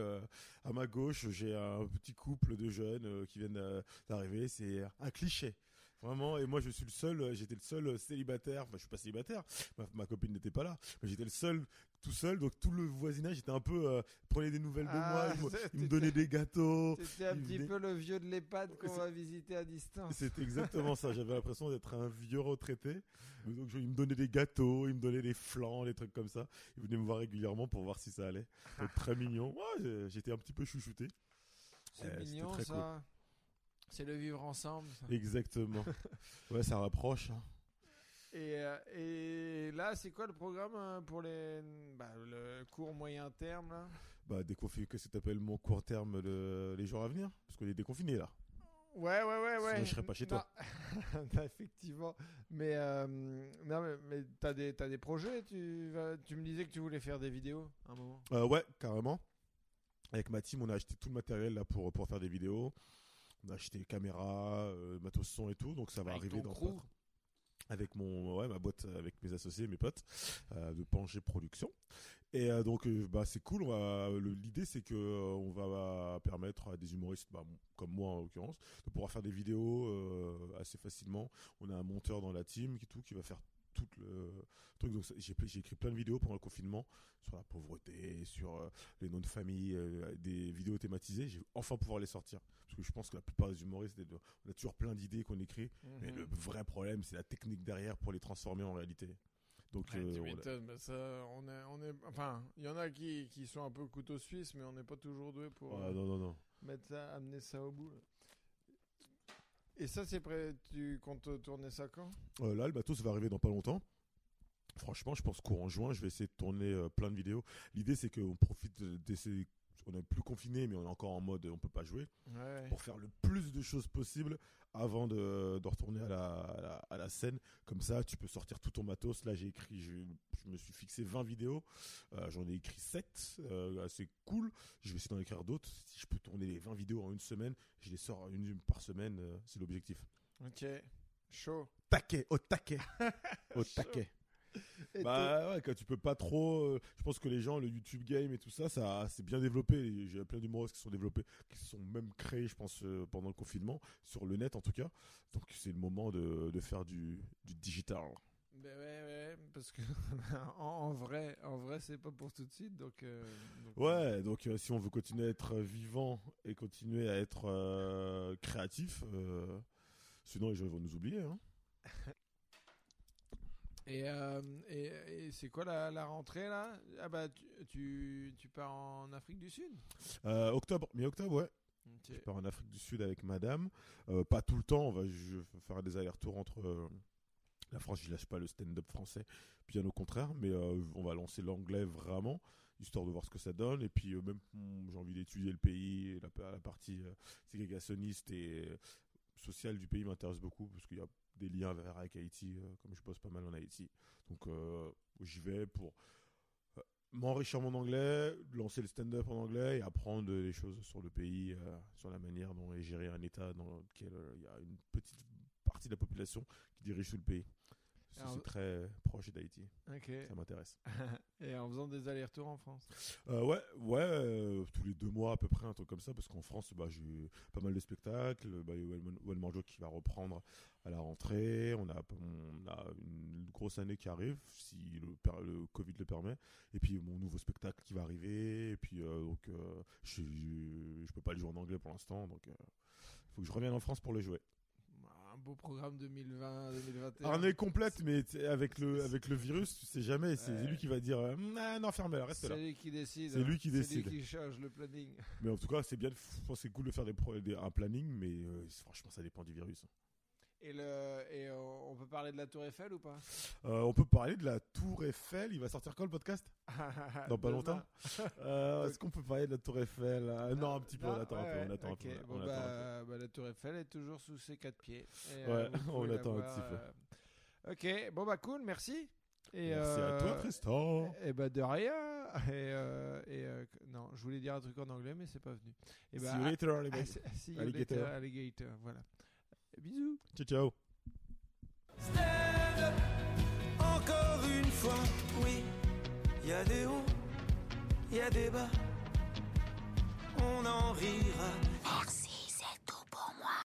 S9: À ma gauche, j'ai un petit couple de jeunes qui viennent d'arriver. C'est un cliché. Vraiment, et moi je suis le seul, j'étais le seul célibataire, enfin je suis pas célibataire, ma, ma copine n'était pas là, mais j'étais le seul tout seul, donc tout le voisinage était un peu, euh, prenait des nouvelles de
S3: Ah,
S9: moi, il me-
S3: c'est-
S9: il me donnait des gâteaux.
S3: C'était un petit
S9: venait-
S3: peu le vieux de l'EHPAD qu'on va visiter à distance.
S9: C'était exactement ça, j'avais l'impression d'être un vieux retraité. Donc je- il me donnait des gâteaux, il me donnait des flancs, des trucs comme ça. Il venait me voir régulièrement pour voir si ça allait. Donc, très mignon. Ouais, j'étais un petit peu chouchouté.
S3: C'est
S9: Euh, c'était
S3: mignon
S9: très
S3: ça. C'est le vivre ensemble. ça.
S9: Exactement. ouais, ça rapproche. hein.
S3: Et, euh, et là, c'est quoi le programme euh, pour les bah, le court moyen terme là?
S9: Bah, déconfiner, qu'est-ce que t'appelles mon court terme le- les jours à venir? Parce qu'on est déconfiné là.
S3: Ouais, ouais, ouais, ouais.
S9: Sinon, je serais pas chez toi.
S3: Non. Effectivement. Mais, euh, non, mais, mais t'as des, t'as des projets? Tu, vas- tu me disais que tu voulais faire des vidéos à un moment?
S9: Euh, ouais, carrément. Avec ma team, on a acheté tout le matériel là pour, pour faire des vidéos. On a acheté caméra, euh, matos son et tout, donc ça va
S3: Avec
S9: arriver
S3: ton
S9: dans
S3: crew
S9: pas- avec mon ouais ma boîte avec mes associés, mes potes euh, de Pangé Production. Et euh, donc euh, bah c'est cool. L'idée c'est que euh, on va permettre à des humoristes bah, comme moi en l'occurrence de pouvoir faire des vidéos euh, assez facilement. On a un monteur dans la team qui tout qui va faire tout le truc. Donc j'ai écrit plein de vidéos pendant le confinement sur la pauvreté, sur euh, les noms de famille, euh, des vidéos thématisées. J'ai enfin pouvoir les sortir parce que je pense que la plupart des humoristes, on a toujours plein d'idées qu'on écrit, mais
S3: Mhm.
S9: le vrai problème c'est la technique derrière pour les transformer en réalité. Donc
S3: Ouais,
S9: euh, on
S3: mais ça, on est, on est, enfin, il y en a qui, qui sont un peu couteau suisse, mais on n'est pas toujours doué pour
S9: Ah,
S3: euh,
S9: non non non.
S3: mettre ça, amener ça au bout. Et ça, c'est prêt. Tu comptes tourner ça quand?
S9: Euh, là, le matos va arriver dans pas longtemps. Franchement, je pense qu'en juin, je vais essayer de tourner euh, plein de vidéos. L'idée, c'est qu'on profite d'essayer. On est plus confiné, mais on est encore en mode on peut pas jouer
S3: Ouais.
S9: pour faire le plus de choses possible avant de, de retourner à la, à, la, à la scène. Comme ça, tu peux sortir tout ton matos. Là, j'ai écrit, je, je me suis fixé 20 vidéos. Euh, J'en ai écrit 7. Euh, assez cool. Je vais essayer d'en écrire d'autres. Si je peux tourner les 20 vidéos en une semaine, je les sors une par semaine. euh, c'est l'objectif.
S3: Ok. Chaud.
S9: Taquet, au taquet. au taquet. Bah ouais, quand tu peux pas trop. euh, je pense que les gens, le YouTube game et tout ça, ça c'est bien développé. J'ai plein d'humoristes qui sont développés, qui se sont même créés, je pense, euh, pendant le confinement, sur le net en tout cas. Donc c'est le moment de, de faire du, du digital.
S3: Ben ouais, ouais, parce que en, en vrai, en vrai, c'est pas pour tout de suite, donc. euh, donc-
S9: Ouais, donc euh, si on veut continuer à être vivant et continuer à être euh, créatif, euh, sinon les gens vont nous oublier. Hein.
S3: Et, euh, et, et c'est quoi la, la rentrée là? Ah bah tu, tu, tu pars en Afrique du Sud?
S9: Euh, octobre, mi-octobre, ouais. Je pars en Afrique du Sud avec madame. Euh, pas tout le temps, on va je faire des allers-retours entre la France, je lâche pas le stand-up français, bien au contraire, mais on va lancer l'anglais vraiment, histoire de voir ce que ça donne. Et puis même, hmm, j'ai envie d'étudier le pays, la, la partie ségrégationniste et sociale du pays m'intéresse beaucoup, parce qu'il y a des liens vers avec Haïti, euh, comme je bosse pas mal en Haïti. Donc euh, j'y vais pour euh, m'enrichir mon anglais, lancer le stand-up en anglais et apprendre des choses sur le pays, sur la manière dont est géré un État dans lequel il y a une petite partie de la population qui dirige tout le pays. C'est très proche d'Haïti,
S3: Ok.
S9: ça m'intéresse.
S3: et en faisant des allers-retours en France?
S9: Euh, ouais, ouais, euh, tous les deux mois à peu près, un truc comme ça, parce qu'en France, bah, j'ai pas mal de spectacles. Bah, il y a Well Marjo qui va reprendre à la rentrée. On a, on a une grosse année qui arrive, si le, Covid le permet. Et puis mon nouveau spectacle qui va arriver. Et puis euh, donc, je, je, je peux pas le jouer en anglais pour l'instant, donc il faut que je revienne en France pour le jouer.
S3: Beau programme 2020-2021.
S9: Arnée complète, mais avec le avec le virus, tu sais jamais. C'est
S3: Ouais.
S9: lui qui va dire, euh, Ah, non, fermez, reste
S3: C'est
S9: là.
S3: lui qui décide.
S9: C'est lui qui
S3: C'est
S9: décide.
S3: lui qui change le planning.
S9: Mais en tout cas, c'est bien. Je pense que c'est cool de faire des, un planning, mais euh, franchement, ça dépend du virus.
S3: Et, le, et on peut parler de la Tour Eiffel ou pas?
S9: Euh, on peut parler de la Tour Eiffel. Il va sortir quand le podcast? Dans pas longtemps Euh, Est-ce qu'on peut parler de la Tour Eiffel? Euh, Non, un petit peu.
S3: Non,
S9: on attend un peu. On attend
S3: ok.
S9: un peu.
S3: Bon,
S9: on attend un
S3: bah, la Tour Eiffel est toujours sous ses quatre pieds. Et,
S9: Ouais, on attend un petit peu.
S3: Ok, bon bah cool, merci. Et,
S9: Merci à toi, Tristan.
S3: Et bah de rien. Et, euh, et euh, non, je voulais dire un truc en anglais, mais c'est pas venu. Et
S9: See
S3: bah,
S9: you later, les
S3: ah,
S9: mecs.
S3: see- you
S9: Alligator.
S3: later, alligator. Voilà. Bisous.
S9: Ciao, ciao.
S10: Stand up, encore une fois, oui. Y a des hauts, y a des bas. On en rit